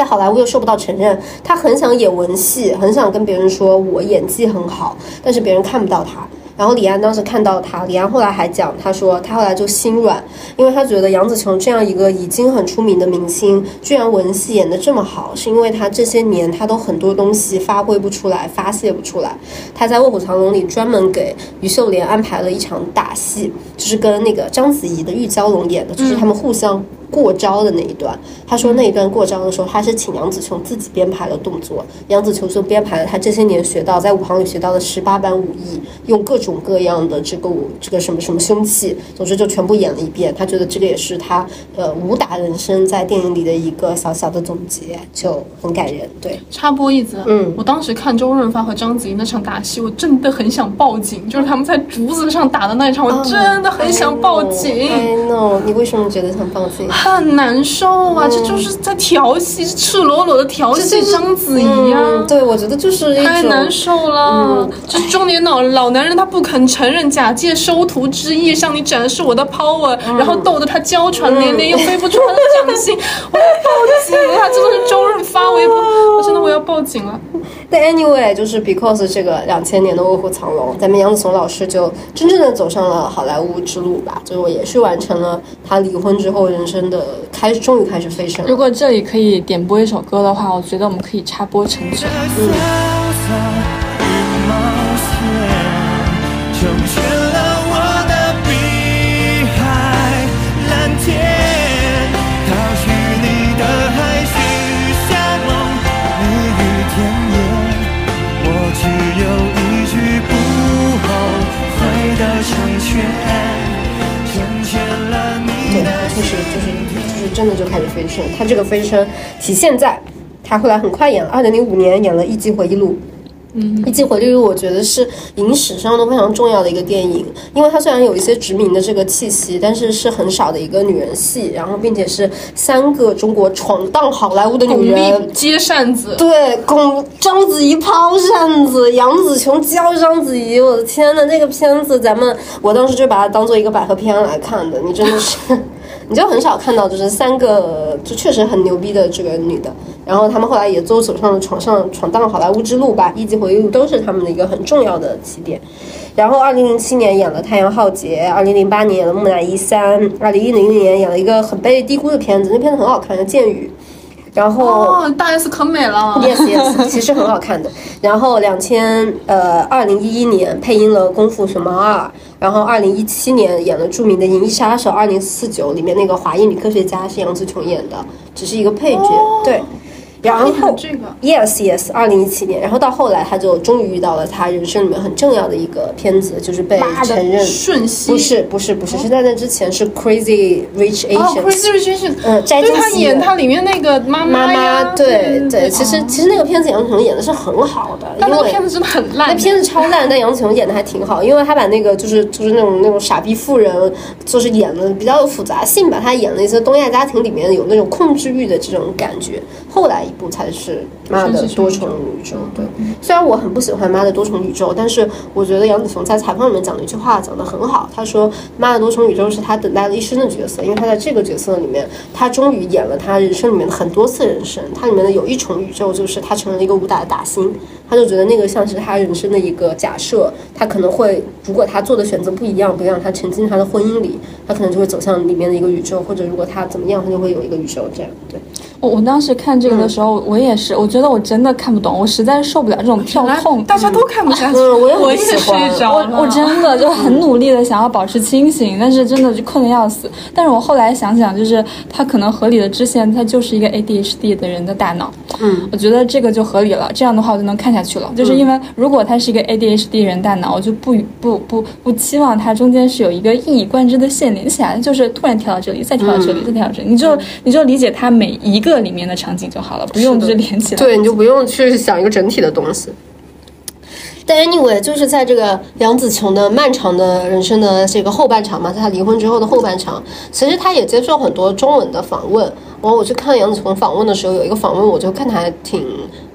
在好莱坞又受不到承认，他很想演文戏，很想跟别人说我演技很好，但是别人看不到他。然后李安当时看到他，李安后来还讲，他说他后来就心软，因为他觉得杨紫琼这样一个已经很出名的明星，居然文戏演得这么好，是因为他这些年他都很多东西发挥不出来，发泄不出来。他在《卧虎藏龙》里专门给于秀莲安排了一场打戏，就是跟那个章子怡的玉娇龙演的，就是他们互相。过招的那一段，他说那一段过招的时候，他是请杨紫琼自己编排了动作，杨紫琼就编排了他这些年学到在武行里学到的十八般武艺，用各种各样的这个武这个什么什么凶器，总之就全部演了一遍。他觉得这个也是他呃武打人生在电影里的一个小小的总结，就很感人。对，插播一则，嗯，我当时看周润发和章子怡那场打戏，我真的很想报警，就是他们在竹子上打的那一场，我真的很想报警。I know，你为什么觉得想报警？很难受啊！这就是在调戏，赤裸裸的调戏章子怡啊！对，我觉得就是太难受了。这中年老老男人他不肯承认，假借收徒之意向你展示我的 power，然后逗得他娇喘连连，又背不出他的掌心。我要报警了！真的是周润发微博，我真的我要报警了。但 anyway，就是 because 这个两千年的《卧虎藏龙》，咱们杨紫琼老师就真正的走上了好莱坞之路吧，最后也是完成了他离婚之后人生的开，终于开始飞升。如果这里可以点播一首歌的话，我觉得我们可以插播《成长》。就是就是就是真的就开始飞升，他这个飞升体现在他后来很快演了，二零零五年演了《一季回忆录》。嗯，《一季回忆录》我觉得是影史上都非常重要的一个电影，因为它虽然有一些殖民的这个气息，但是是很少的一个女人戏，然后并且是三个中国闯荡好莱坞的女人接扇子，对，巩章子怡抛扇子，杨紫琼教章子怡，我的天呐，那个片子咱们我当时就把它当做一个百合片来看的，你真的是。你就很少看到，就是三个就确实很牛逼的这个女的，然后他们后来也都走上了闯上闯荡好莱坞之路吧，《一级回忆录》都是他们的一个很重要的起点。然后，二零零七年演了《太阳浩劫》，二零零八年演了《木乃伊三》，二零一零年演了一个很被低估的片子，那片子很好看，叫《剑雨》。然后哦，大 S 可美了，yes yes，其实很好看的。然后两千呃二零一一年配音了《功夫熊猫二》，然后二零一七年演了著名的《银翼杀手二零四九》，里面那个华裔女科学家是杨紫琼演的，只是一个配角。对，然后这个 Yes Yes，二零一七年，然后到后来他就终于遇到了他人生里面很重要的一个片子，就是被承认。瞬息不是不是不是，是在那之前是 Crazy Rich 哦 Asians，、，Crazy Rich Asians，嗯摘就是他演他里面那个妈妈妈，妈，对对其实其实那个片子杨紫琼演的是很好的，但那个片子真的很烂，那片子超烂，但杨紫琼演的还挺好，因为她把那个就是就是那种那种傻逼富人，就是演的比较有复杂性吧。她演了一些东亚家庭里面有那种控制欲的这种感觉。后来一部才是妈的多重宇宙。对，虽然我很不喜欢妈的多重宇宙，但是我觉得杨紫琼在采访里面讲了一句话讲得很好，她说妈的多重宇宙是她等待了一生的角色，因为她在这个角色里面，她终于演了她人生里面的很多次人生。它里面的有一重宇宙就是她成了一个武打的打星。她就觉得那个像是她人生的一个假设，她可能会，如果她做的选择不一样，不让她沉浸她的婚姻里，她可能就会走向里面的一个宇宙，或者如果她怎么样，她就会有一个宇宙这样。对，我我当时看这个的时候，我也是，我觉得我真的看不懂，我实在是受不了这种跳痛。大家都看不下去，嗯 *laughs* 我也很我也喜欢睡着了，我我真的就很努力的想要保持清醒，但是真的就困得要死。但是我后来想想，就是他可能合理的支线，他就是一个 ADHD 的人的大脑。嗯，我觉得这个就合理了，这样的话我就能看下去了。就是因为如果他是一个 ADHD 人大脑，我就不不不不期望他中间是有一个一以贯之的线连起来，就是突然跳到这里，再跳到这里，再跳到这里，你就你就理解他每一个里面的场景就好了，不用就是连起来。对，你就不用去想一个整体的东西。但 anyway，就是在这个杨紫琼的漫长的人生的这个后半场嘛，在她离婚之后的后半场，其实她也接受很多中文的访问。然后我去看杨紫琼访问的时候，有一个访问，我就看她还挺，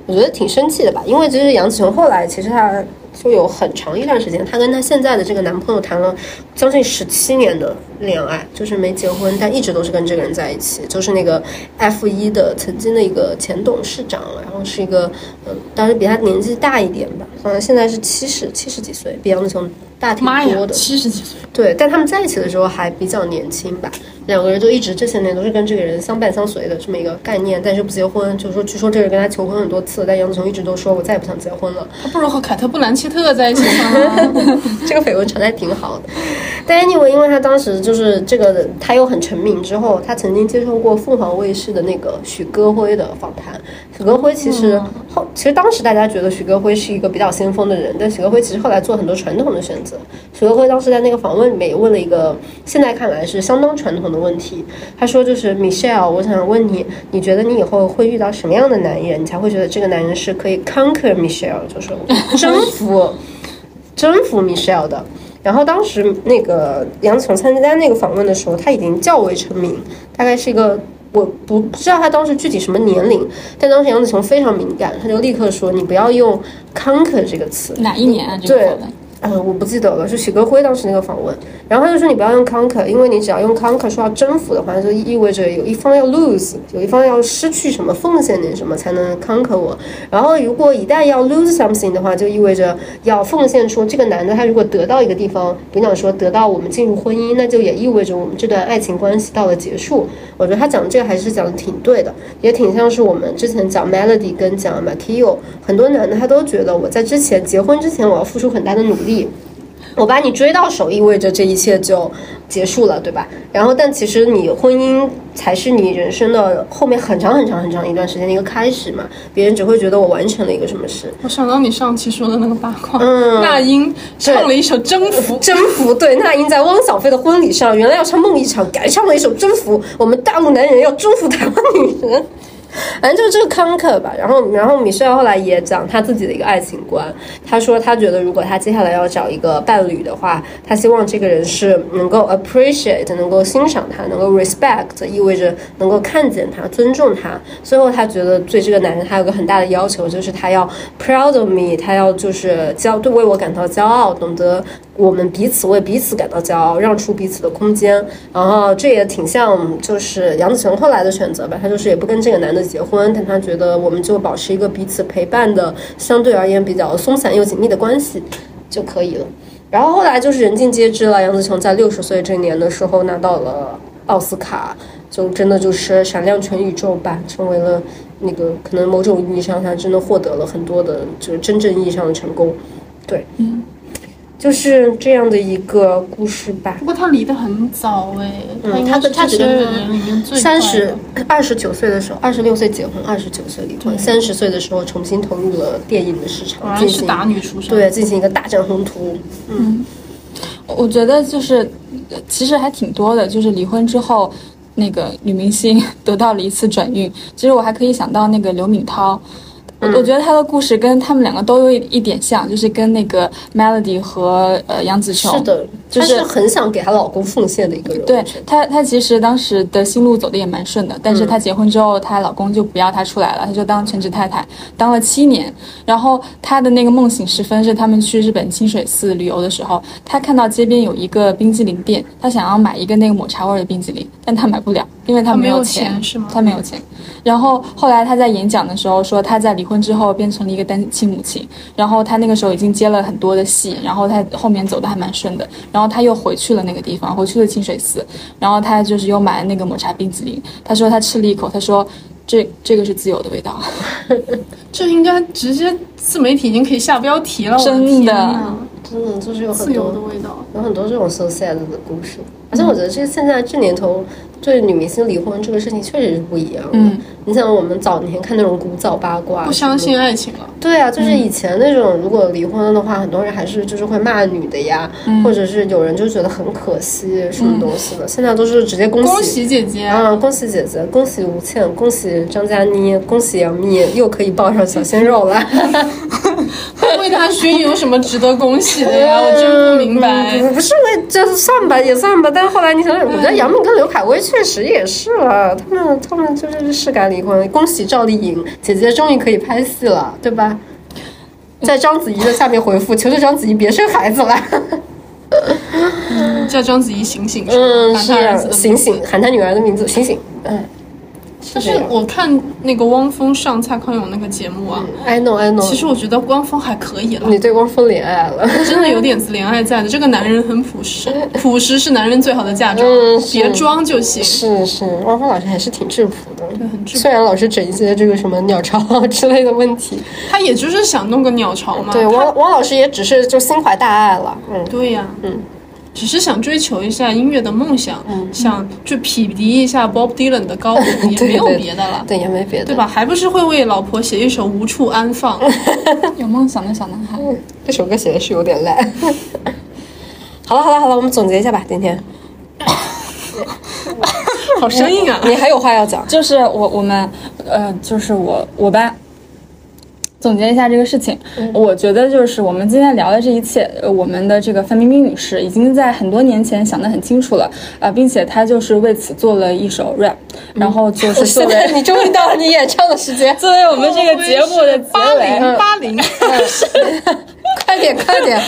我觉得挺生气的吧，因为其实杨紫琼后来其实她就有很长一段时间，她跟她现在的这个男朋友谈了将近十七年的恋爱，就是没结婚，但一直都是跟这个人在一起，就是那个 F 一的曾经的一个前董事长，然后是一个，嗯，当时比他年纪大一点吧，好像现在是七十七十几岁，比杨紫琼大挺多的。七十几岁，对，但他们在一起的时候还比较年轻吧，两个人就一直这些年都是跟这个人相伴相随的这么一个概念，但是不结婚，就是说，据说这个人跟他求婚很多次，但杨紫琼一直都说我再也不想结婚了。他不如和凯特·布兰切特在一起吗？*laughs* 这个绯闻传的还挺好的。但 anyway，因为他当时就是这个，他又很成名之后，他曾经接受过凤凰卫视的那个许戈辉的访谈。许戈辉其实后，其实当时大家觉得许戈辉是一个比较先锋的人，但许戈辉其实后来做很多传统的选择。许戈辉当时在那个访问里面也问了一个现在看来是相当传统的问题，他说就是 Michelle，我想问你，你觉得你以后会遇到什么样的男人，你才会觉得这个男人是可以 conquer Michelle，就是 *laughs* 征服征服 Michelle 的。然后当时那个杨紫琼参加那个访问的时候，他已经较为成名，大概是一个我不不知道他当时具体什么年龄，但当时杨紫琼非常敏感，他就立刻说你不要用 conquer 这个词。哪一年啊？这个对嗯？我不记得了，是许戈辉当时那个访问，然后他就说你不要用 conquer，因为你只要用 conquer 说要征服的话，就意味着有一方要 lose，有一方要失去什么，奉献点什么才能 conquer 我。然后如果一旦要 lose something 的话，就意味着要奉献出这个男的他如果得到一个地方，比方说得到我们进入婚姻，那就也意味着我们这段爱情关系到了结束。我觉得他讲这个还是讲的挺对的，也挺像是我们之前讲 Melody 跟讲 Makio，很多男的他都觉得我在之前结婚之前我要付出很大的努力。我把你追到手，意味着这一切就结束了，对吧？然后，但其实你婚姻才是你人生的后面很长很长很长一段时间的一个开始嘛。别人只会觉得我完成了一个什么事，我想到你上期说的那个八卦，嗯那英唱了一首《征服》，*laughs* 征服。对，那英在汪小菲的婚礼上，原来要唱《梦一场》，改唱了一首《征服》。我们大陆男人要征服台湾女人。反正就是这个慷慨吧，然后，然后米歇尔后来也讲他自己的一个爱情观。他说，他觉得如果他接下来要找一个伴侣的话，他希望这个人是能够 appreciate，能够欣赏他，能够 respect，意味着能够看见他、尊重他。最后，他觉得对这个男人，他有个很大的要求，就是他要 proud of me，他要就是骄对为我感到骄傲，懂得我们彼此为彼此感到骄傲，让出彼此的空间。然后这也挺像就是杨子琼后来的选择吧，她就是也不跟这个男的结婚，但她觉得我们就保持一个彼此陪伴的相对而言比较松散又紧密的关系就可以了。然后后来就是人尽皆知了，杨子琼在六十岁这年的时候拿到了奥斯卡，就真的就是闪亮全宇宙吧，成为了那个可能某种意义上她真的获得了很多的，就是真正意义上的成功。对，嗯就是这样的一个故事吧不。过他离得很早哎，他应该他是三十二十九岁的时候，二十六岁结婚，二十九岁离婚，三十岁的时候重新投入了电影的市场，进行打女出身。对进行一个大展宏图。嗯我觉得就是，呃其实还挺多的，就是离婚之后，那个女明星得到了一次转运。其实我还可以想到那个刘敏涛。我我觉得他的故事跟他们两个都有一一点像，就是跟那个 Melody 和呃杨紫琼。是的，就是她是很想给她老公奉献的一个人。对她，她其实当时的心路走的也蛮顺的，但是她结婚之后，她老公就不要她出来了，她就当全职太太，当了七年。然后她的那个梦醒时分是他们去日本清水寺旅游的时候，她看到街边有一个冰激凌店，她想要买一个那个抹茶味的冰激凌，但她买不了，因为她她没有钱是吗？他没有钱。然后后来他在演讲的时候说，他在离婚之后变成了一个单亲母亲，然后他那个时候已经接了很多的戏，然后他后面走的还蛮顺的，然后他又回去了那个地方，回去了清水寺，然后他就是又买了那个抹茶冰淇淋，他说他吃了一口，他说这这个是自由的味道，*laughs* 这应该直接自媒体已经可以下标题了，我真的天呐真的就是有很自由的味道。有很多这种 so sad 的故事。而且我觉得这现在这年头对女明星离婚这个事情确实是不一样的。嗯你像我们早年看那种古早八卦，不相信爱情了，对啊，就是以前那种如果离婚的话，很多人还是就是会骂女的呀，或者是有人就觉得很可惜什么东西的。现在都是直接恭喜恭喜姐姐！啊，恭喜姐姐，恭喜吴倩，恭喜张嘉倪，恭喜杨幂，又可以抱上小鲜肉了。*laughs* 魏大勋有什么值得恭喜的呀？我真不明白。嗯不是为这算吧，也算吧。但是后来你想想，我觉得杨幂跟刘恺威确实也是了，他们他们就是是该离婚。恭喜赵丽颖姐姐终于可以拍戏了，对吧？在章子怡的下面回复，求求章子怡别生孩子了。*laughs* 叫章子怡醒醒，嗯，是醒醒，喊她女儿的名字，醒醒。嗯，但是我看那个汪峰上蔡康永那个节目啊，I know I know。其实我觉得汪峰还可以了，你对汪峰恋爱了。真的有点子恋爱在的。这个男人很朴实，*laughs* 朴实是男人最好的嫁妆嗯，别装就行。是是，汪峰老师还是挺质朴的，很质朴虽然老是整一些这个什么鸟巢之类的问题，他也就是想弄个鸟巢嘛。对，他汪汪老师也只是就心怀大爱了，嗯，对呀，嗯，只是想追求一下音乐的梦想，想去匹敌一下 Bob Dylan 的高度，*laughs* 也没有别的了。对，也没别的，对吧？？还不是会为老婆写一首《无处安放》*laughs* 有梦想的小男孩。这首歌写的是有点烂。*laughs* 好了好了好了，我们总结一下吧，今天好生硬啊！你还有话要讲？就是我我们呃，就是我我班。总结一下这个事情，我觉得就是我们今天聊的这一切，呃，我们的这个范冰冰女士已经在很多年前想得很清楚了，啊、并且她就是为此做了一首 rap，、然后就是作现在为你终于到了你演唱的时间，作为我们这个节目的结八尾，零八零，*laughs* 快点快点，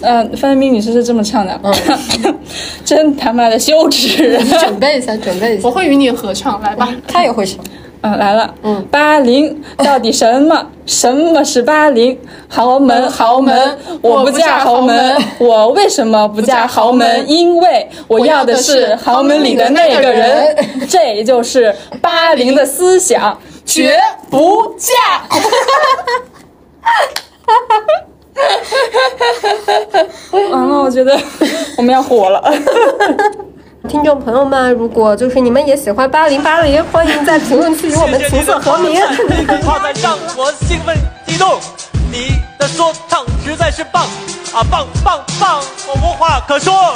嗯、范冰冰女士是这么唱的，*laughs* 真他妈的羞耻！你准备一下，准备一下我，会与你合唱，来吧。她也会唱。嗯，来了。嗯，八零 *laughs* 到底什么？什么是八零？豪门，豪门，我不嫁豪门。我为什么不嫁豪门？因为我要的是豪门里的那个人。这就是八零的思想，*laughs* 绝不嫁。完 *laughs* 了，我觉得我们要火了。听众朋友们，如果就是你们也喜欢八零八零，欢迎在评论区与我们琴瑟和鸣。这句话让我兴奋激动，你的说唱实在是棒啊棒棒棒，我无话可说。